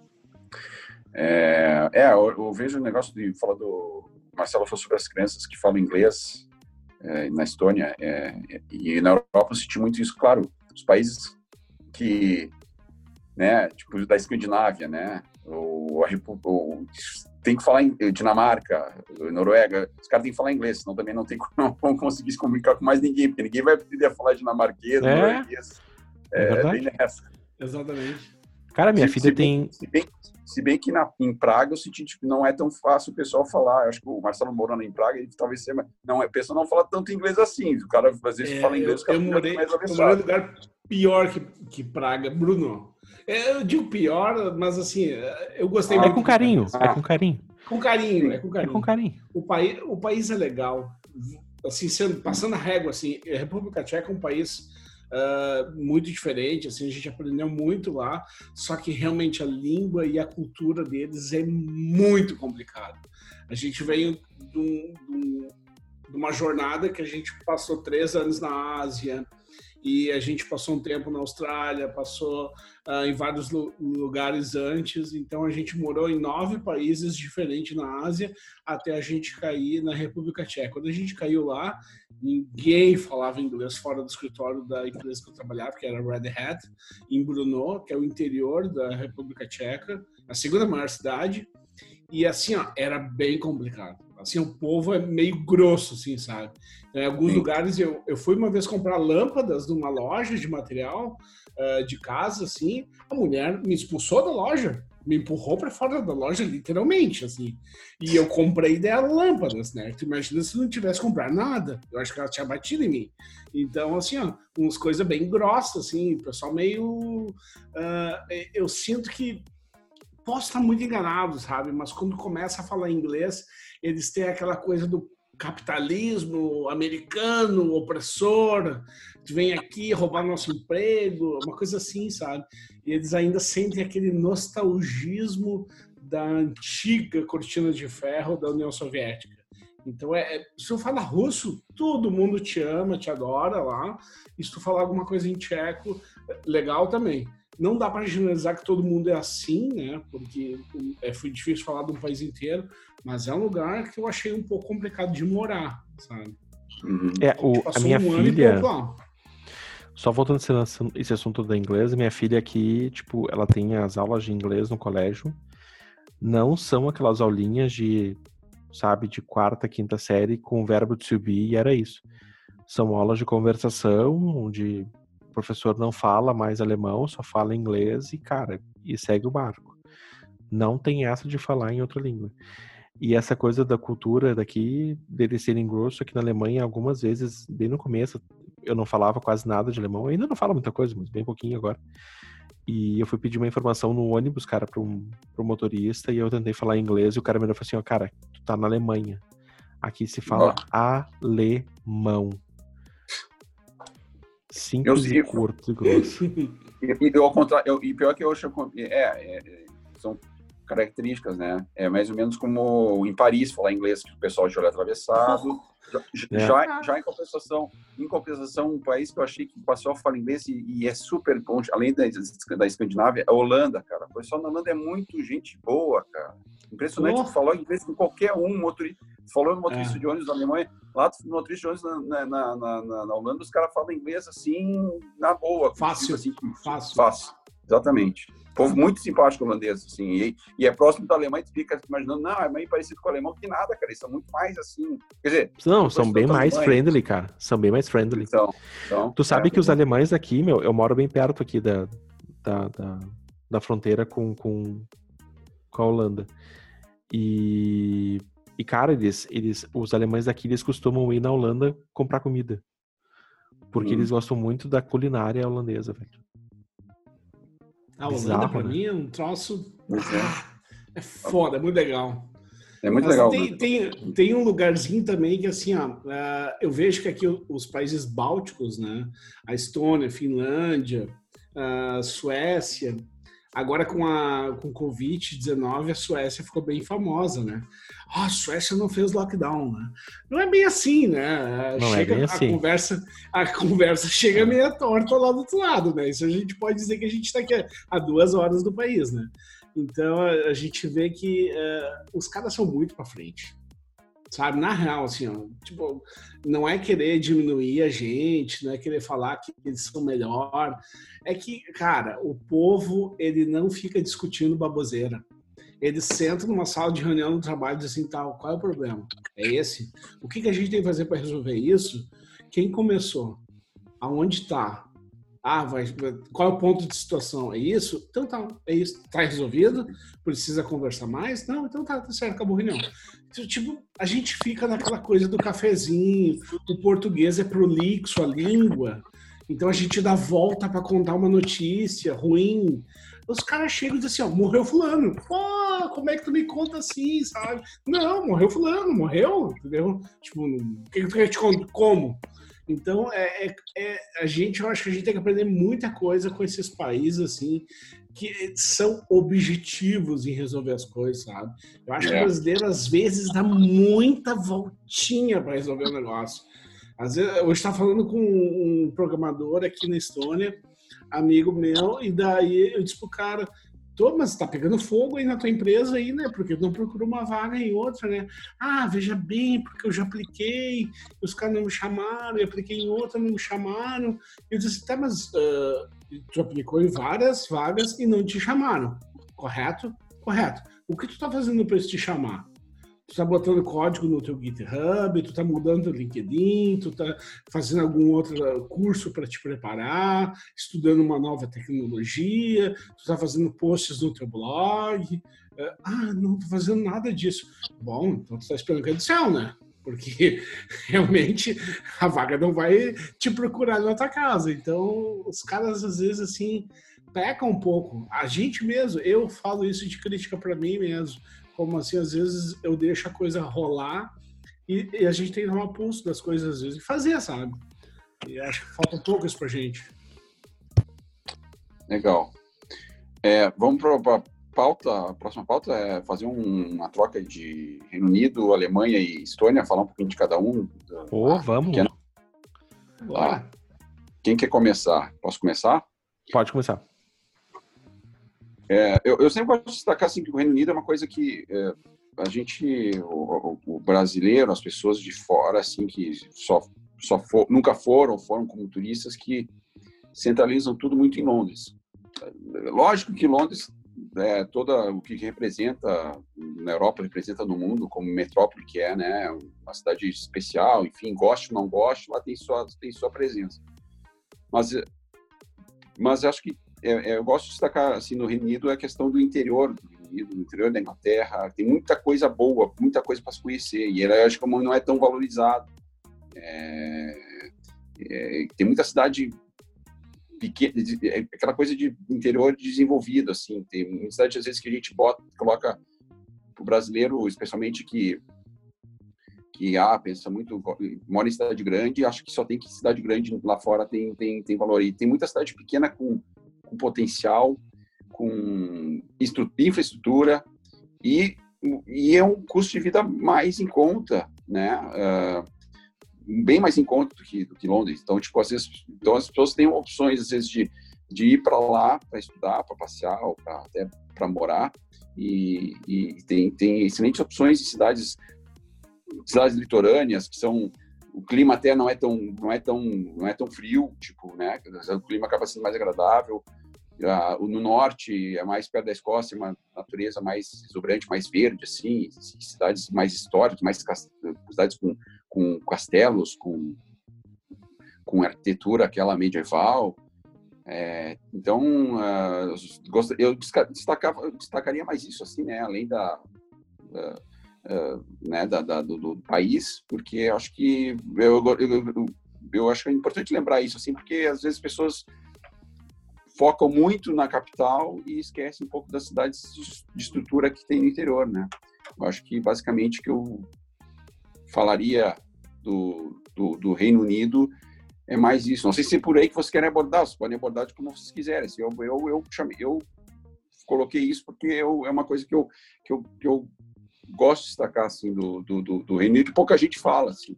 [SPEAKER 3] É, é eu, eu, vejo o negócio de falar do Marcelo falou sobre as crianças que falam inglês é, na Estônia é, e na Europa eu senti muito isso. Claro, os países que, né, tipo da Escandinávia, né, ou, ou tem que falar em Dinamarca, Noruega, os caras têm que falar inglês, senão também não tem como não conseguir se comunicar com mais ninguém, porque ninguém vai aprender falar dinamarquês, é. norueguês. É, é bem nessa.
[SPEAKER 2] Exatamente.
[SPEAKER 1] Cara, minha se, filha se tem.
[SPEAKER 3] Bem, se, bem, se bem que na, em Praga eu senti que não é tão fácil o pessoal falar. Eu acho que o Marcelo morando em Praga, ele talvez seja. Não, a pessoa não fala tanto inglês assim. O cara às vezes é, fala inglês,
[SPEAKER 2] eu, o cara eu morei, mais eu morei em lugar pior que, que Praga, Bruno. É, eu digo pior, mas assim, eu gostei
[SPEAKER 1] ah,
[SPEAKER 2] muito.
[SPEAKER 1] É com carinho, é com carinho.
[SPEAKER 2] Com carinho, é com carinho.
[SPEAKER 1] É com carinho.
[SPEAKER 2] O país, o país é legal. Assim, sendo, passando a régua, assim, a República Tcheca é um país uh, muito diferente, assim, a gente aprendeu muito lá, só que realmente a língua e a cultura deles é muito complicado. A gente veio de, um, de uma jornada que a gente passou três anos na Ásia, e a gente passou um tempo na Austrália, passou uh, em vários lugares antes, então a gente morou em nove países diferentes na Ásia até a gente cair na República Tcheca. Quando a gente caiu lá, ninguém falava inglês fora do escritório da empresa que eu trabalhava, que era Red Hat, em Brno, que é o interior da República Tcheca, a segunda maior cidade, e assim, ó, era bem complicado. Assim, o povo é meio grosso, assim, sabe? Então, em alguns Sim. lugares, eu, eu fui uma vez comprar lâmpadas numa loja de material uh, de casa, assim, a mulher me expulsou da loja. me empurrou para fora da loja, literalmente, assim. E eu comprei dela lâmpadas, né? Tu imagina se não tivesse comprado nada. Eu acho que ela tinha batido em mim. Então, assim, ó, umas coisas bem grossas, assim, o pessoal meio. Uh, eu sinto que. Posso estar muito enganado, sabe? Mas quando começa a falar inglês, eles têm aquela coisa do capitalismo americano, opressor, que vem aqui roubar nosso emprego, uma coisa assim, sabe? E eles ainda sentem aquele nostalgismo da antiga cortina de ferro da União Soviética. Então, é, é, se tu fala russo, todo mundo te ama, te adora lá. E se tu falar alguma coisa em tcheco, legal também. Não dá para generalizar que todo mundo é assim, né? Porque é, foi difícil falar de um país inteiro, mas é um lugar que eu achei um pouco complicado de morar, sabe?
[SPEAKER 1] Uhum. É, o, a minha um filha. Só voltando esse assunto da inglês, minha filha aqui, tipo, ela tem as aulas de inglês no colégio. Não são aquelas aulinhas de, sabe, de quarta, quinta série com o verbo to be e era isso. São aulas de conversação, onde professor não fala mais alemão, só fala inglês e, cara, e segue o barco. Não tem essa de falar em outra língua. E essa coisa da cultura daqui, dele serem grosso aqui na Alemanha, algumas vezes, bem no começo, eu não falava quase nada de alemão. Eu ainda não falo muita coisa, mas bem pouquinho agora. E eu fui pedir uma informação no ônibus, cara, para um, um motorista, e eu tentei falar inglês, e o cara me falou assim, ó, cara, tu tá na Alemanha. Aqui se fala oh. alemão. Simples eu, e curto e grosso.
[SPEAKER 3] E, e, ao contrário, eu, e pior que eu acho, é, é, é, são características, né? É mais ou menos como em Paris falar inglês, que o pessoal de olho atravessado. Já, é. já, já, em compensação, em compensação, um país que eu achei que o pessoal fala inglês e, e é super bom, além da, da Escandinávia, é a Holanda, cara. O pessoal na Holanda é muito gente boa, cara. Impressionante, oh. falou inglês com qualquer um, motorista, falou no motorista é. de ônibus da Alemanha, lá no motorista de ônibus na, na, na, na Holanda, os caras falam inglês assim, na boa.
[SPEAKER 2] Fácil,
[SPEAKER 3] assim,
[SPEAKER 2] fácil.
[SPEAKER 3] Fácil, exatamente. Povo muito simpático holandês, assim, e, e, é próximo da Alemanha, tu fica imaginando, não, é meio parecido com o alemão, que nada, cara, eles são muito mais assim, quer dizer...
[SPEAKER 1] Não, são bem mais alemães. friendly, cara, são bem mais friendly. Então, então tu sabe é, que os alemães aqui, meu, eu moro bem perto aqui da, da, da, da fronteira com, com, com a Holanda, e, e cara, eles, eles, os alemães daqui, eles costumam ir na Holanda comprar comida, porque hum. eles gostam muito da culinária holandesa, velho.
[SPEAKER 2] A Holanda, pra né? mim, é um troço. É. é foda, é muito legal.
[SPEAKER 3] É muito Mas legal.
[SPEAKER 2] Tem, né? tem, tem, um lugarzinho também que, assim, ó, uh, eu vejo que aqui os países bálticos, né? A Estônia, Finlândia, a Suécia, Agora, com a com Covid-19, a Suécia ficou bem famosa, né? Ah, a Suécia não fez lockdown, né? Não é bem assim, né?
[SPEAKER 1] Não é chega, é bem assim.
[SPEAKER 2] A conversa, a conversa chega meio torta lá do outro lado, né? Isso a gente pode dizer que a gente está aqui a duas horas do país, né? Então, a gente vê que uh, os caras são muito para frente sabe? Na real, assim, ó, tipo, não é querer diminuir a gente, não é querer falar que eles são melhor. É que, cara, o povo, ele não fica discutindo baboseira. Ele senta numa sala de reunião no trabalho e diz assim, tal, qual é o problema? É esse? O que, que a gente tem que fazer para resolver isso? Quem começou? Aonde está? Ah, vai, qual é o ponto de situação? É isso? Então tá, é isso. Tá resolvido? Precisa conversar mais? Não, então tá, tá certo, acabou a reunião. Então, tipo, a gente fica naquela coisa do cafezinho, o português é prolixo, a língua, então a gente dá volta para contar uma notícia ruim. Os caras chegam e dizem assim, ó, morreu fulano. Pô, como é que tu me conta assim, sabe? Não, morreu fulano, morreu, entendeu? Tipo, o que, tu quer te contar? Como? Então, é, é, é, a gente, eu acho que a gente tem que aprender muita coisa com esses países, assim, que são objetivos em resolver as coisas, sabe? Eu acho que o é. brasileiro, às vezes, dá muita voltinha para resolver o negócio. Às vezes, eu estava falando com um programador aqui na Estônia, amigo meu, e daí eu disse pro cara, Tô, mas tá pegando fogo aí na tua empresa aí, né? Porque não procurou uma vaga em outra, né? Ah, veja bem, porque eu já apliquei, os caras não me chamaram, eu apliquei em outra, não me chamaram. Eu disse, tá, mas uh, tu aplicou em várias vagas e não te chamaram, correto? Correto. O que tu tá fazendo para eles te chamar? Tu tá botando código no teu GitHub, tu tá mudando o LinkedIn, tu tá fazendo algum outro curso para te preparar, estudando uma nova tecnologia, tu tá fazendo posts no teu blog. É, ah, não tô fazendo nada disso. Bom, então tu tá esperando cair do céu, né? Porque realmente a vaga não vai te procurar na tua casa. Então, os caras às vezes assim pecam um pouco. A gente mesmo, eu falo isso de crítica para mim mesmo como assim, às vezes eu deixo a coisa rolar e, e, a gente tem que tomar pulso das coisas às vezes e fazer, sabe? E acho que falta um pouco isso pra gente.
[SPEAKER 3] Legal. É, vamos para a pauta. A próxima pauta é fazer um, uma troca de Reino Unido, Alemanha e Estônia, falar um pouquinho de cada um.
[SPEAKER 1] Pô, vamos.
[SPEAKER 3] Quem, ah, quem quer começar? Posso começar?
[SPEAKER 1] Pode começar.
[SPEAKER 3] É, eu, eu, sempre gosto de destacar assim, que o Reino Unido é uma coisa que é, a gente, o, o, brasileiro, as pessoas de fora, assim, que só, só for, nunca foram, foram como turistas, que centralizam tudo muito em Londres. Lógico que Londres, é, toda o que representa na Europa, representa no mundo, como metrópole que é, né, uma cidade especial, enfim, goste ou não goste, lá tem sua, tem sua presença. Mas, mas acho que é, é, eu gosto de destacar assim no Reino Unido a questão do interior do Reino Unido, do interior da Inglaterra. Tem muita coisa boa, muita coisa para se conhecer e ele acho que não é tão valorizado. É, é, tem muita cidade pequena, é aquela coisa de interior desenvolvido assim. Tem muita cidade às vezes que a gente bota, coloca o brasileiro, especialmente que que ah, pensa muito, mora em cidade grande, acho que só tem que cidade grande lá fora tem tem tem valor e tem muita cidade pequena com com potencial, com infraestrutura e, e é um custo de vida mais em conta, né? Uh, bem mais em conta do que, do que Londres. Então, tipo, às vezes, então as pessoas têm opções, às vezes, de, de ir para lá para estudar, para passear, ou pra, até para morar. E, e, tem, tem excelentes opções em cidades, cidades litorâneas, que são o clima até não é tão não é tão não é tão frio tipo né o clima acaba sendo mais agradável no norte é mais perto da Escócia, uma natureza mais exuberante, mais verde, assim, cidades mais históricas, mais cidades com, com castelos, com, com arquitetura aquela medieval. É, então, uh, eu destacava, destacaria mais isso, assim, né, além da, uh, né, da, da do, do, país, porque acho que eu, eu, eu, eu acho é importante lembrar isso, assim, porque às vezes pessoas focam muito na capital e esquecem um pouco das cidades de estrutura que tem no interior, né? Eu acho que basicamente que eu falaria do, do, do, Reino Unido é mais isso. Não sei se é por aí que vocês querem abordar, vocês podem abordar de como vocês quiserem. Eu, eu, eu, chamei, eu coloquei isso porque eu, é uma coisa que eu, que eu, que eu gosto de destacar assim, do, do, do, Reino Unido, que pouca gente fala. Assim,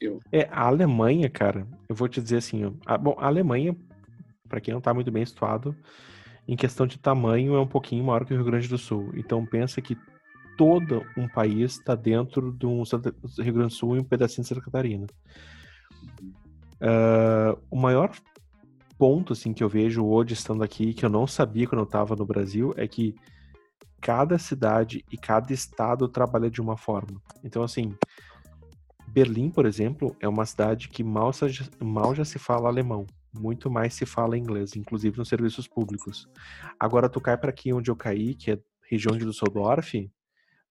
[SPEAKER 1] eu... É, a Alemanha, cara, eu vou te dizer assim, a, bom, a Alemanha para quem não está muito bem situado, em questão de tamanho é um pouquinho maior que o Rio Grande do Sul. Então pensa que todo um país está dentro do Rio Grande do Sul e um pedacinho de Santa Catarina. Uh, o maior ponto assim que eu vejo hoje estando aqui que eu não sabia quando eu estava no Brasil é que cada cidade e cada estado trabalha de uma forma. Então assim, Berlim, por exemplo, é uma cidade que mal, mal já se fala alemão muito mais se fala inglês, inclusive nos serviços públicos. Agora tu cai para aqui onde eu caí, que é região de Düsseldorf,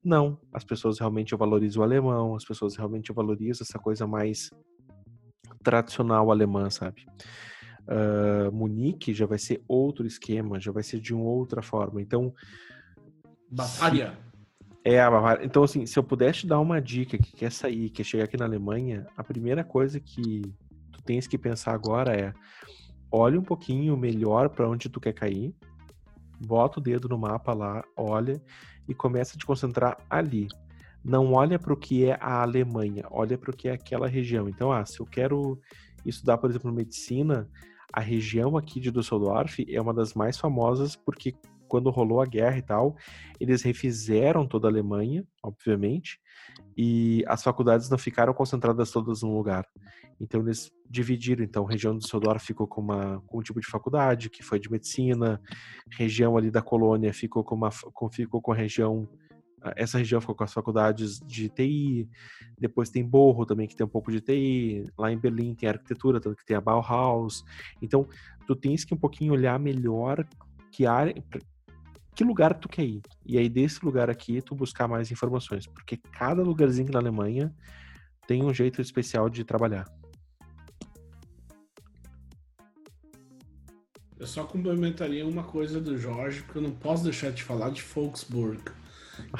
[SPEAKER 1] não, as pessoas realmente valorizam o alemão, as pessoas realmente valorizam essa coisa mais tradicional alemã, sabe? Uh, Munique já vai ser outro esquema, já vai ser de uma outra forma. Então,
[SPEAKER 2] Bavária.
[SPEAKER 1] É a Bavária. Então, assim, se eu pudesse dar uma dica que quer sair, quer chegar aqui na Alemanha, a primeira coisa que tens que pensar agora é olha um pouquinho melhor para onde tu quer cair, bota o dedo no mapa lá, olha e começa a te concentrar ali. Não olha para o que é a Alemanha, olha para o que é aquela região. Então, ah, se eu quero estudar, por exemplo, medicina, a região aqui de Düsseldorf é uma das mais famosas porque quando rolou a guerra e tal, eles refizeram toda a Alemanha, obviamente, e as faculdades não ficaram concentradas todas num lugar. Então eles dividiram, então a região do Sodor ficou com, uma, com um tipo de faculdade, que foi de medicina, região ali da colônia ficou com, uma, com, ficou com a região essa região ficou com as faculdades de TI, depois tem Borro também, que tem um pouco de TI, lá em Berlim tem arquitetura, tanto que tem a Bauhaus. Então, tu tens que um pouquinho olhar melhor que área, que lugar tu quer ir. E aí, desse lugar aqui, tu buscar mais informações, porque cada lugarzinho na Alemanha tem um jeito especial de trabalhar.
[SPEAKER 2] Eu só complementaria uma coisa do Jorge, porque eu não posso deixar de falar de Volksburg.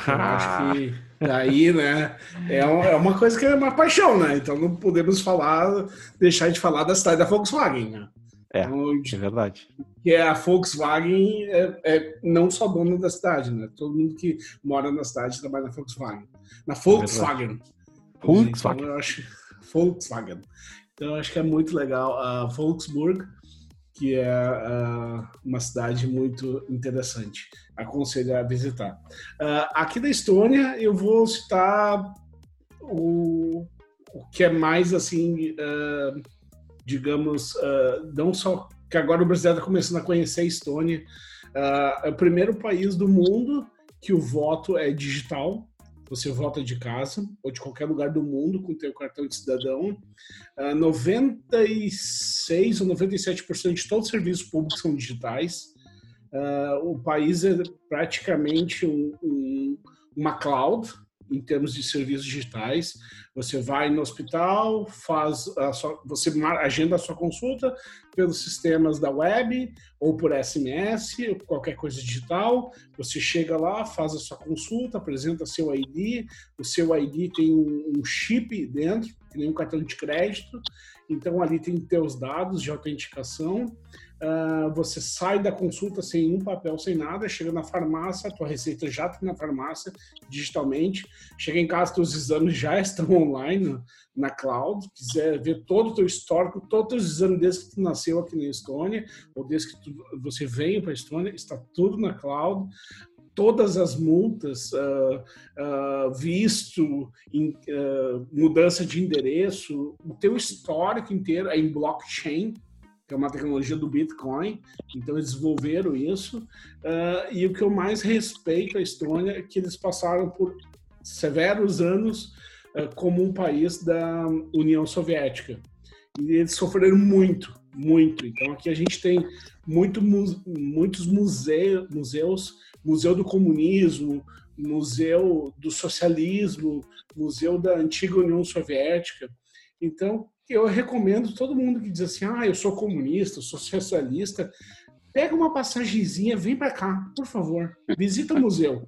[SPEAKER 2] Eu acho que aí, né, é, é uma coisa que é uma paixão, né? Então não podemos falar, deixar de falar da cidade da Volkswagen, né?
[SPEAKER 1] É, então, é verdade.
[SPEAKER 2] Que é a Volkswagen é, é, não só dona da cidade, né? Todo mundo que mora na cidade trabalha na Volkswagen. Na é Volkswagen.
[SPEAKER 1] É Volkswagen.
[SPEAKER 2] Então, eu acho, Volkswagen. Então eu acho que é muito legal. A Volksburg que é uh, uma cidade muito interessante. Aconselho a visitar. Uh, aqui da Estônia, eu vou citar o, o que é mais assim, uh, digamos, não só que agora o Brasil está começando a conhecer a Estônia. é o primeiro país do mundo que o voto é digital. Você vota de casa ou de qualquer lugar do mundo com o teu cartão de cidadão. Uh, ah, 96 ou 97% de todos os serviços públicos são digitais. Uh, o país é praticamente um, um, uma cloud, em termos de serviços digitais. Você vai no hospital, faz a sua, você agenda a sua consulta pelos sistemas da web ou por SMS, ou qualquer coisa digital. Você chega lá, faz a sua consulta, apresenta seu ID. O seu ID tem um chip dentro, que nem um cartão de crédito. Então ali tem teus dados de autenticação. Uh, você sai da consulta sem um papel, sem nada, chega na farmácia, tua receita já está na farmácia, digitalmente, chega em casa, teus exames já estão online na cloud, quiser ver todo o teu histórico, todos os exames desde que tu nasceu aqui na Estônia, ou desde que tu, você veio para a Estônia, está tudo na cloud, todas as multas, uh, uh, visto, in, uh, mudança de endereço, o teu histórico inteiro é em blockchain, que é uma tecnologia do Bitcoin, então eles desenvolveram isso. Uh, e o que eu mais respeito a Estônia é que eles passaram por severos anos uh, como um país da União Soviética. E eles sofreram muito, muito. Então aqui a gente tem muito, muitos museus, museus, Museu do Comunismo, Museu do Socialismo, Museu da Antiga União Soviética. Então, eu recomendo todo mundo que diz assim: ah, eu sou comunista, eu sou socialista, pega uma passagemzinha, vem para cá, por favor, visita o museu.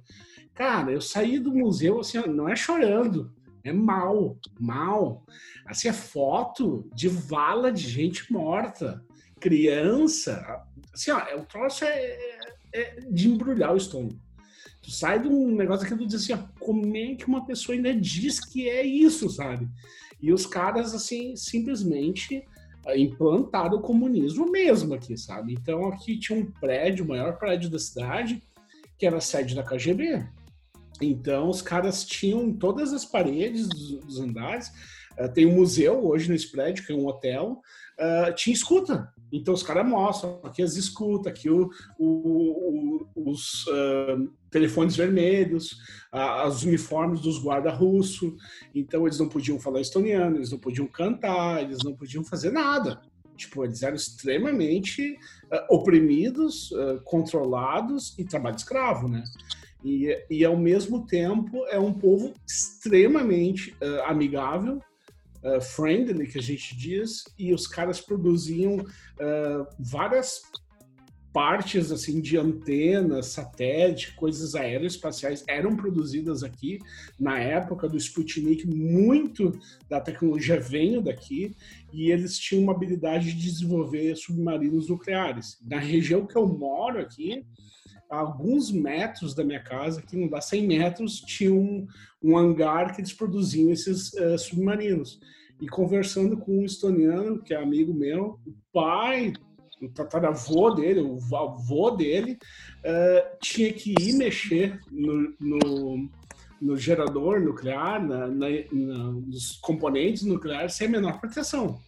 [SPEAKER 2] Cara, eu saí do museu assim, não é chorando, é mal, mal. Assim, é foto de vala de gente morta, criança. Assim, ó, o troço é, é, é de embrulhar o estômago. Tu sai de um negócio que tu diz assim, ó, como é que uma pessoa ainda diz que é isso, sabe? E os caras, assim, simplesmente eh, implantaram o comunismo mesmo aqui, sabe? Então aqui tinha um prédio, o maior prédio da cidade, que era a sede da KGB. Então os caras tinham todas as paredes dos, andares. Uh, tem um museu hoje nesse prédio, que é um hotel. Uh, tinha escuta. Então os caras mostram aqui as escutas, aqui o, o, o, os uh, telefones vermelhos, uh, os uniformes dos guarda russo. Então eles não podiam falar estoniano, eles não podiam cantar, eles não podiam fazer nada. Tipo, eles eram extremamente uh, oprimidos, controlados e trabalho escravo, né? E, e ao mesmo tempo é um povo extremamente amigável, uh, friendly, que a gente diz, e os caras produziam uh, várias partes assim de antenas, satélite, coisas aeroespaciais eram produzidas aqui na época do Sputnik. Muito da tecnologia veio daqui e eles tinham uma habilidade de desenvolver submarinos nucleares. Na região que eu moro aqui, a alguns metros da minha casa, que não dá 100 metros, tinha um, um hangar que eles produziam esses uh, submarinos. E conversando com um estoniano, que é amigo meu, o pai, o tataravô dele, o avô dele, uh, tinha que ir mexer no, no, no gerador nuclear, na, na, na, nos componentes nucleares, sem a menor proteção.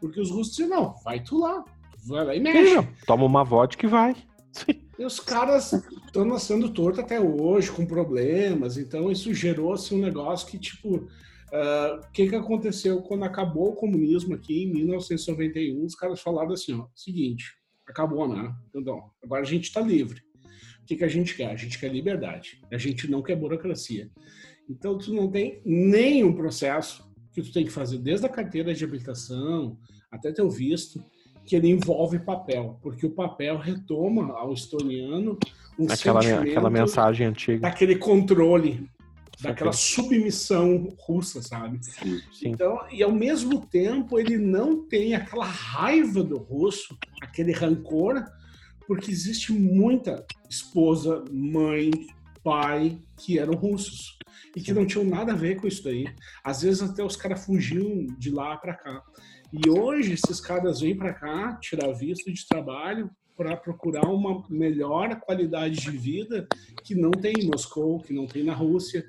[SPEAKER 2] Porque os russos diziam, não, vai tu lá, vai lá e mexe.
[SPEAKER 1] toma uma vodka e vai.
[SPEAKER 2] Sim. E os caras estão nascendo torto até hoje, com problemas. Então, isso gerou assim, um negócio que, tipo, o uh, que, que aconteceu quando acabou o comunismo aqui em 1991? Os caras falaram assim: ó, seguinte, acabou, né? Então, agora a gente está livre. O que, que a gente quer? A gente quer liberdade. A gente não quer burocracia. Então, tu não tem nenhum processo que tu tem que fazer, desde a carteira de habilitação até teu visto, que ele envolve papel, porque o papel retoma ao estoniano um
[SPEAKER 1] aquela, aquela mensagem antiga.
[SPEAKER 2] Daquele controle, daquela submissão russa, sabe? Sim. Então, e ao mesmo tempo ele não tem aquela raiva do russo, aquele rancor, porque existe muita esposa, mãe, pai que eram russos e que não tinham nada a ver com isso daí. Às vezes até os caras fugiam de lá para cá. E hoje esses caras vêm para cá tirar visto de trabalho para procurar uma melhor qualidade de vida que não tem em Moscou, que não tem na Rússia.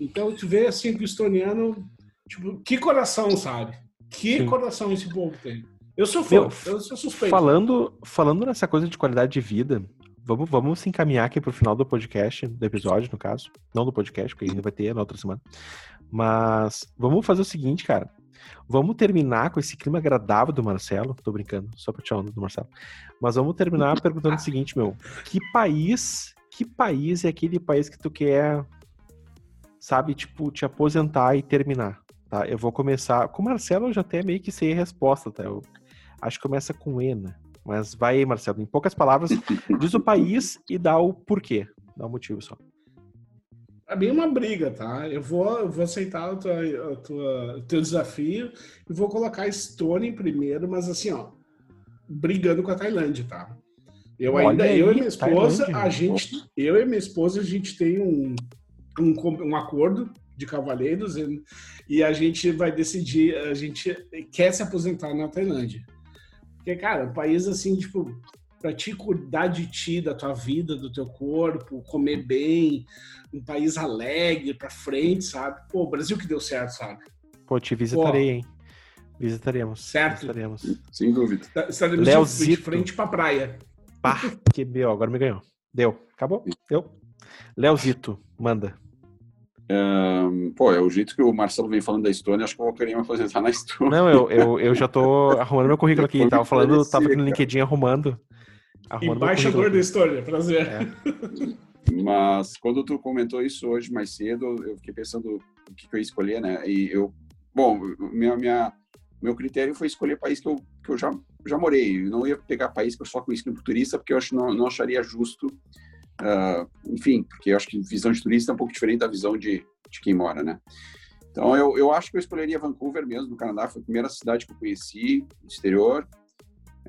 [SPEAKER 2] Então tu vê assim que o estoniano, tipo, que coração, sabe? Que Sim. coração esse povo tem. Eu sou fã, Meu, eu sou suspeito.
[SPEAKER 1] Falando, falando nessa coisa de qualidade de vida, vamos, vamos se encaminhar aqui pro final do podcast, do episódio, no caso. Não do podcast, porque ainda vai ter na outra semana. Mas vamos fazer o seguinte, cara. Vamos terminar com esse clima agradável do Marcelo. Tô brincando, só pra tirar onda do Marcelo. Mas vamos terminar perguntando o seguinte, meu. Que país, que país é aquele país que tu quer, sabe, tipo, te aposentar e terminar? Tá? Eu vou começar. Com o Marcelo eu já até meio que sei a resposta, tá? Eu acho que começa com Ena. Mas vai aí, Marcelo, em poucas palavras, diz o país e dá o porquê. Dá o motivo só.
[SPEAKER 2] É bem uma briga, tá? Eu vou, eu vou aceitar a tua, a tua, o teu desafio e vou colocar a Estônia em primeiro, mas assim, ó, brigando com a Tailândia, tá? Eu Olha ainda, aí, eu e minha esposa, Tailândia. a gente, eu e minha esposa, a gente tem um, um, um acordo de cavaleiros e, e a gente vai decidir, a gente quer se aposentar na Tailândia. Porque, cara, um país assim, tipo, para te cuidar de ti, da tua vida, do teu corpo, comer bem, um país alegre, para frente, sabe? Pô, Brasil que deu certo, sabe?
[SPEAKER 1] Pô, te visitarei, Pô. hein? Visitaremos.
[SPEAKER 2] Certo.
[SPEAKER 3] Visitaremos. Sem dúvida.
[SPEAKER 2] Estaremos Leozito. de frente pra praia.
[SPEAKER 1] Pá, que meu, agora me ganhou. Deu. Acabou? Deu. Leozito, manda.
[SPEAKER 3] Um, pô, é o jeito que o Marcelo vem falando da Estônia, acho que eu vou querer me aposentar na Estônia.
[SPEAKER 1] Não, eu, eu, eu já tô arrumando meu currículo aqui. Tava falando, tava aqui no LinkedIn arrumando.
[SPEAKER 2] arrumando Embaixador da Estônia, prazer. É.
[SPEAKER 3] Mas quando tu comentou isso hoje mais cedo, eu fiquei pensando o que, que eu ia escolher, né? E eu, bom, minha, minha, meu critério foi escolher país que eu, que eu já, já morei. Eu não ia pegar país que eu só conheci como turista, porque eu acho não, não acharia justo Uh, enfim, porque eu acho que visão de turista é um pouco diferente da visão de, de quem mora, né? Então, eu, eu acho que eu escolheria Vancouver mesmo, no Canadá. Foi a primeira cidade que eu conheci no exterior.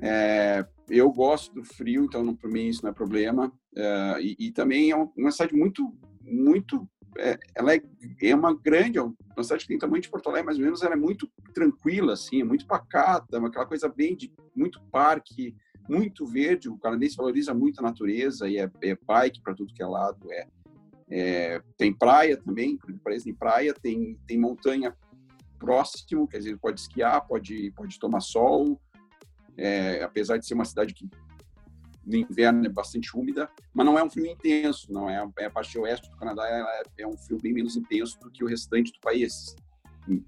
[SPEAKER 3] É, eu gosto do frio, então, para mim, isso não é problema. É, e, e, também é uma cidade muito, muito... É, ela é, é uma grande, é uma cidade que tem tamanho de Porto Alegre, mais ou menos, ela é muito tranquila, assim, é muito pacata, aquela coisa bem de muito parque, muito verde, o canadense valoriza muito a natureza e é, é bike para tudo que é lado, é, é tem praia também, exemplo, tem praia, tem, tem montanha próximo, quer dizer, pode esquiar, pode, pode tomar sol, é, apesar de ser uma cidade que no inverno é bastante úmida, mas não é um frio intenso, não é, é a parte oeste do Canadá é, é um frio bem menos intenso do que o restante do país,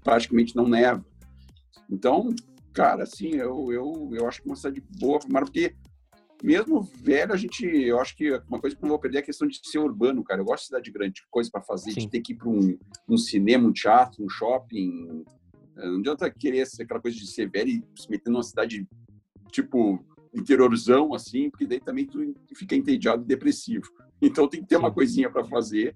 [SPEAKER 3] praticamente não neva. Então, cara, assim, eu, eu, eu acho que é uma cidade boa, porque mesmo velho, a gente, eu acho que uma coisa que não vou perder é a questão de ser urbano, cara. Eu gosto de cidade grande, coisa para fazer, Sim. de ter que ir para um, um, cinema, um teatro, um shopping. Eh, não adianta querer ser aquela coisa de ser velho e se meter numa cidade tipo interiorzão, assim, porque daí também tu fica entediado e depressivo. Então tem que ter Sim. uma coisinha para fazer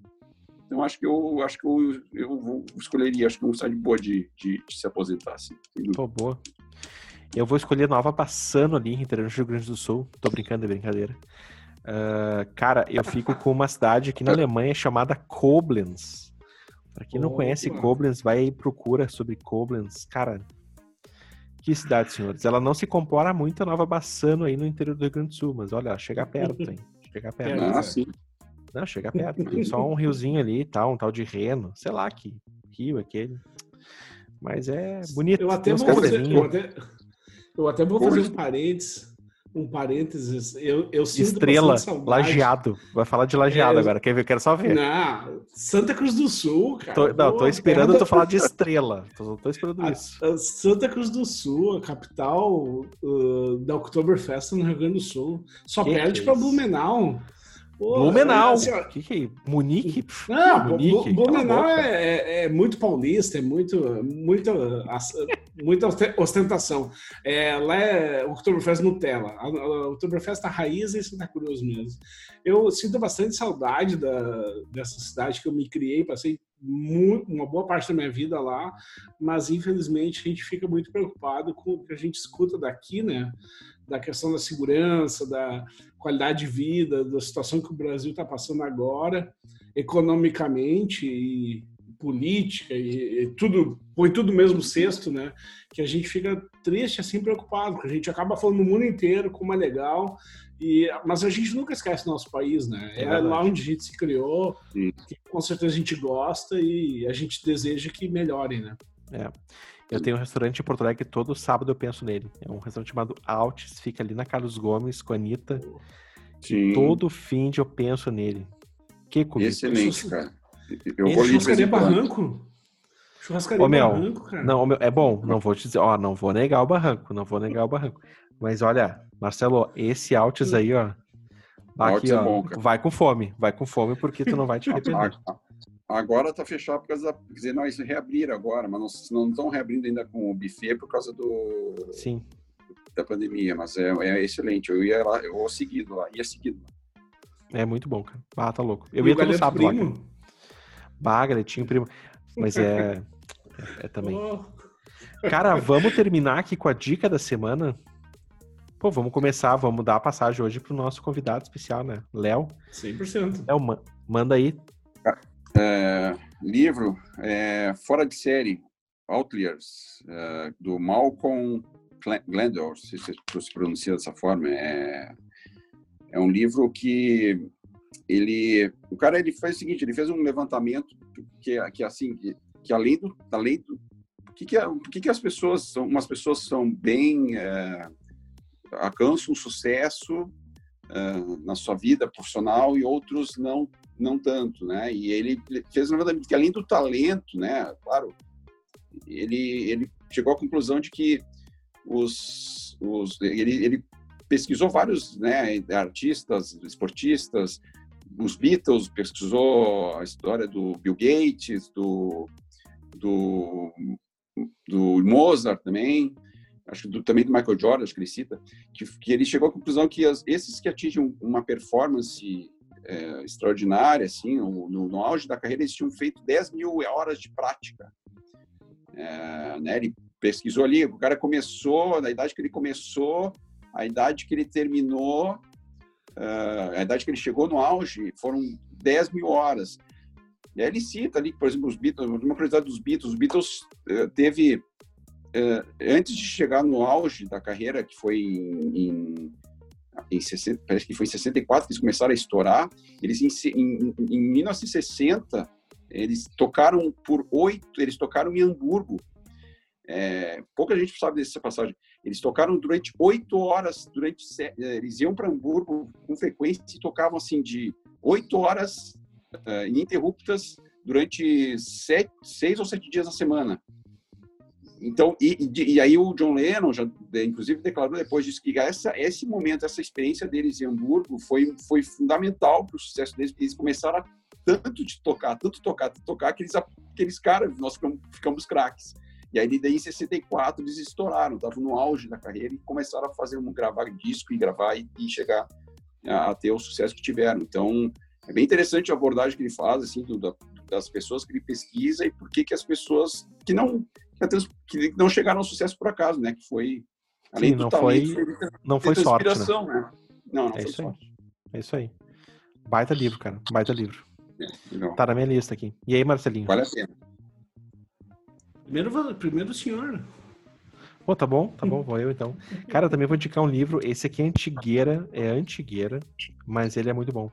[SPEAKER 3] então acho que eu acho que eu, eu escolheria, acho que é uma cidade boa de, de, de se aposentar, assim.
[SPEAKER 1] Pô, boa. Eu vou escolher Nova Passando ali, em Rio Grande do Sul. Tô brincando, é brincadeira. Uh, cara, eu fico com uma cidade aqui na Alemanha chamada Koblenz. Pra quem não conhece Koblenz, vai e procura sobre Koblenz. Cara, que cidade, senhores. Ela não se compara muito a Nova Bassano aí no interior do Rio Grande do Sul, mas olha, chega perto, hein? Chega perto.
[SPEAKER 3] Ah, sim.
[SPEAKER 1] Não, chega perto. Tem só um riozinho ali e tal, um tal de reno. Sei lá que rio é aquele. Mas é bonito.
[SPEAKER 2] Eu até, vou fazer, eu até, eu até vou fazer um parênteses um parênteses, eu, eu sinto
[SPEAKER 1] Estrela, lajeado. Vai falar de lajeado
[SPEAKER 2] É,
[SPEAKER 1] agora. Quer ver? Quero só ver.
[SPEAKER 2] Não, Santa Cruz do Sul, cara.
[SPEAKER 1] Tô, não, tô
[SPEAKER 2] Pô,
[SPEAKER 1] esperando tu falar de estrela. Tô, tô esperando
[SPEAKER 2] A-
[SPEAKER 1] isso.
[SPEAKER 2] a Santa Cruz do Sul, a capital uh, da Oktoberfest no Rio Grande do Sul. Só
[SPEAKER 1] Que
[SPEAKER 2] perde
[SPEAKER 1] que é
[SPEAKER 2] pra? Blumenau. Pô,
[SPEAKER 1] Blumenau.
[SPEAKER 2] assim, ó,
[SPEAKER 1] O que, que é isso? Munique?
[SPEAKER 2] Não,
[SPEAKER 1] Munique,
[SPEAKER 2] Blumenau é, é- é muito paulista, é muito, muito, muita oste- ostentação. É, lá é Oktoberfest Nutella. A, a Oktoberfest a raiz é em Santa Cruz mesmo. Eu sinto bastante saudade da, dessa cidade que eu me criei, passei mu- uma boa parte da minha vida lá, mas infelizmente a gente fica muito preocupado com o que a gente escuta daqui, né? Da questão da segurança, da qualidade de vida, da situação que o Brasil está passando agora, economicamente e política e, e tudo põe tudo no mesmo cesto, né? Que a gente fica triste, assim, preocupado, porque a gente acaba falando no mundo inteiro como é legal, e mas a gente nunca esquece o nosso país, né?
[SPEAKER 1] É
[SPEAKER 2] É, lá onde a gente se criou,
[SPEAKER 3] Sim.
[SPEAKER 2] que com certeza a gente gosta e a gente deseja que melhore, né?
[SPEAKER 1] É. Eu tenho um restaurante em Porto Alegre que todo sábado eu penso nele. É um restaurante chamado Altis, fica ali na Carlos Gomes com a Anitta.
[SPEAKER 3] Sim.
[SPEAKER 1] Todo fim de eu penso nele. Que comida.
[SPEAKER 3] Excelente, cara. Eu
[SPEAKER 1] Esse
[SPEAKER 3] vou
[SPEAKER 2] Churrascaria
[SPEAKER 3] quando.
[SPEAKER 2] Barranco? Churrascaria
[SPEAKER 1] Ô, Mel,
[SPEAKER 2] Barranco, cara.
[SPEAKER 1] Não, meu, é bom, não vou te dizer, ó, não vou negar o barranco, não vou negar o barranco. Mas olha, Marcelo, esse Altis aí, ó. Aqui,
[SPEAKER 3] Altis é
[SPEAKER 1] ó,
[SPEAKER 3] bom, cara.
[SPEAKER 1] vai com fome, vai com fome porque tu não vai te arrepender.
[SPEAKER 3] Agora tá fechado por causa da. Quer dizer, não, isso reabriram agora, mas não, não estão reabrindo ainda com o buffet por causa do,
[SPEAKER 1] Sim.
[SPEAKER 3] da pandemia. Mas é, é excelente. Eu ia lá, eu vou seguido lá, ia seguido.
[SPEAKER 1] É muito bom, cara. Ah, tá louco. Eu
[SPEAKER 2] E
[SPEAKER 1] ia todo sábado lá. cara.
[SPEAKER 2] Primo?
[SPEAKER 1] Bah, galetinho primo. Mas é. É, é também.
[SPEAKER 2] Oh,
[SPEAKER 1] Cara, vamos terminar aqui com a dica da semana? Pô, vamos começar, vamos dar a passagem hoje pro nosso convidado especial, né? Léo.
[SPEAKER 2] 100%.
[SPEAKER 1] Léo, ma- manda aí.
[SPEAKER 3] É, livro é, Fora de Série, Outliers, é, do Malcolm Gla- Gladwell, se se pronuncia dessa forma. É, é um livro que ele, o cara ele fez o seguinte, ele fez um levantamento que, que assim, que, que além do, além do, que que, é- que que as pessoas são, umas pessoas são bem, é, alcançam sucesso é, na sua vida profissional e outros não não tanto, né? E ele fez um levantamento que além do talento, né? Claro, ele ele chegou à conclusão de que os, os ele, ele pesquisou vários, né? Artistas, esportistas, os Beatles, pesquisou a história do Bill Gates, do do, do Mozart também, acho que do, também do Michael Jordan, acho que ele cita, que, que ele chegou à conclusão que as, esses que atingem uma performance é, extraordinária, assim, no, no, auge da carreira, eles tinham feito 10 mil horas de prática. É, né, ele pesquisou ali, o cara começou, na idade que ele começou, a idade que ele terminou, uh, a idade que ele chegou no auge, foram 10 mil horas. E aí ele cita ali, por exemplo, os Beatles, uma curiosidade dos Beatles, os Beatles uh, teve, uh, antes de chegar no auge da carreira, que foi em, em em 60, parece que foi em 64 que eles começaram a estourar. Eles em, em, em 1960 eles tocaram por oito, eles tocaram em Hamburgo. É, pouca gente sabe dessa passagem. Eles tocaram durante oito horas, durante eles iam para Hamburgo com frequência e tocavam assim de oito horas uh, ininterruptas durante sete, seis ou sete dias na semana. Então, e, e, aí o John Lennon, já, inclusive, declarou depois disso que essa, esse momento, essa experiência deles em Hamburgo foi, foi fundamental para o sucesso deles, porque eles começaram a tanto de tocar, tanto tocar, tanto tocar, que eles, aqueles caras, nós ficamos, ficamos craques. E aí, daí, em 64, eles estouraram, estavam no auge da carreira e começaram a fazer um gravar disco e gravar e, e chegar a, a, ter o sucesso que tiveram. Então, é bem interessante a abordagem que ele faz, assim, do, da, das pessoas que ele pesquisa e por que que as pessoas que não que não chegaram ao sucesso por acaso, né? Que foi além
[SPEAKER 1] Sim,
[SPEAKER 3] do
[SPEAKER 1] não
[SPEAKER 3] talento,
[SPEAKER 1] foi,
[SPEAKER 3] foi
[SPEAKER 1] não foi sorte, né?
[SPEAKER 3] né? Não, não
[SPEAKER 1] é
[SPEAKER 3] foi
[SPEAKER 1] isso
[SPEAKER 3] sorte.
[SPEAKER 1] Aí. É isso aí. Baita livro, cara. Baita livro.
[SPEAKER 3] É,
[SPEAKER 1] tá na minha lista aqui. E aí, Marcelinho?
[SPEAKER 3] Vale a pena.
[SPEAKER 2] Primeiro, primeiro o senhor.
[SPEAKER 1] Pô, tá bom, tá bom, vou eu então. Cara, eu também vou indicar um livro. Esse aqui é antigueira, é antigueira, mas ele é muito bom.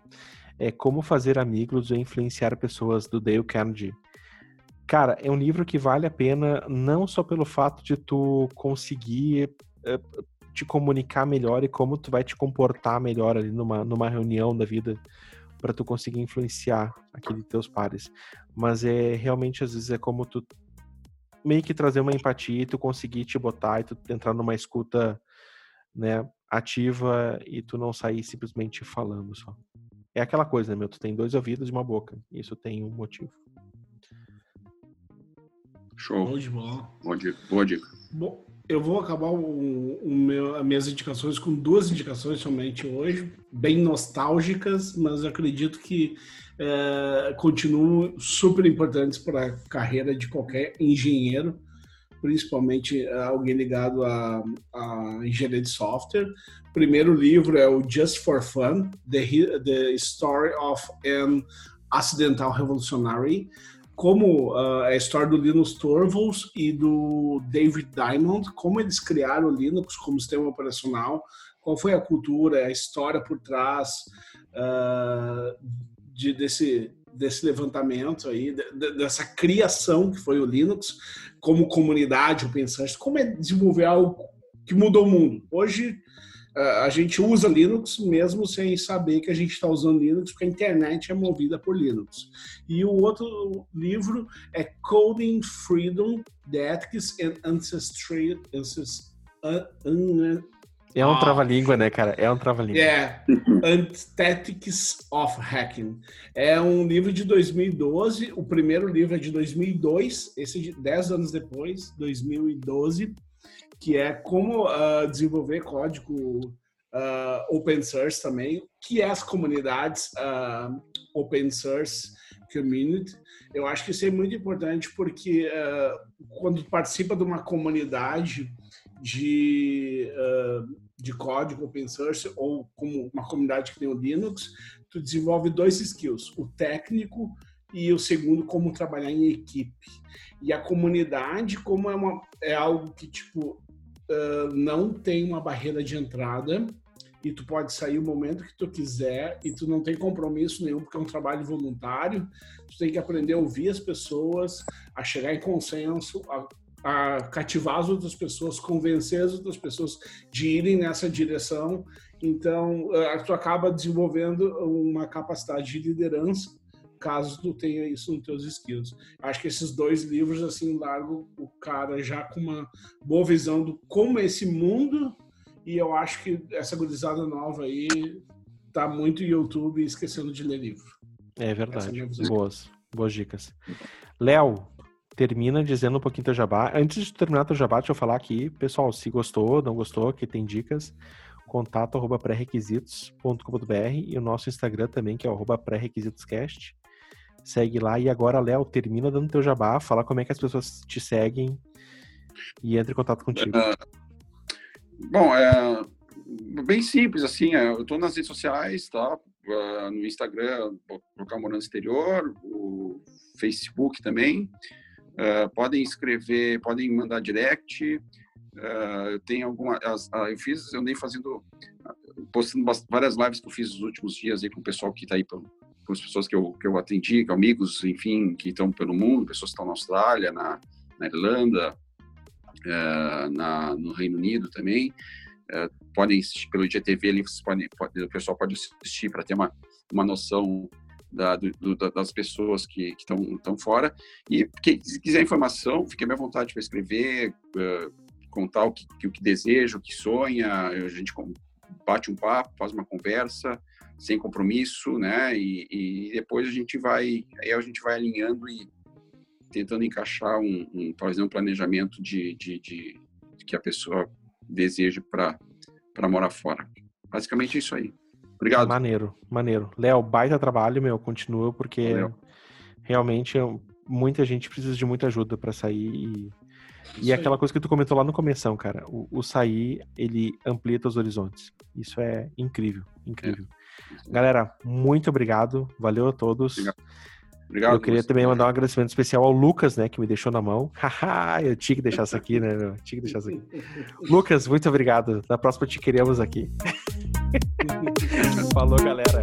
[SPEAKER 1] É Como Fazer Amigos ou Influenciar Pessoas, do Dale Carnegie. Cara, é um livro que vale a pena não só pelo fato de tu conseguir te comunicar melhor e como tu vai te comportar melhor ali numa, numa reunião da vida para tu conseguir influenciar aqueles teus pares. Mas é realmente às vezes é como tu meio que trazer uma empatia e tu conseguir te botar e tu entrar numa escuta, né, ativa e tu não sair simplesmente falando só. É aquela coisa, né, meu? Tu tem dois ouvidos e uma boca. Isso tem um motivo.
[SPEAKER 3] Show.
[SPEAKER 2] Bom de bola.
[SPEAKER 3] Boa dica. Boa dica.
[SPEAKER 2] Bom, eu vou acabar o, o meu, as minhas indicações com duas indicações somente hoje, bem nostálgicas, mas acredito que é, continuam super importantes para a carreira de qualquer engenheiro, principalmente é, alguém ligado à, à engenharia de software. O primeiro livro é o Just for Fun: The, the Story of an Accidental Revolutionary como uh, a história do Linus Torvalds e do David Diamond, como eles criaram o Linux como sistema operacional, qual foi a cultura, a história por trás uh, de, desse, desse levantamento aí, de, dessa criação que foi o Linux, como comunidade, o pensante, como é desenvolver algo que mudou o mundo. Hoje, a gente usa Linux mesmo sem saber que a gente está usando Linux, porque a internet é movida por Linux. E o outro livro é Coding Freedom, The Ethics and Ancestry. Ancest,
[SPEAKER 1] uh, é um trava-língua, né, cara? É um trava-língua.
[SPEAKER 2] É, Aesthetics of Hacking. É um livro de 2012, o primeiro livro é de 2002, esse de 10 anos depois, 2012 que é como uh, desenvolver código uh, open source também, que é as comunidades uh, open source community. Eu acho que isso é muito importante porque quando participa de uma comunidade de, de código open source ou como uma comunidade que tem o Linux, tu desenvolve dois skills, o técnico e o segundo como trabalhar em equipe. E a comunidade como é, uma, é algo que tipo não tem uma barreira de entrada e tu pode sair o momento que tu quiser e tu não tem compromisso nenhum porque é um trabalho voluntário. Tu tem que aprender a ouvir as pessoas, a chegar em consenso, a, a cativar as outras pessoas, convencer as outras pessoas de irem nessa direção. Então, uh, tu acaba desenvolvendo uma capacidade de liderança caso tu tenha isso nos teus skills. Acho que esses dois livros, assim, largam o cara já com uma boa visão do como é esse mundo e eu acho que essa gurizada nova aí tá muito YouTube esquecendo de ler livro.
[SPEAKER 1] É verdade. É boas, boas dicas. Léo, termina dizendo um pouquinho teu jabá. Antes de terminar teu jabá, deixa eu falar aqui, pessoal, se gostou, não gostou, que tem dicas, contato arroba pré-requisitos.com.br e o nosso Instagram também, que é arroba pré-requisitoscast. Segue lá. E agora, Léo, termina dando teu jabá, fala como é que as pessoas te seguem e entre em contato contigo.
[SPEAKER 3] Uh, bom, é bem simples, assim, é, eu estou nas redes sociais, tá? Uh, no Instagram, colocar Morando Exterior, o Facebook também. Uh, podem escrever, podem mandar direct. Uh, eu tenho alguma, as, eu fiz, eu andei fazendo, postando várias lives que eu fiz nos últimos dias aí com o pessoal que está aí pelo, com as pessoas que eu, que eu atendi, amigos, enfim, que estão pelo mundo, pessoas que estão na Austrália, na, na Irlanda, é, na, no Reino Unido também. É, podem assistir pelo IGTV, ali vocês podem, pode, o pessoal pode assistir para ter uma, uma noção da, do, das pessoas que estão fora. E que, se quiser informação, fique à minha vontade para escrever, uh, contar o que, o que deseja, o que sonha, a gente bate um papo, faz uma conversa sem compromisso, né? E, e, depois a gente vai, aí a gente vai alinhando e tentando encaixar um, um fazer um planejamento de, de, de, de que a pessoa deseja para para morar fora. Basicamente isso aí. Obrigado.
[SPEAKER 1] Maneiro, maneiro. Léo, baita trabalho, meu, continua porque Valeu. realmente muita gente precisa de muita ajuda para sair e, e é aquela coisa que tu comentou lá no começo, cara, o, o sair, ele amplia os horizontes. Isso é incrível, incrível. É. Galera, muito obrigado. Valeu a todos. Obrigado. Obrigado eu queria também mandar um agradecimento especial ao Lucas, né, que me deixou na mão. Haha, eu tinha que deixar isso aqui, né, meu? Tinha que deixar isso aqui. Lucas, muito obrigado. Na próxima te queremos aqui. Falou, galera.